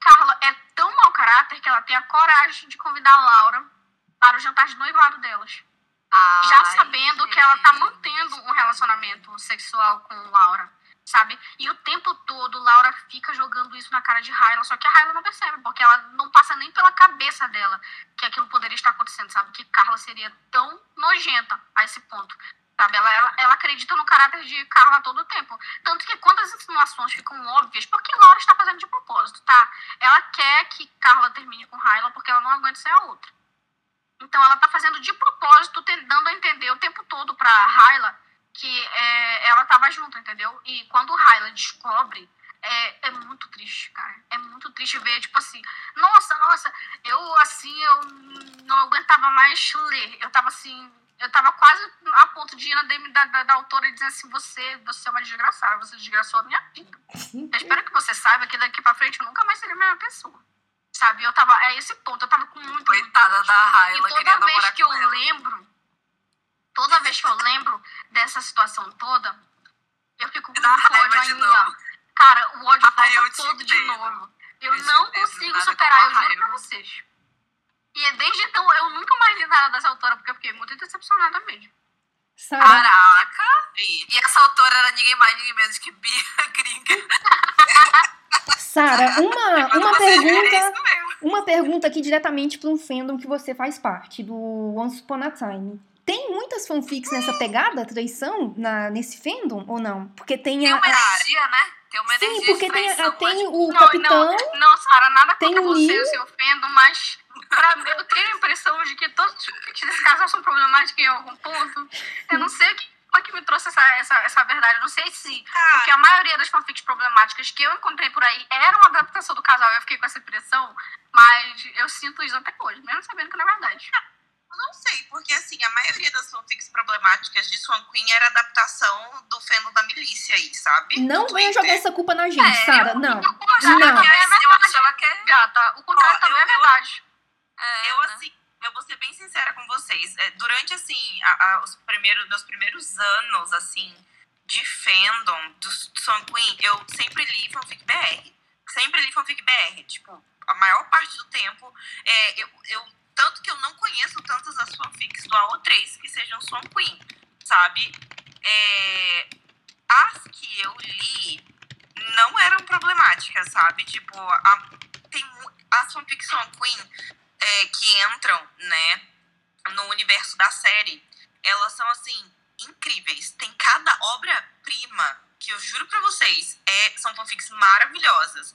Carla é tão mau caráter que ela tem a coragem de convidar a Laura para o jantar de noivado delas já Ai, sabendo que ela tá gente. mantendo um relacionamento sexual com Laura, sabe? E o tempo todo Laura fica jogando isso na cara de Hyla, só que a Hyla não percebe, porque ela não passa nem pela cabeça dela que aquilo poderia estar acontecendo, sabe? Que Carla seria tão nojenta a esse ponto. Sabe? Ela, ela, ela acredita no caráter de Carla todo o tempo. Tanto que quando as insinuações ficam óbvias, porque Laura está fazendo de propósito, tá? Ela quer que Carla termine com Hyla porque ela não aguenta ser a outra. Então ela tá fazendo de propósito, ten- dando a entender o tempo todo pra Hyla que é, ela tava junto, entendeu? E quando Hyla descobre, é, é muito triste, cara. É muito triste ver, tipo assim, nossa, nossa, eu assim, eu não aguentava mais ler. Eu tava assim, eu tava quase a ponto de ir na DM da, da, da autora e dizer assim, você, você é uma desgraçada, você desgraçou a minha vida. Eu espero que você saiba que daqui pra frente eu nunca mais serei a mesma pessoa. Sabe? Eu tava, é esse ponto, eu tava com muito, muito Coitada ódio. da E Raila, queria toda vez que eu ela. lembro, toda vez que eu lembro dessa situação toda, eu fico com Dá muito ódio ainda. novo. Cara, o ódio Ai, eu volta todo de novo. Eu Eu não consigo superar, eu juro pra vocês. E desde então eu nunca mais li nada dessa autora, porque eu fiquei muito decepcionada mesmo. Sara, Caraca! E essa autora era ninguém mais, ninguém menos que Bia Gringa. Sara, uma, uma é pergunta. isso mesmo. Uma pergunta aqui diretamente para um fandom que você faz parte, do Once Upon a Time. Tem muitas fanfics nessa pegada, traição, na, nesse fandom ou não? Porque tem Tem a. uma a- energia, né? Tem uma sim, energia porque de tem, a- tem o Não, capitão. não, não, Sara, nada tem contra o você, Neil. eu se ofendo, mas pra mim, eu tenho a impressão de que todos os fanfics desse casal são problemáticos em algum ponto. Eu não sei o que, o que me trouxe essa, essa, essa verdade. Eu não sei se. Porque a maioria das fanfics problemáticas que eu encontrei por aí eram uma adaptação do casal. Eu fiquei com essa impressão, mas eu sinto isso até hoje, mesmo sabendo que não é verdade. Eu não sei, porque assim, a maioria das fanfics problemáticas de Swan Queen era adaptação do fandom da milícia aí, sabe? Não Do venha Twitter. jogar essa culpa na gente, É, Sara. Não. Eu acho Não. que é Eu acho verdade. que ela quer. Gata, o contrário também eu- é verdade. É, Eu, assim, eu vou ser bem sincera com vocês. É, Durante, assim, a- a- os primeiros, meus primeiros anos, assim, de fandom do Swan Queen, eu sempre li fanfic BR. Sempre li fanfic BR. Tipo, a maior parte do tempo, é, eu, eu, tanto que eu não conheço tantas as fanfics do AO3 que sejam Swan Queen, sabe? É, as que eu li não eram problemáticas, sabe? Tipo, a, tem as fanfics Swan Queen é, que entram, né, no universo da série, elas são, assim, incríveis. Tem cada obra-prima que eu juro pra vocês, é, são fanfics maravilhosas.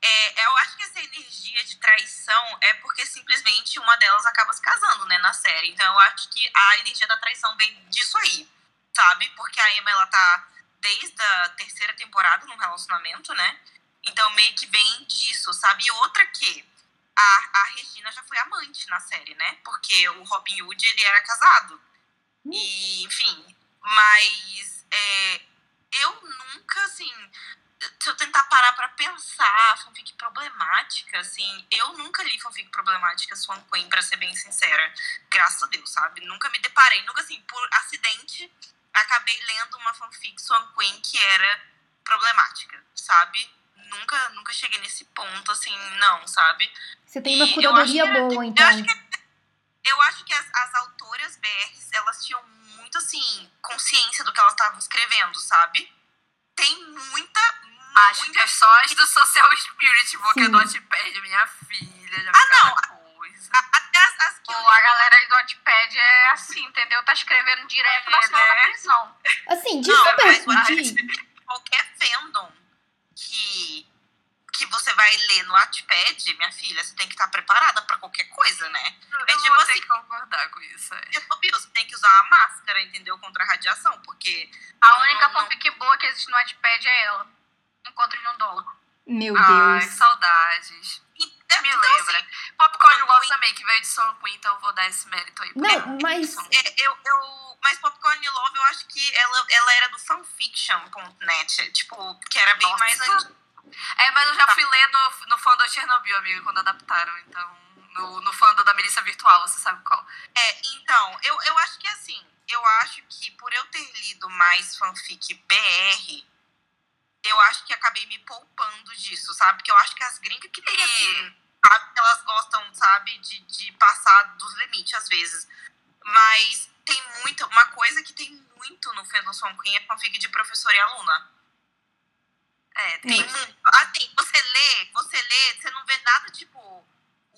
É, eu acho que essa energia de traição é porque simplesmente uma delas acaba se casando, né, na série. Então eu acho que a energia da traição vem disso aí, sabe? Porque a Emma, ela tá desde a terceira temporada num relacionamento, né? Então meio que vem disso, sabe? E outra que a, a Regina já foi amante na série, né? Porque o Robin Hood, ele era casado. E, enfim, mas é, eu nunca, assim, se eu tentar parar pra pensar fanfic problemática, assim, eu nunca li fanfic problemática Swan Queen, pra ser bem sincera. Graças a Deus, sabe? Nunca me deparei, nunca, assim, por acidente, acabei lendo uma fanfic Swan Queen que era problemática, sabe? Nunca, nunca cheguei nesse ponto, assim, não, sabe? Você tem uma E eu curadoria que- boa, Eu então. acho que, eu acho que as, as autoras BRs, elas tinham muito, assim, consciência do que elas estavam escrevendo, sabe? Tem muita, Acho muita... que é as do Social Spirit, porque Sim. do Notepad, minha filha, já Ah, não. coisa. a- Até as, as que eu Pô, a galera aí do Wattpad é assim, entendeu? Tá escrevendo direto da É, cena da né? prisão. Assim, de Não, super mas- fugir. qualquer fandom que, que você vai ler no Wattpad, minha filha, você tem que estar preparada pra qualquer coisa, né? É Eu tipo vou ter assim- que concordar com isso. É. Tipo, você tem que usar a máscara, entendeu? Contra a radiação, porque... A Não, única não, fanfic boa que existe no Wattpad é ela. Encontro de um dólar. Meu Ai, Deus. saudades. É, Me então, lembra. assim, Popcorn Love também, que veio de Swan Queen, então eu vou dar esse mérito aí. pra Não, mas- É, eu, eu, mas Popcorn Love, eu acho que ela, ela era do fanfiction.net, tipo, que era bem Nossa. mais antigo. É, mas eu já fui ler no, no fandom Chernobyl, amigo, quando adaptaram. Então, no, no fandom da Milícia Virtual, você sabe qual. É, então, eu, eu acho que assim, eu acho que por eu ter lido mais fanfic BR, eu acho que acabei me poupando disso, sabe? Porque eu acho que as gringas que tem assim, sabe? Elas gostam, sabe, de, de passar dos limites às vezes. Mas tem muito, uma coisa que tem muito no Fandom Swan Queen é fanfic de professor e aluna. É, tem muito. Assim, você lê, você lê, você não vê nada tipo,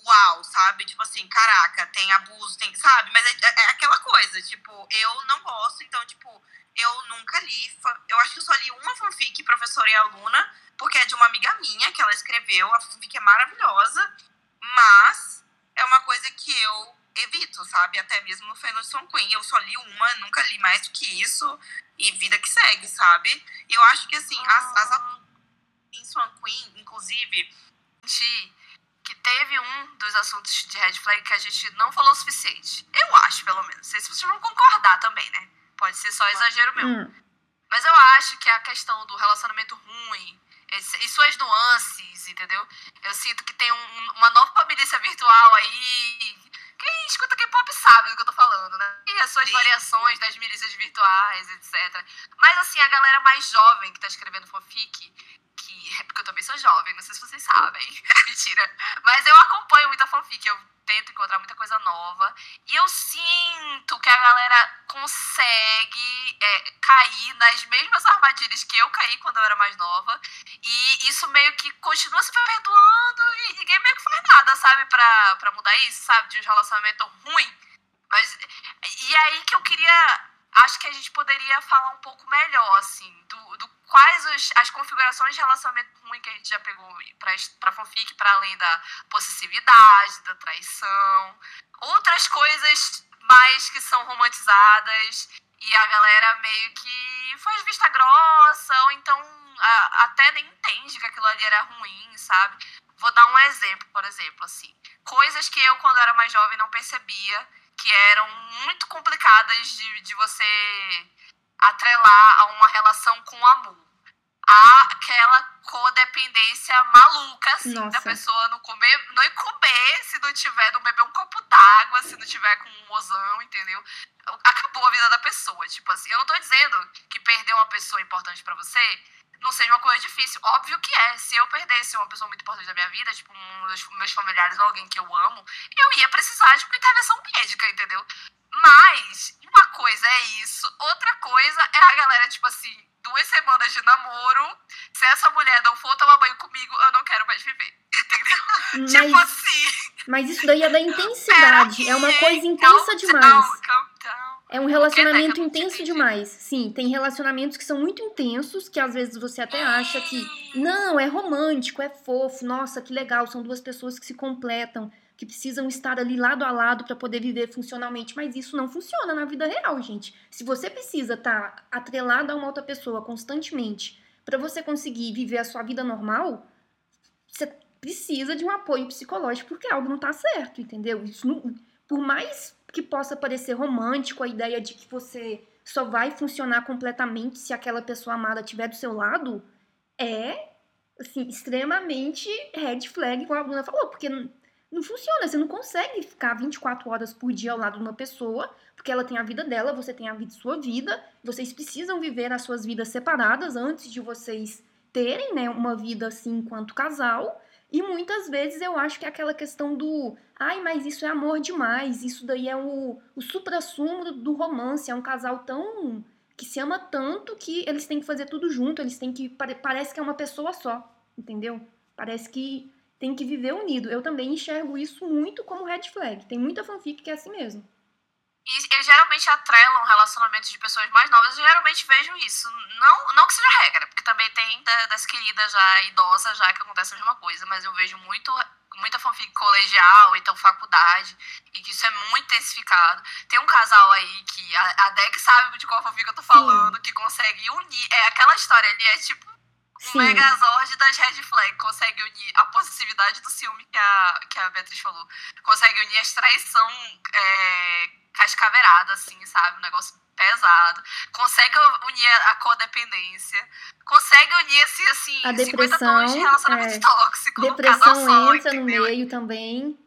uau, sabe? Tipo assim, caraca, tem abuso, tem, sabe? Mas é, é aquela coisa, tipo, eu não gosto, então, tipo, eu nunca li. Eu acho que eu só li uma fanfic, professora e aluna, porque é de uma amiga minha que ela escreveu. A fanfic é maravilhosa, mas é uma coisa que eu evito, sabe? Até mesmo no Swan Queen. Eu só li uma, nunca li mais do que isso. E vida que segue, sabe? E eu acho que, assim, as, as em Swan Queen, inclusive, gente que teve um dos assuntos de Red Flag que a gente não falou o suficiente. Eu acho, pelo menos. Não sei se vocês vão concordar também, né? Pode ser só exagero meu. Hum, Mas eu acho que a questão do relacionamento ruim e suas nuances, entendeu? Eu sinto que tem um- uma nova milícia virtual aí. Quem escuta K-pop sabe do que eu tô falando, né? E as suas Sim. variações das milícias virtuais, etc. Mas assim, a galera mais jovem que tá escrevendo fanfic. É Porque eu também sou jovem, não sei se vocês sabem. Mentira. Mas eu acompanho muita fanfic. Eu tento encontrar muita coisa nova. E eu sinto que a galera consegue é, cair nas mesmas armadilhas que eu caí quando eu era mais nova. E isso meio que continua se perpetuando e ninguém meio que faz nada, sabe, pra, pra mudar isso, sabe? De um relacionamento ruim. Mas. E aí que eu queria. Acho que a gente poderia falar um pouco melhor, assim, do, do quais os, as configurações de relacionamento ruim que a gente já pegou pra fanfic, para além da possessividade, da traição, outras coisas mais que são romantizadas e a galera meio que faz vista grossa, ou então a, até nem entende que aquilo ali era ruim, sabe? Vou dar um exemplo, por exemplo, assim. Coisas que eu, quando era mais jovem, não percebia, que eram muito complicadas de, de você atrelar a uma relação com amor. Há aquela codependência maluca, assim, Nossa. da pessoa não comer, não comer se não tiver, não beber um copo d'água, se não tiver com um mozão, entendeu? Acabou a vida da pessoa, tipo assim. Eu não tô dizendo que perder uma pessoa importante pra você não seja uma coisa difícil. Óbvio que é. Se eu perdesse uma pessoa muito importante da minha vida, tipo um dos meus familiares ou alguém que eu amo, eu ia precisar de uma intervenção médica, entendeu? Mas uma coisa é isso, outra coisa é a galera, tipo assim, duas semanas de namoro. Se essa mulher não for tomar banho comigo, eu não quero mais viver. Entendeu? Tipo Mas, assim. mas isso daí é da intensidade. É uma coisa intensa calm demais. down, calm down. É um relacionamento eu não intenso te demais. Sim, tem relacionamentos que são muito intensos, que às vezes você até acha que, não, é romântico, é fofo, nossa, que legal, são duas pessoas que se completam, que precisam estar ali lado a lado para poder viver funcionalmente, mas isso não funciona na vida real, gente. Se você precisa estar atrelado a uma outra pessoa constantemente para você conseguir viver a sua vida normal, você precisa de um apoio psicológico porque algo não tá certo, entendeu? Isso não, por mais que possa parecer romântico a ideia de que você só vai funcionar completamente se aquela pessoa amada estiver do seu lado, é assim, extremamente red flag, igual a Bruna falou, porque não, não funciona, você não consegue ficar 24 horas por dia ao lado de uma pessoa, porque ela tem a vida dela, você tem a vida sua vida, vocês precisam viver as suas vidas separadas antes de vocês terem, né, uma vida assim enquanto casal. E muitas vezes eu acho que é aquela questão do ai, mas isso é amor demais, isso daí é o, o do, romance, é um casal tão que se ama tanto que eles têm que fazer tudo junto, eles têm que pare- parece que é uma pessoa só, entendeu? Parece que tem que viver unido. Eu também enxergo isso muito como red flag. Tem muita fanfic que é assim mesmo. E eles geralmente atrelam relacionamentos de pessoas mais novas. Eu geralmente vejo isso. Não, não que seja regra, porque também tem da- das queridas já idosas já que acontece a mesma coisa, mas eu vejo muito muita fanfic colegial, então faculdade, e que isso é muito intensificado. Tem um casal aí que a, a Deck sabe de qual fanfic eu tô falando, que consegue unir. É aquela história ali, é tipo um Sim. megazord das red flag. Consegue unir a possessividade do ciúme que a, que a Beatriz falou. Consegue unir as traição é, cascaveirada, assim, sabe? Um negócio pesado. Consegue unir a codependência. Consegue unir, assim, assim A 50 tons de depressão, relacionamento é. tóxico num casal Depressão só, entra no meio também.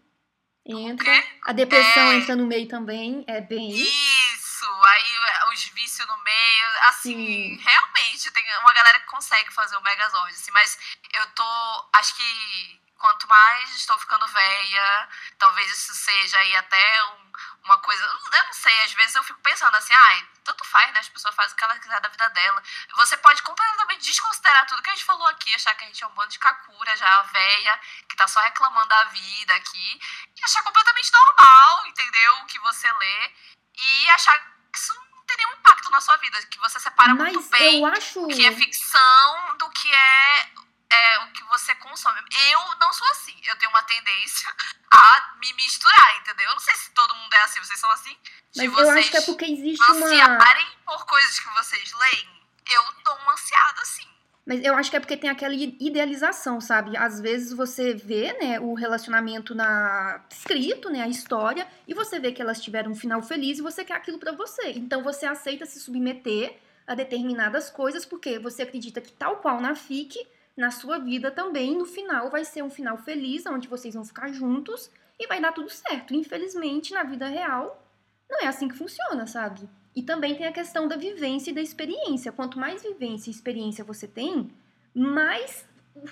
Entra. A depressão É. entra no meio também. É bem. Isso, aí é, os vícios no meio, assim, Sim. realmente tem uma galera que consegue fazer o Megazord, assim, mas eu tô, acho que quanto mais estou ficando velha, talvez isso seja aí até um- uma coisa, eu não sei, às vezes eu fico pensando assim, ai, tanto faz, né, as pessoas fazem o que elas quiser da vida dela. Você pode completamente desconsiderar tudo que a gente falou aqui, achar que a gente é um bando de kakura já, velha, que tá só reclamando da vida aqui, e achar completamente normal, entendeu, o que você lê, e achar que isso não tem nenhum impacto na sua vida, que você separa Mas muito bem acho. o que é ficção do que é, é o que você consome. Eu não sou assim. Eu tenho uma tendência a me misturar, entendeu? Eu não sei se todo mundo é assim. Vocês são assim? Mas eu acho que é porque existe uma. ansiarem por coisas que vocês leem. Eu dou uma ansiada, assim. Mas eu acho que é porque tem aquela idealização, sabe? Às vezes você vê, né, o relacionamento na escrito, né, a história, e você vê que elas tiveram um final feliz e você quer aquilo pra você. Então você aceita se submeter a determinadas coisas porque você acredita que tal qual na FIC, na sua vida também, no final vai ser um final feliz, onde vocês vão ficar juntos e vai dar tudo certo. Infelizmente, na vida real, não é assim que funciona, sabe? E também tem a questão da vivência e da experiência. Quanto mais vivência e experiência você tem, mais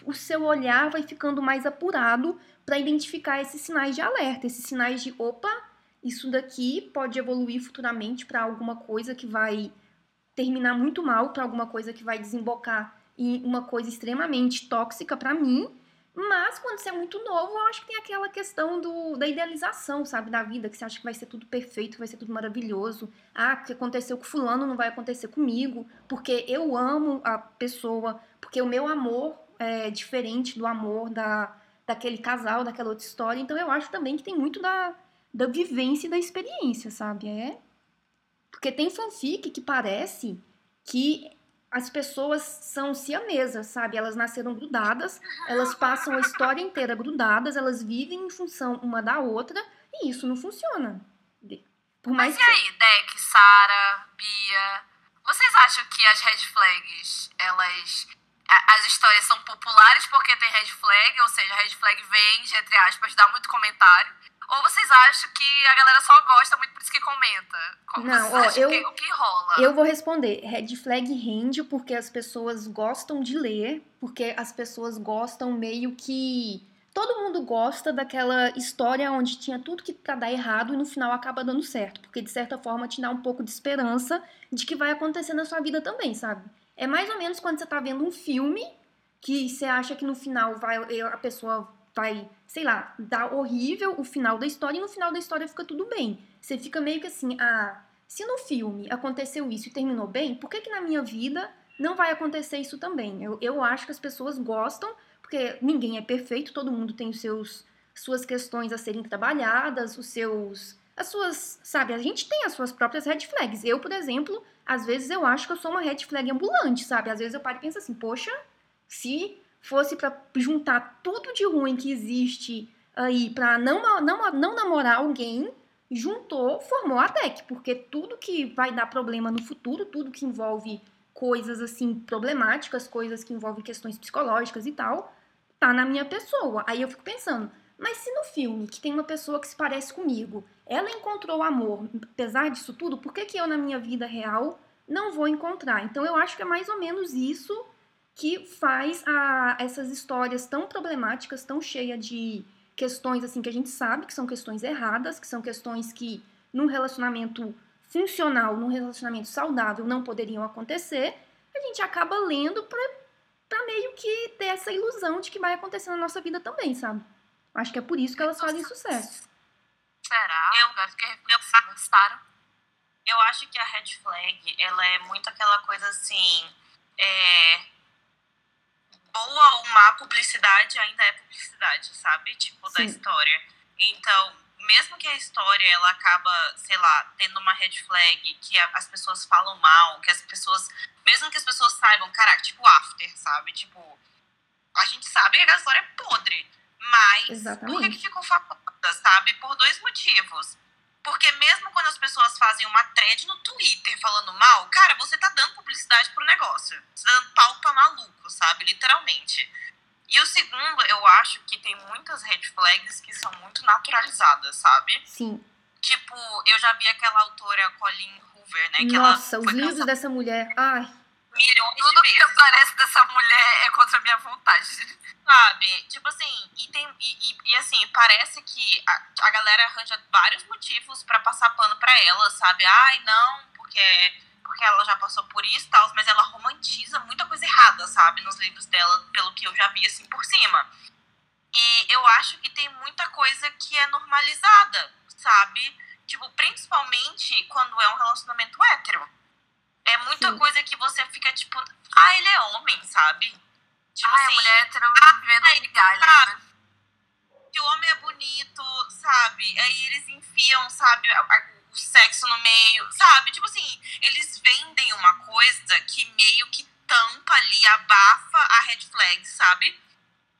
o, seu olhar vai ficando mais apurado para identificar esses sinais de alerta, esses sinais de opa, isso daqui pode evoluir futuramente para alguma coisa que vai terminar muito mal, para alguma coisa que vai desembocar em uma coisa extremamente tóxica para mim. Mas quando você é muito novo, eu acho que tem aquela questão do, da idealização, sabe, da vida, que você acha que vai ser tudo perfeito, vai ser tudo maravilhoso. Ah, o que aconteceu com fulano não vai acontecer comigo, porque eu amo a pessoa, porque o meu amor é diferente do amor da, daquele casal, daquela outra história. Então eu acho também que tem muito da, da vivência e da experiência, sabe? É. Porque tem fanfic que parece que as pessoas são siamesas, sabe? Elas nasceram grudadas, elas passam a história inteira grudadas, elas vivem em função uma da outra, e isso não funciona. Por mais Mas e aí, Deck, Sara, Bia, vocês acham que as red flags, elas as histórias são populares porque tem red flag, ou seja, a red flag vende, entre aspas, dá muito comentário. Ou vocês acham que a galera só gosta muito por isso que comenta? Como Não, ó, eu, que, o que rola? Eu vou responder. Red flag rende porque as pessoas gostam de ler, porque as pessoas gostam meio que. Todo mundo gosta daquela história onde tinha tudo que pra dar errado e no final acaba dando certo. Porque de certa forma te dá um pouco de esperança de que vai acontecer na sua vida também, sabe? É mais ou menos quando você tá vendo um filme que você acha que no final vai, a pessoa vai, sei lá, dar horrível o final da história e no final da história fica tudo bem. Você fica meio que assim, ah, se no filme aconteceu isso e terminou bem, por que, que na minha vida não vai acontecer isso também? Eu, eu acho que as pessoas gostam, porque ninguém é perfeito, todo mundo tem os seus suas questões a serem trabalhadas, os seus as suas, sabe, a gente tem as suas próprias red flags. Eu, por exemplo, às vezes eu acho que eu sou uma red flag ambulante, sabe? Às vezes eu paro e penso assim, poxa, se fosse para juntar tudo de ruim que existe aí para não, não, não namorar alguém, juntou, formou a deck, porque tudo que vai dar problema no futuro, tudo que envolve coisas assim problemáticas, coisas que envolvem questões psicológicas e tal, tá na minha pessoa. Aí eu fico pensando, mas se no filme, que tem uma pessoa que se parece comigo, ela encontrou amor, apesar disso tudo, por que, que eu na minha vida real não vou encontrar? Então eu acho que é mais ou menos isso que faz a, essas histórias tão problemáticas, tão cheias de questões assim que a gente sabe que são questões erradas, que são questões que num relacionamento funcional, num relacionamento saudável não poderiam acontecer, a gente acaba lendo para meio que ter essa ilusão de que vai acontecer na nossa vida também, sabe? Acho que é por isso que elas fazem sucesso. Será? Eu, eu, gostaram? Eu acho que a red flag, ela é muito aquela coisa assim, é, boa ou má publicidade ainda é publicidade, sabe? Tipo, Sim. da história. Então, mesmo que a história ela acaba, sei lá, tendo uma red flag que as pessoas falam mal, que as pessoas, mesmo que as pessoas saibam, caraca, tipo after, sabe? Tipo, a gente sabe que a história é podre, mas Exatamente. por que, que ficou famosa, sabe? Por dois motivos. Porque mesmo quando as pessoas fazem uma thread no Twitter falando mal, cara, você tá dando publicidade pro negócio. Você tá dando pau pra maluco, sabe? Literalmente. E o segundo, eu acho que tem muitas red flags que são muito naturalizadas, sabe? Sim. Tipo, eu já vi aquela autora Colleen Hoover, né? Que Nossa, os livros dessa mulher. Ai. Milhões Tudo que aparece dessa mulher é contra a minha vontade. Sabe? Tipo assim, e, tem, e, e, e assim, parece que a, a galera arranja vários motivos para passar pano pra ela, sabe? Ai, não, porque, porque ela já passou por isso e tal, mas ela romantiza muita coisa errada, sabe? Nos livros dela, pelo que eu já vi assim por cima. E eu acho que tem muita coisa que é normalizada, sabe? Tipo, principalmente quando é um relacionamento hétero. É muita Sim. coisa que você fica tipo, ah, ele é homem, sabe? Tipo Ai, assim, a mulher hétero ah, vivendo migalha, tá, né? Que o homem é bonito, sabe? Aí eles enfiam, sabe, o sexo no meio, sabe? Tipo assim, eles vendem uma coisa que meio que tampa ali, abafa a red flag, sabe?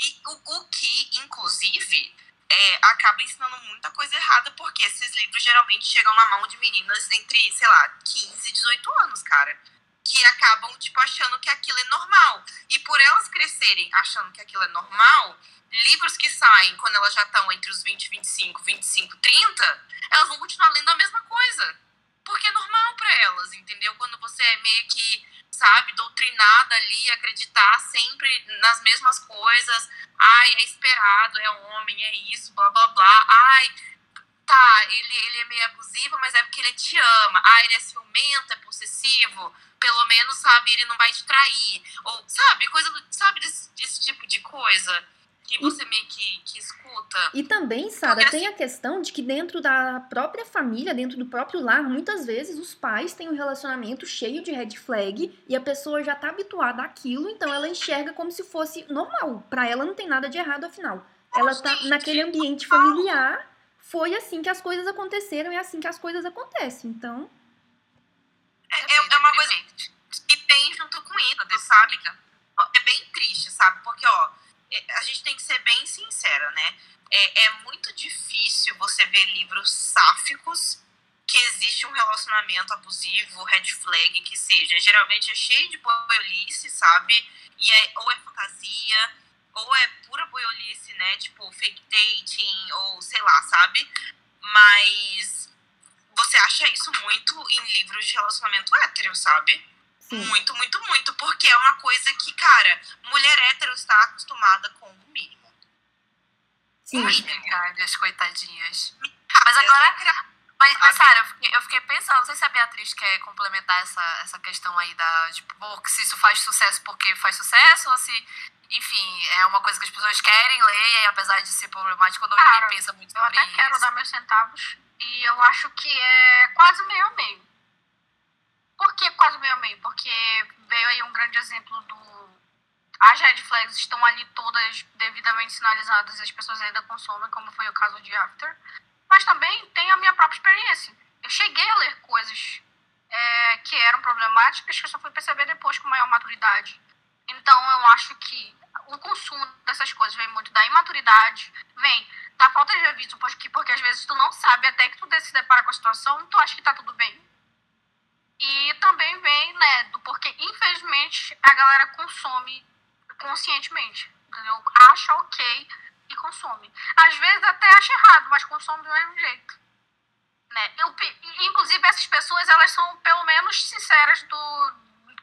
E o, o que, inclusive, é, acaba ensinando muita coisa errada, porque esses livros geralmente chegam na mão de meninas entre, sei lá, 15 e 18 anos, cara que acabam, tipo, achando que aquilo é normal. E por elas crescerem achando que aquilo é normal, livros que saem quando elas já estão entre os 20, 25, 25, 30, elas vão continuar lendo a mesma coisa. Porque é normal para elas, entendeu? Quando você é meio que sabe, doutrinada ali, acreditar sempre nas mesmas coisas. Ai, é esperado, é homem, é isso, blá blá blá. Ai, tá, ele, ele é meio abusivo, mas é porque ele te ama. Ah, ele é ciumento, é possessivo. Pelo menos, sabe, ele não vai te trair. Ou, sabe, coisa sabe, desse, desse tipo de coisa que você meio que, que escuta. E também, Sara, tem a questão de que dentro da própria família, dentro do próprio lar, muitas vezes os pais têm um relacionamento cheio de red flag e a pessoa já tá habituada àquilo, então ela enxerga como se fosse normal. Para ela não tem nada de errado, afinal. Ela tá naquele ambiente familiar, foi assim que as coisas aconteceram, é assim que as coisas acontecem. Então. É, é, é uma coisa que tem junto com isso, sabe? É bem triste, sabe? Porque, ó é, a gente tem que ser bem sincera, né? É, é muito difícil você ver livros sáficos que existe um relacionamento abusivo, red flag, que seja. Geralmente é cheio de boiolice, sabe? E é, ou é fantasia, ou é pura boiolice, né? Tipo, fake dating, ou sei lá, sabe? Mas você acha isso muito em livros de relacionamento hétero, sabe? Sim. Muito, muito, muito. Porque é uma coisa que, cara, mulher hétero está acostumada com o mínimo. Sim. As coitadinhas. Mas agora. Mas, mas Sara, eu fiquei, eu fiquei pensando, não sei se a Beatriz quer complementar essa, essa questão aí da, tipo, se isso faz sucesso porque faz sucesso, ou se, enfim, é uma coisa que as pessoas querem ler, e apesar de ser problemático, quando Cara, alguém pensa muito sobre isso. Eu até quero dar meus centavos, e eu acho que é quase meio a meio. Quase meio a meio? Porque veio aí um grande exemplo do. As red flags estão ali todas devidamente sinalizadas e as pessoas ainda consomem, como foi o caso de After. Mas também tem a minha própria experiência. Eu cheguei a ler coisas é, que eram problemáticas que eu só fui perceber depois com maior maturidade. Então eu acho que o consumo dessas coisas vem muito da imaturidade, vem da falta de aviso, porque, porque às vezes tu não sabe até que tu se depara com a situação, tu acha que tá tudo bem. E também vem, né, do porque, infelizmente, a galera consome conscientemente, entendeu? Acha ok e consome. Às vezes até acha errado, mas consome do mesmo jeito. Né? Eu, inclusive, essas pessoas, elas são, pelo menos, sinceras do,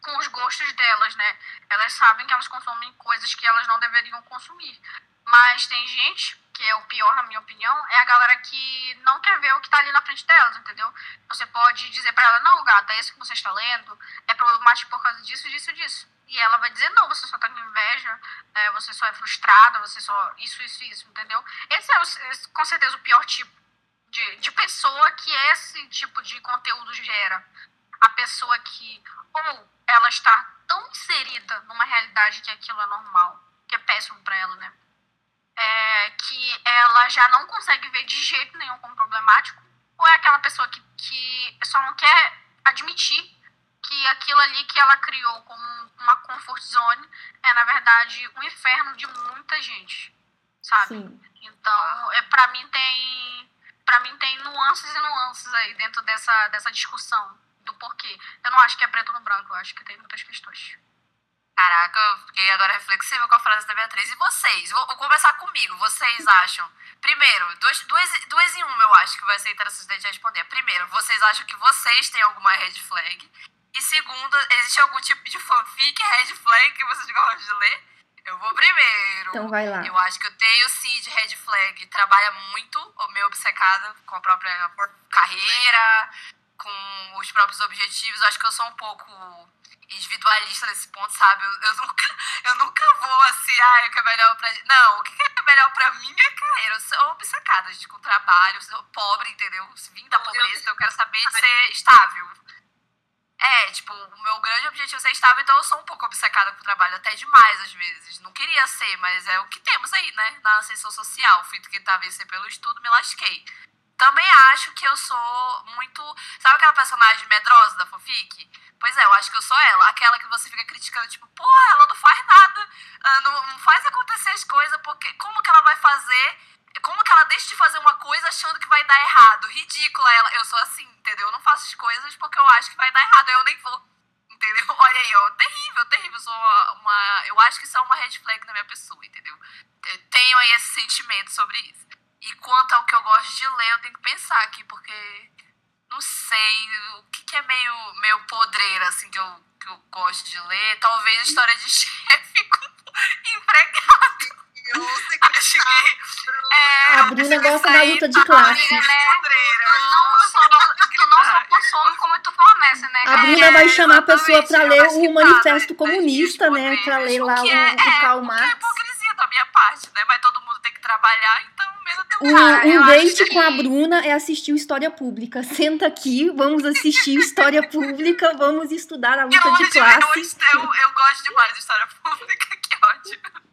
com os gostos delas, né? Elas sabem que elas consomem coisas que elas não deveriam consumir. Mas tem gente, que é o pior na minha opinião, é a galera que não quer ver o que tá ali na frente delas, entendeu? Você pode dizer para ela, não, gata, esse que você está lendo é problemático por causa disso, disso, disso. E ela vai dizer, não, você só tá com inveja, é, você só é frustrada, você só isso, isso, isso, entendeu? Esse é o, com certeza o pior tipo de, de pessoa que esse tipo de conteúdo gera. A pessoa que, ou ela está tão inserida numa realidade que aquilo é normal, que é péssimo para ela, né? É, que ela já não consegue ver de jeito nenhum como problemático, ou é aquela pessoa que, que só não quer admitir que aquilo ali que ela criou como uma comfort zone é, na verdade, um inferno de muita gente, sabe? Sim. Então, é, para mim tem para mim tem nuances e nuances aí dentro dessa, dessa discussão do porquê. Eu não acho que é preto no branco, eu acho que tem muitas questões. Caraca, eu fiquei agora reflexiva com a frase da Beatriz. E vocês? Vou, vou começar comigo. Vocês acham? Primeiro, duas, duas, duas em uma eu acho que vai ser interessante de responder. Primeiro, vocês acham que vocês têm alguma red flag? E segundo, existe algum tipo de fanfic red flag que vocês gostam de ler? Eu vou primeiro. Então vai lá. Eu acho que eu tenho sim de red flag. Trabalha muito, meio obcecada com a própria carreira, com os próprios objetivos. Acho que eu sou um pouco individualista nesse ponto, sabe? Eu, eu, nunca, eu nunca vou assim, ah, o que é melhor pra. Não, o que é melhor pra mim é carreira. Eu sou obcecada, gente, com trabalho, eu sou pobre, entendeu? Vim da pobreza, então eu quero saber de ser estável. É, tipo, o meu grande objetivo é ser estável, então eu sou um pouco obcecada com o trabalho, até demais às vezes. Não queria ser, mas é o que temos aí, né? Na ascensão social. Fui que tá vencer pelo estudo, me lasquei. Também acho que eu sou muito. Sabe aquela personagem medrosa da fanfic? Pois é, eu acho que eu sou ela. Aquela que você fica criticando, tipo, porra, ela não faz nada. Não, não faz acontecer as coisas, porque como que ela vai fazer? Como que ela deixa de fazer uma coisa achando que vai dar errado? Ridícula ela. Eu sou assim, entendeu? Eu não faço as coisas porque eu acho que vai dar errado. Eu nem vou. Entendeu? Olha aí, ó. Terrível, terrível. Sou uma. Eu acho que isso é uma red flag na minha pessoa, entendeu? Eu tenho aí esse sentimento sobre isso. E quanto ao que eu gosto de ler, eu tenho que pensar aqui, porque não sei o que, que é meio, meio podreira, assim, que eu que eu gosto de ler, talvez história de chefe com empregado. Eu sei Acho que. É, A Bruna gosta da luta de classe. Né? Tu não só, tu não só consome como tu fornece, né? A? Bruna vai chamar a pessoa exatamente, pra eu ler acho que o tá, Manifesto né? Comunista, né? Pra ler lá o, é- o Karl é, Marx. É hipocrisia da minha parte, né? Mas todo mundo tem que trabalhar, então mesmo O, eu um date que- com a Bruna é assistir o História Pública. Senta aqui, vamos assistir História Pública, vamos estudar a Eu, luta de eu, classe. eu, eu gosto demais de história pública, que ótimo.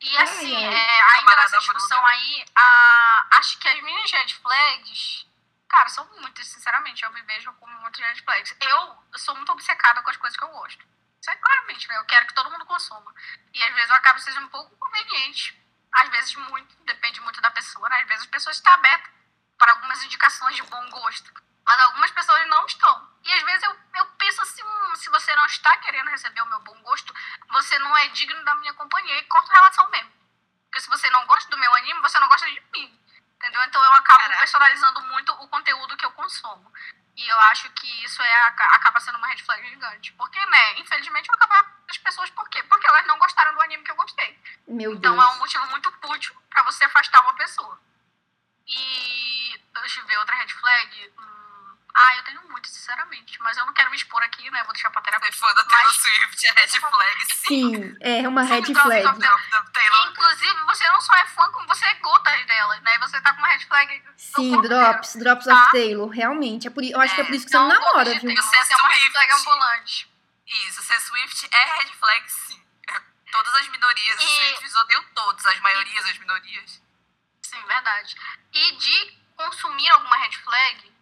E assim, ai. é, ainda nessa discussão aí, a, acho que as minhas red flags, cara, são muitas, sinceramente. Eu me vejo como muitas red flags. Eu, sou muito obcecada com as coisas que eu gosto. Isso é claramente, né? Eu quero que todo mundo consuma. E às vezes eu acabo sendo um pouco conveniente. Às vezes muito, depende muito da pessoa, né? Às vezes as pessoas estão abertas para algumas indicações de bom gosto. Mas algumas pessoas não estão. E às vezes eu, eu penso assim, hum, se você não está querendo receber o meu bom gosto, você não é digno da minha companhia e corta a relação mesmo. Porque se você não gosta do meu anime, você não gosta de mim. Entendeu? Então eu acabo Caraca. personalizando muito o conteúdo que eu consumo. E eu acho que isso é, aca- acaba sendo uma red flag gigante. Porque, né, infelizmente eu acabo as pessoas por quê? Porque elas não gostaram do anime que eu gostei. Meu Então Deus. é um motivo muito útil pra você afastar uma pessoa. E deixa eu ver outra red flag. Hum, ah, eu tenho muito, sinceramente. Mas eu não quero me expor aqui, né? Vou deixar pra terapia. fã da Taylor Mas- Swift é red flag, sim. Sim, é uma red flag. Inclusive, você não só é fã, como você é gota dela, né? Você tá com uma red flag. Sim, inteiro. Drops, Drops Tá. of Taylor, realmente. É por, eu acho que é por isso que você não Então, namora, viu? de Você é Você é uma red flag ambulante. Isso, ser Swift é red flag, sim. Todas as minorias, E- Swifts odeiam todos, as maiorias das minorias. Sim, verdade. E de consumir alguma red flag,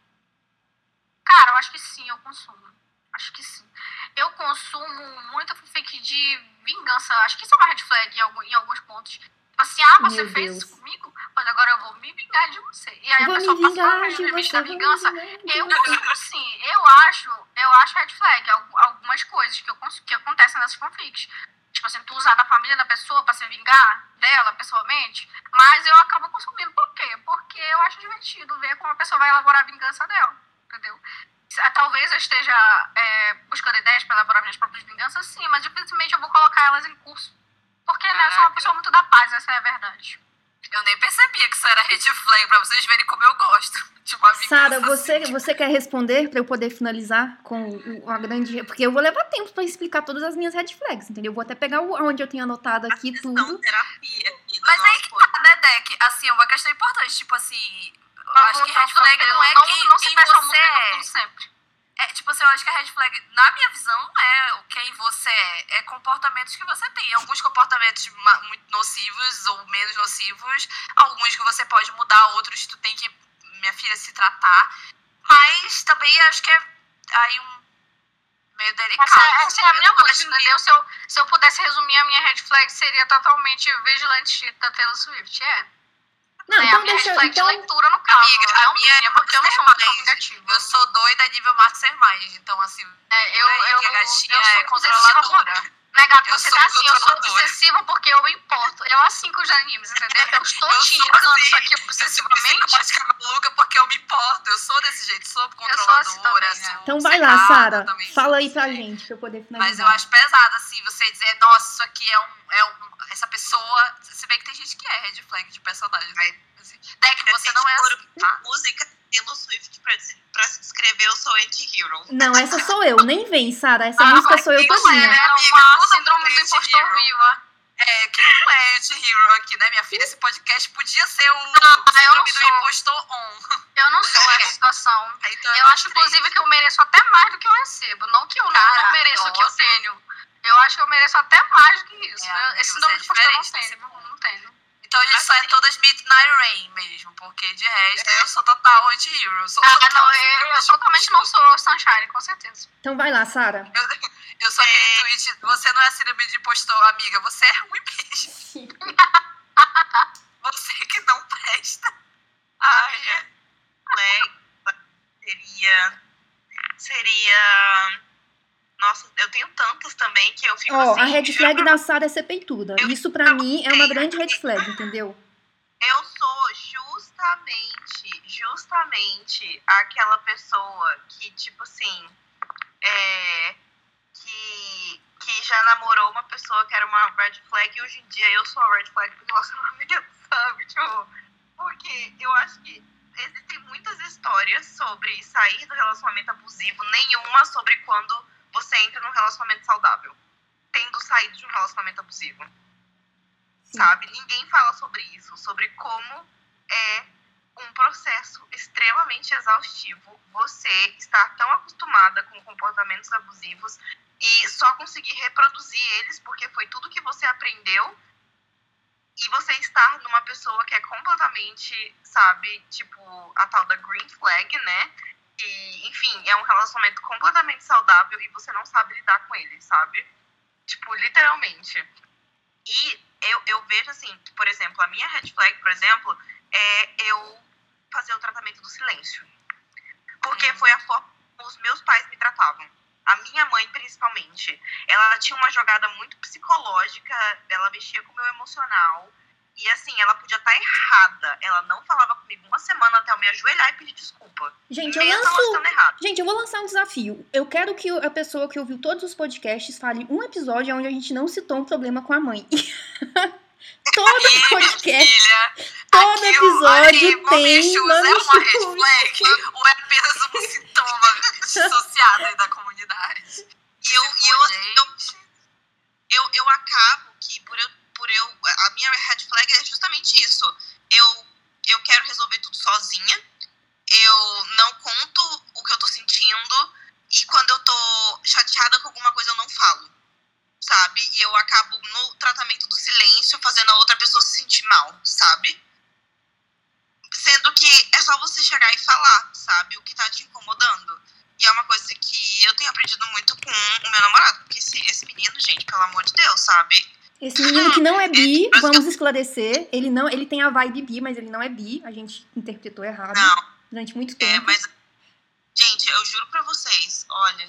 cara, eu acho que sim, eu consumo. Acho que sim. Eu consumo muito fanfic de vingança. Acho que isso é uma red flag em, algum- em alguns pontos. Tipo assim, ah, você Meu fez Deus. isso comigo? Pois agora eu vou me vingar de você. E aí Vou a pessoa passa vingar um limite da vingança. Eu você. consumo sim. Eu acho, eu acho red flag algu- algumas coisas que, eu, que acontecem nessas fanfics. Tipo assim, tu usar da família da pessoa pra se vingar dela pessoalmente. Mas eu acabo consumindo. Por quê? Porque eu acho divertido ver como a pessoa vai elaborar a vingança dela. Entendeu? Ah, Talvez eu esteja é, buscando ideias pra elaborar minhas próprias vinganças, sim, mas dificilmente eu vou colocar elas em curso. Porque, né, eu sou uma pessoa muito da paz, essa é a verdade. Eu nem percebia que isso era red flag, pra vocês verem como eu gosto de uma vingança. Sara, você, assim. você quer responder pra eu poder finalizar com a grande. Porque eu vou levar tempo pra explicar todas as minhas red flags, entendeu? Eu vou até pegar o- onde eu tenho anotado aqui tudo. terapia Mas aí que tá, né, Deck? Assim, uma questão importante, tipo assim... Eu Mas acho que red flag não é não, quem, não se quem fecha você é. fundo sempre. É, tipo assim, eu acho que a red flag, na minha visão, não é quem você é. É comportamentos que você tem. Alguns comportamentos muito nocivos ou menos nocivos. Alguns que você pode mudar, outros tu tem que, minha filha, se tratar. Mas também acho que é aí um meio delicado. Essa, essa é a minha Eu coisa, entendeu? Se eu, se eu pudesse resumir a minha red flag, seria totalmente vigilante da Taylor Swift. É. Não, é a então minha deixa. Então, de leitura no caso. Amiga, é a um minha minha, porque eu não sou vingativa. Eu sou doida nível Mastermind, então assim, É, eu, né, eu, a eu, gatinha sou é controladora. Né, gato, Eu você sou tá assim, eu sou obsessiva porque eu me importo. Eu assim com os animes, entendeu? Eu estou Eu te indicando assim, isso aqui Eu sou obsessivamente. psicopática maluca porque eu me importo. Eu sou desse jeito, sou sou controladora. assim também, né? sou então vai lá, Sara. Fala aí pra assim. gente, pra eu poder finalizar. Mas eu acho pesado, assim, você dizer, nossa, isso aqui é um. É um essa pessoa. Se bem que tem gente que é red flag de personagem, né? Assim, Deck, você não é assim, tá? música Taylor Swift pra, se- pra se descrever eu sou anti-hero. Não, essa sou eu. Nem vem, Sara. Essa Ah, música sou eu não é, né? É amiga, uma síndrome do é impostor viva. É, quem não é anti-hero aqui, né, minha filha? Esse podcast podia ser o Ah, eu não síndrome do impostor on. Eu não sou essa situação. Então, Eu acho, inclusive, que eu mereço até mais do que eu recebo. Não que eu não, Cara, não mereço o que eu nossa. tenho. Eu acho que eu mereço até mais do que isso. É, Esse síndrome é de impostor eu não tenho. Não tenho. Então a gente só é Assim. todas Midnight Rain mesmo, porque de resto eu sou total anti-hero. Eu sou Ah, total não, eu, eu totalmente não sou Sunshine, com certeza. Então vai lá, Sara. Eu, eu sou aquele tweet, você não é síndrome de impostor, amiga, você é ruim mesmo. Você que não presta. Ai, é. Né? Seria. Seria. Nossa, eu tenho tantas também que eu fico Ó, assim. a red juro flag pra- da Sara é ser peituda. Isso pra mim é uma grande red flag, entendeu? Eu sou justamente, justamente aquela pessoa que, tipo assim, é. Que uma red flag e hoje em dia eu sou a red flag do relacionamento, sabe? Tipo, porque eu acho que existem muitas histórias sobre sair do relacionamento abusivo, nenhuma sobre quando você entra num relacionamento saudável, tendo saído de um relacionamento abusivo. Sabe? Ninguém fala sobre isso, sobre como é um processo extremamente exaustivo você estar tão acostumada com comportamentos abusivos e só conseguir reproduzir eles porque foi tudo que você aprendeu e você estar numa pessoa que é completamente, sabe, tipo, a tal da green flag, né? E, enfim, é um relacionamento completamente saudável e você não sabe lidar com ele, sabe? Tipo, literalmente. E eu, eu vejo assim, que, por exemplo, a minha red flag, por exemplo, é eu fazer o tratamento do silêncio. Porque foi a forma como os meus pais me tratavam. A minha mãe, principalmente. Ela tinha uma jogada muito psicológica, ela mexia com o meu emocional. E assim, ela podia estar errada. Ela não falava comigo uma semana até eu me ajoelhar e pedir desculpa. Gente, eu lanço. Gente, eu vou lançar um desafio. Eu quero que a pessoa que ouviu todos os podcasts fale um episódio onde a gente não citou um problema com a mãe. Todo podcast, filha, todo aqui episódio mommy tem issues mami é uma red flag ou é apenas um sintoma dissociado aí da comunidade? E eu, eu, eu, eu, eu acabo que por eu, por eu. A minha red flag é justamente isso. Eu, eu quero resolver tudo sozinha. Eu não conto o que eu tô sentindo. E quando eu tô chateada com alguma coisa, eu não falo. Sabe? E eu acabo no tratamento do silêncio fazendo a outra pessoa se sentir mal, sabe? Sendo que é só você chegar e falar, sabe? O que tá te incomodando. E é uma coisa que eu tenho aprendido muito com o meu namorado. Porque esse, esse menino, gente, pelo amor de Deus, sabe? Esse menino que não é bi, vamos esclarecer. Ele não, ele tem a vibe bi, mas ele não é bi. A gente interpretou errado Não, durante muito é, tempo. mas. Gente, eu juro pra vocês, olha,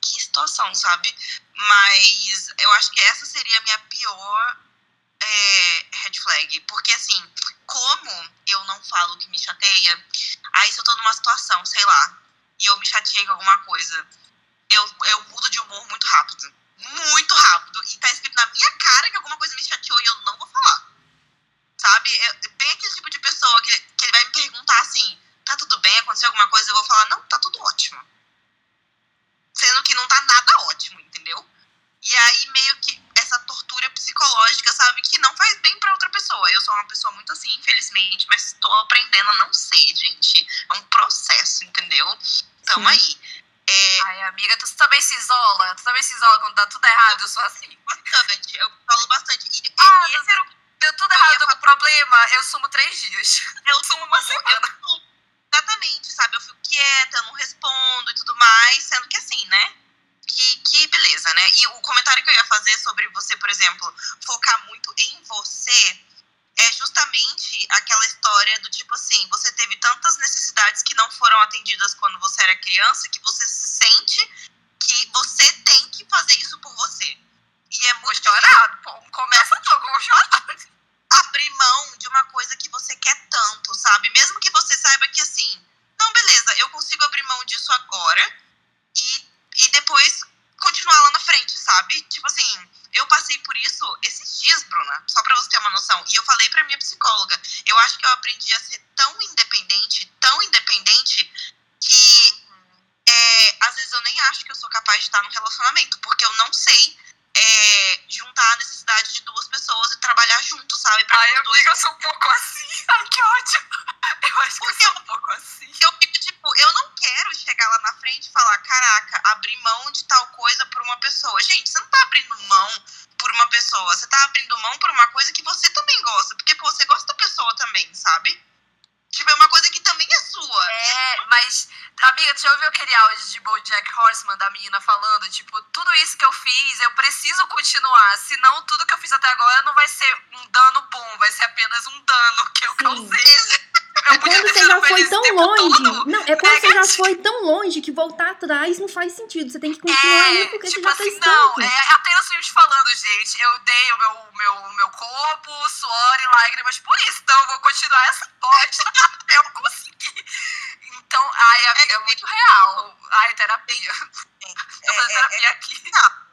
que situação, sabe? Mas eu acho que essa seria a minha pior é, red flag. Porque assim, como eu não falo o que me chateia, aí se eu tô numa situação, sei lá, e eu me chateei com alguma coisa, eu, eu mudo de humor muito rápido. Muito rápido. E tá escrito na minha cara que alguma coisa me chateou e eu não vou falar. Sabe? É bem aquele tipo de pessoa que, que ele vai me perguntar assim: tá tudo bem? Aconteceu alguma coisa? Eu vou falar: não, tá tudo ótimo. Sendo que não tá nada ótimo, entendeu? E aí, meio que essa tortura psicológica, sabe? Que não faz bem pra outra pessoa. Eu sou uma pessoa muito assim, infelizmente, mas tô aprendendo a não ser, gente. É um processo, entendeu? Sim. aí. É, ai, amiga, tu também se isola? Tu também se isola quando dá tudo errado? Eu sou assim. bastante. Eu falo bastante. E, Ah, e esse era o Deu tudo Eu errado, tô com problema, eu sumo três dias. Eu sumo uma semana. eu- exatamente, sabe? Eu fico quieta, eu não respondo e tudo mais, sendo que assim, né? Que, que beleza, né? E o comentário que eu ia fazer sobre você, por exemplo, focar muito em você é justamente aquela história do tipo assim, você teve tantas necessidades que não foram atendidas quando você era criança que sente que você tem que fazer isso por você. E é muito chorar. Pô, começa eu vou chorar. abrir mão de uma coisa que você quer tanto, sabe? Mesmo que você saiba que assim, não, beleza, eu consigo abrir mão disso agora e, e depois continuar lá na frente, sabe? Tipo assim, eu passei por isso esses dias, Bruna, só pra você ter uma noção. E eu falei pra minha psicóloga, eu acho que eu aprendi a ser tão independente, tão independente, que é, às vezes eu nem acho que eu sou capaz de estar num relacionamento, porque eu não sei é, juntar a necessidade de duas pessoas e trabalhar junto, sabe? Pra Ai, os dois amiga, eu sou um pouco assim. Ai, que ódio. Eu acho que eu sou um pouco assim. eu fico tipo, eu não quero chegar lá na frente e falar, caraca, abrir mão de tal coisa por uma pessoa. Gente, você não tá abrindo mão por uma pessoa, você tá abrindo mão por uma coisa voltar atrás não faz sentido. Você tem que continuar indo porque tipo você já assim, fez não, tanto. é a Taylor Swift falando, gente, eu dei o meu, meu, meu corpo, suor e lágrimas por isso, então eu vou continuar essa bosta até eu conseguir. Então, ai, amiga, é muito real. Ai, terapia. Tô É, fazendo é, terapia aqui. não.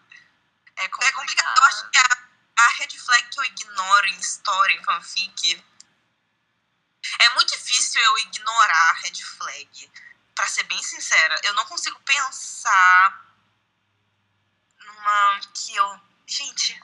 É é complicado. complicado. Eu acho que a, a red flag que eu ignoro em história, em fanfic. É muito difícil eu ignorar a red flag. Pra ser bem sincera, eu não consigo pensar numa que eu. Gente.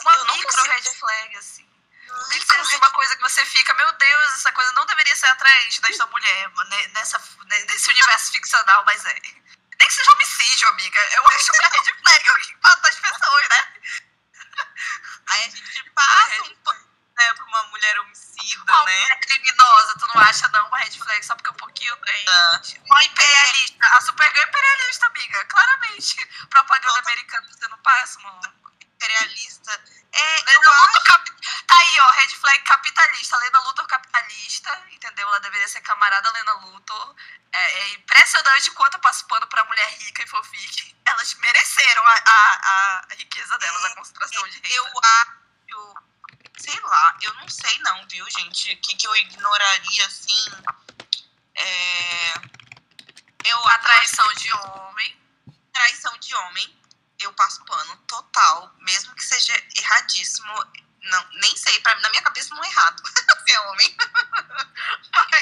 Uma eu não micro consigo- red flag, assim. Que Micro red uma coisa que você fica, meu Deus, essa coisa não deveria ser atraente desta mulher, nessa, nesse universo ficcional, mas é. Nem que seja homicídio, amiga. Eu acho uma red flag alguém mata as pessoas, né? Aí a gente passa um pano né, pra uma mulher homicida, Uma né? mulher criminosa, tu não acha não uma red flag só porque um pouquinho tem. Uma imperialista. A Supergirl é imperialista, amiga. Claramente. Propaganda americana você não passa, mano. Imperialista. É, eu acho. Cap... Tá aí, ó, red flag capitalista. Lenda Luthor capitalista, entendeu? Ela deveria ser camarada Lenda Luthor. É, é impressionante quanto eu passo pano pra mulher rica e fofique. Elas mereceram a, a, a riqueza delas, a concentração de renda. Eu acho. Sei lá, eu não sei não, viu, gente? O que, que eu ignoraria assim. É. Eu A traição de homem. traição de homem, eu passo pano total, mesmo que seja erradíssimo. Não, nem sei, pra, na minha cabeça não é errado ser homem.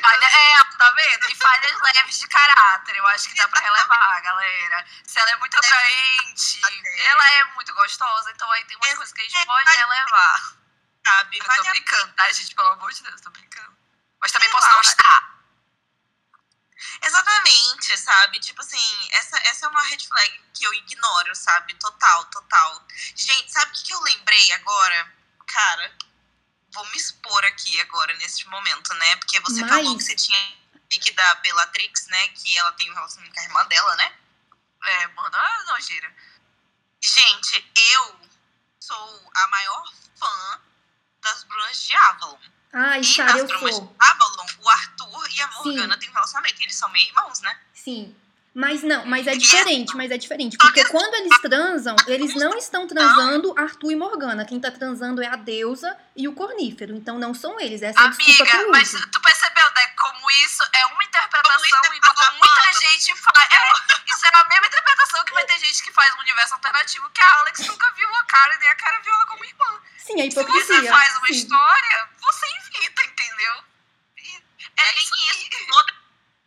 Falha, é, tá vendo? E falhas leves de caráter. Eu acho que dá pra relevar, galera. Se ela é muito atraente, ela é muito gostosa, então aí tem umas É, coisas que a gente é, pode vale- relevar. Sabe? Eu Vale tô a brincando, tá, gente? Pelo amor de Deus, tô brincando. Mas também Sei posso lá. não estar. Exatamente, sabe? Tipo assim, essa, essa é uma red flag que eu ignoro, sabe? Total, total. Gente, sabe o que, que eu lembrei agora? Cara, vou me expor aqui agora, neste momento, né? Porque você Mas- falou que você tinha pique da Bellatrix, né? Que ela tem um relacionamento com a irmã dela, né? É, mano, é nojeira. Gente, eu sou a maior fã das Brunas de Avalon. Ai, E Sara, nas eu Brumas sou. de Avalon, o Arthur e a Sim. Morgana têm um relacionamento. Eles são meio irmãos, né? Sim. Mas não, mas é diferente, mas é diferente. Porque que- quando eles transam, eles não estão transando Arthur e Morgana. Quem tá transando é a deusa e o cornífero. Então não são eles. Essa é a desculpa que Amiga, mas tu percebeu, né? Como isso é uma interpretação Como é igual muita gente faz. É, isso é a mesma interpretação que vai ter gente que faz um universo alternativo que a Alex nunca viu a cara e nem a cara viu ela como irmã. Sim, a Se você hipocrisia. faz uma Sim. história, você invita, entendeu? É, é nem isso. isso.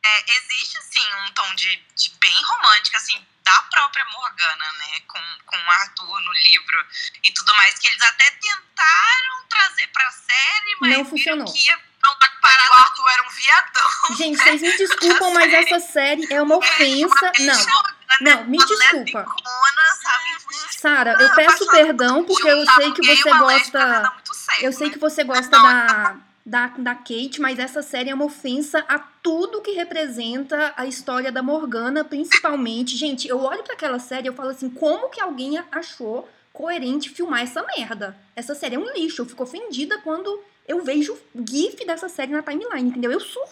É, existe, sim, um tom de, de bem romântico, assim, da própria Morgana, né? Com, com o Arthur no livro e tudo mais, que eles até tentaram trazer pra série, mas Não funcionou. que ia não tá Que o parado. Arthur era um viadão. Gente, vocês me desculpam, mas essa série é uma ofensa. Não, não, me desculpa. Lesbicona? Sara, eu peço perdão porque eu sei que você gosta. Eu sei que você gosta da, da, da Kate, mas essa série é uma ofensa a tudo que representa a história da Morgana, principalmente. Gente, eu olho pra aquela série e eu falo assim, como que alguém achou coerente filmar essa merda? Essa série é um lixo. Eu fico ofendida quando eu vejo gif dessa série na timeline, entendeu? Eu surto.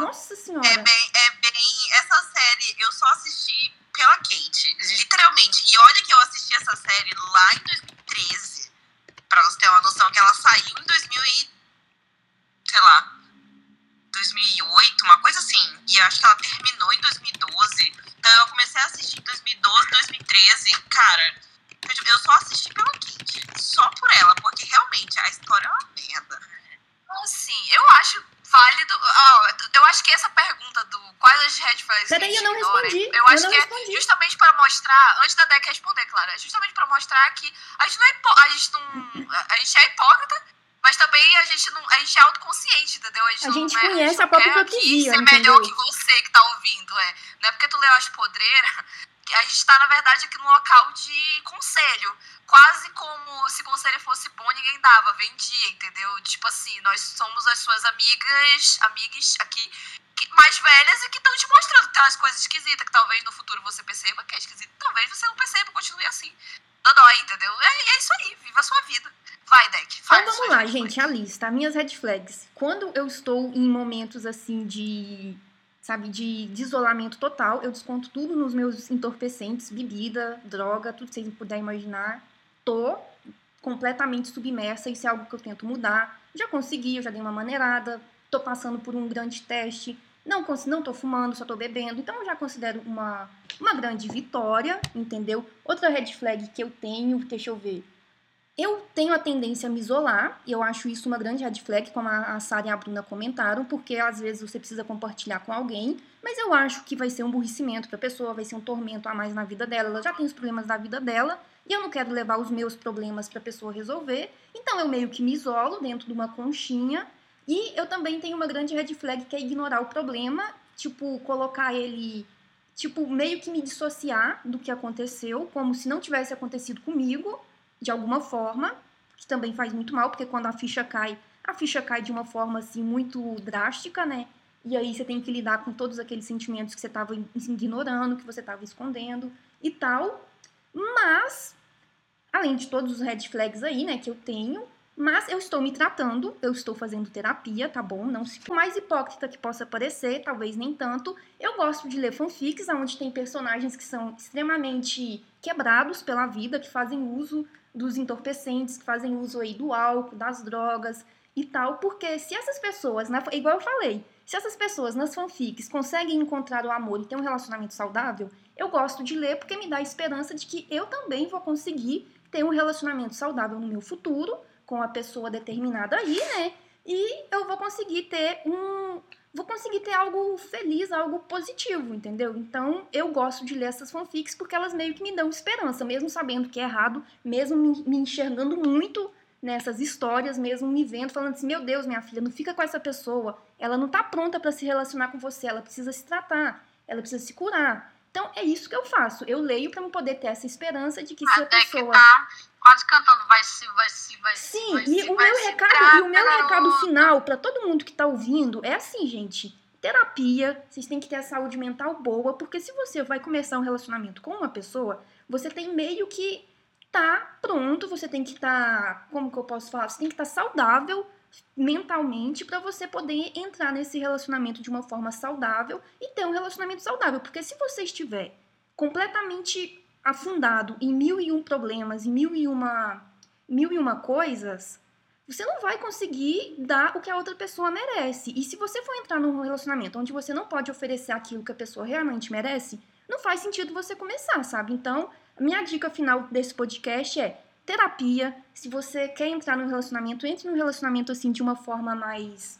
Nossa senhora. É bem, é bem. Essa série eu só assisti pela Kate, literalmente. E olha que eu assisti essa série lá em 2013. Pra você ter uma noção que ela saiu em 2000 e. sei lá. 2008, uma coisa assim. E acho que ela terminou em 2012. Então eu comecei a assistir em 2012, 2013. Cara, eu- eu só assisti pela Kate. Só por ela, porque realmente a história é uma merda. Assim, eu acho válido. eu acho que essa pergunta do quais as red flags. a Peraí, gente eu não respondi. Eu Eu acho não que é respondi. justamente para mostrar, antes da Deck responder, claro, é justamente para mostrar que a gente não é a gente não, a gente é hipócrita, mas também a gente não, a gente é autoconsciente, entendeu? A gente, A não, gente né, conhece não a própria quer aqui hipocrisia, ser melhor entendeu? que você que tá ouvindo, é. Não é porque tu leu as podreiras a gente tá, na verdade, aqui no local de conselho. Quase como se conselho fosse bom, ninguém dava, vendia, entendeu? Tipo assim, nós somos as suas amigas, amigas aqui mais velhas e que estão te mostrando umas coisas esquisitas, que talvez no futuro você perceba que é esquisito. Talvez você não perceba, continue assim. Dodói, entendeu? É, é isso aí, viva a sua vida. Vai, Deck. Então vamos lá, gente, a lista, minhas red flags. Quando eu estou em momentos assim de, sabe, de, de isolamento total, eu desconto tudo nos meus entorpecentes, bebida, droga, tudo que vocês puderem imaginar. Tô completamente submersa, isso é algo que eu tento mudar. Já consegui, eu já dei uma maneirada, tô passando por um grande teste. Não, não tô fumando, só tô bebendo. Então eu já considero uma, uma grande vitória, entendeu? Outra red flag que eu tenho, deixa eu ver. Eu tenho a tendência a me isolar, e eu acho isso uma grande red flag, como a a Sara e a Bruna comentaram, porque às vezes você precisa compartilhar com alguém, mas eu acho que vai ser um aborrecimento pra pessoa, vai ser um tormento a mais na vida dela. Ela já tem os problemas da vida dela, e eu não quero levar os meus problemas pra pessoa resolver, então eu meio que me isolo dentro de uma conchinha, e eu também tenho uma grande red flag que é ignorar o problema, tipo, colocar ele tipo, meio que me dissociar do que aconteceu, como se não tivesse acontecido comigo, de alguma forma, que também faz muito mal, porque quando a ficha cai, a ficha cai de uma forma assim muito drástica, né? E aí você tem que lidar com todos aqueles sentimentos que você estava ignorando, que você estava escondendo e tal. Mas, além de todos os red flags aí, né, que eu tenho, mas eu estou me tratando, eu estou fazendo terapia, tá bom? Não se mais hipócrita que possa parecer, talvez nem tanto. Eu gosto de ler fanfics onde tem personagens que são extremamente quebrados pela vida, que fazem uso dos entorpecentes, que fazem uso aí do álcool, das drogas e tal, porque se essas pessoas, na- igual eu falei, se essas pessoas nas fanfics conseguem encontrar o amor e ter um relacionamento saudável, eu gosto de ler porque me dá a esperança de que eu também vou conseguir ter um relacionamento saudável no meu futuro com a pessoa determinada aí, né? E eu vou conseguir ter um. Vou conseguir ter algo feliz, algo positivo, entendeu? Então eu gosto de ler essas fanfics porque elas meio que me dão esperança, mesmo sabendo que é errado, mesmo me, enxergando muito nessas histórias, mesmo me vendo, falando assim: meu Deus, minha filha, não fica com essa pessoa, ela não tá pronta para se relacionar com você, ela precisa se tratar, ela precisa se curar. Então é isso que eu faço. Eu leio para poder ter essa esperança de que se a Até que pessoa tá quase cantando, vai se, vai se, vai se. Sim, vai e se, o vai meu recado, trata, e o meu recado final pra todo mundo que tá ouvindo é assim, gente. Terapia, vocês têm que ter a saúde mental boa, porque se você vai começar um relacionamento com uma pessoa, você tem meio que tá pronto, você tem que estar, como que eu posso falar? Você tem que estar saudável mentalmente pra você poder entrar nesse relacionamento de uma forma saudável e ter um relacionamento saudável, porque se você estiver completamente afundado em mil e um problemas, em mil e uma mil e uma coisas, você não vai conseguir dar o que a outra pessoa merece. E se você for entrar num relacionamento onde você não pode oferecer aquilo que a pessoa realmente merece, não faz sentido você começar, sabe? Então, minha dica final desse podcast é terapia. Se você quer entrar num relacionamento, entre num relacionamento assim de uma forma mais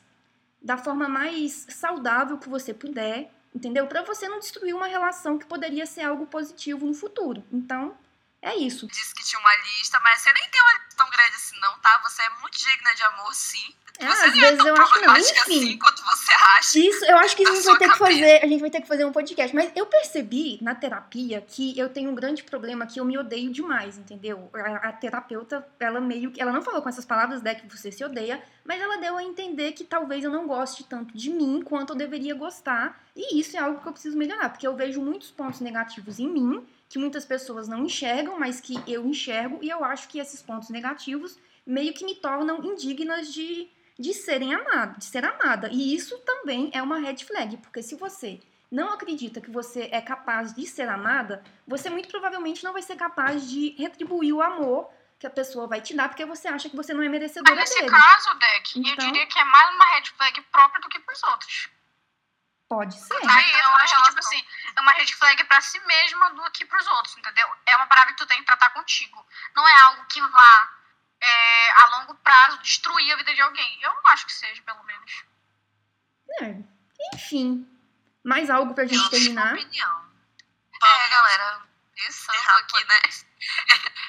da forma mais saudável que você puder, entendeu? Pra você não destruir uma relação que poderia ser algo positivo no futuro. Então, é isso. Disse que tinha uma lista, mas você nem tem uma lista tão grande assim, não, tá? Você é muito digna de amor, sim. É, às vezes é tão eu acho que não, enfim. assim quanto você acha. Isso, eu acho que a gente vai ter que cabeça. fazer, a gente vai ter que fazer um podcast, mas eu percebi na terapia que eu tenho um grande problema que eu me odeio demais, entendeu? A, a terapeuta, ela meio que, ela não falou com essas palavras, né, que você se odeia, mas ela deu a entender que talvez eu não goste tanto de mim quanto eu deveria gostar, e isso é algo que eu preciso melhorar, porque eu vejo muitos pontos negativos em mim, que muitas pessoas não enxergam, mas que eu enxergo, e eu acho que esses pontos negativos meio que me tornam indignas de de serem amada, de ser amada. E isso também é uma red flag, porque se você não acredita que você é capaz de ser amada, você muito provavelmente não vai ser capaz de retribuir o amor que a pessoa vai te dar, porque você acha que você não é merecedora Mas nesse dele. caso, Deck, eu Então- diria que é mais uma red flag própria do que pros outros. Pode ser. Aí eu acho que, tipo relação. assim, é uma red flag pra si mesma do que pros outros, entendeu? É uma parada que tu tem que tratar contigo. Não é algo que vá, é, a longo prazo, destruir a vida de alguém. Eu não acho que seja, pelo menos. É. Enfim. Mais algo pra gente Eu tenho terminar? opinião. É, galera, isso aqui, né?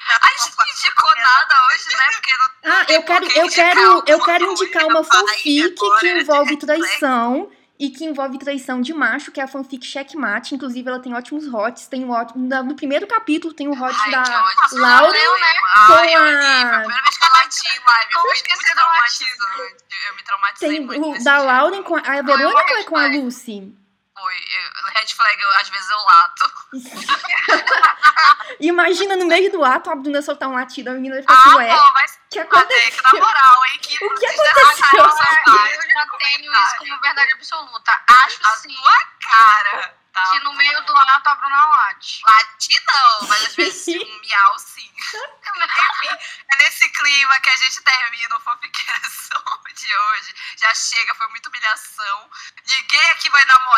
A gente não indicou nada hoje, né? Porque não Ah, eu quero, eu quero, eu quero indicar uma fanfic que envolve traição e que envolve traição de macho, que é a fanfic Checkmate. Inclusive, ela tem ótimos hots. Tem ótimo, na- no primeiro capítulo tem o hot Ai, da ódio. Lauren Eu, né? com Ai, eu li. A- a primeira vez que eu bati live. Como Foi esquecer do. Eu me traumatizei tem muito. o da. Lauren com a, a Verônica é com a Lucy? Foi. eu- Red flag, eu, às vezes eu lato. Imagina no meio do ato a Bruna soltar um latido, a menina vai ficar assim, Ah, ué, pô, mas o que Até que, aconteceu? na moral, hein? Que O que vocês aconteceu? essa Eu já tenho isso como verdade absoluta. Acho A sim tua cara. Tá que no meio do ato a Bruna late. Late não, mas às vezes um miau sim. Enfim, é nesse clima que a gente termina o Fanfiqueiração de hoje. Já chega, foi muita humilhação. Ninguém aqui vai namorar.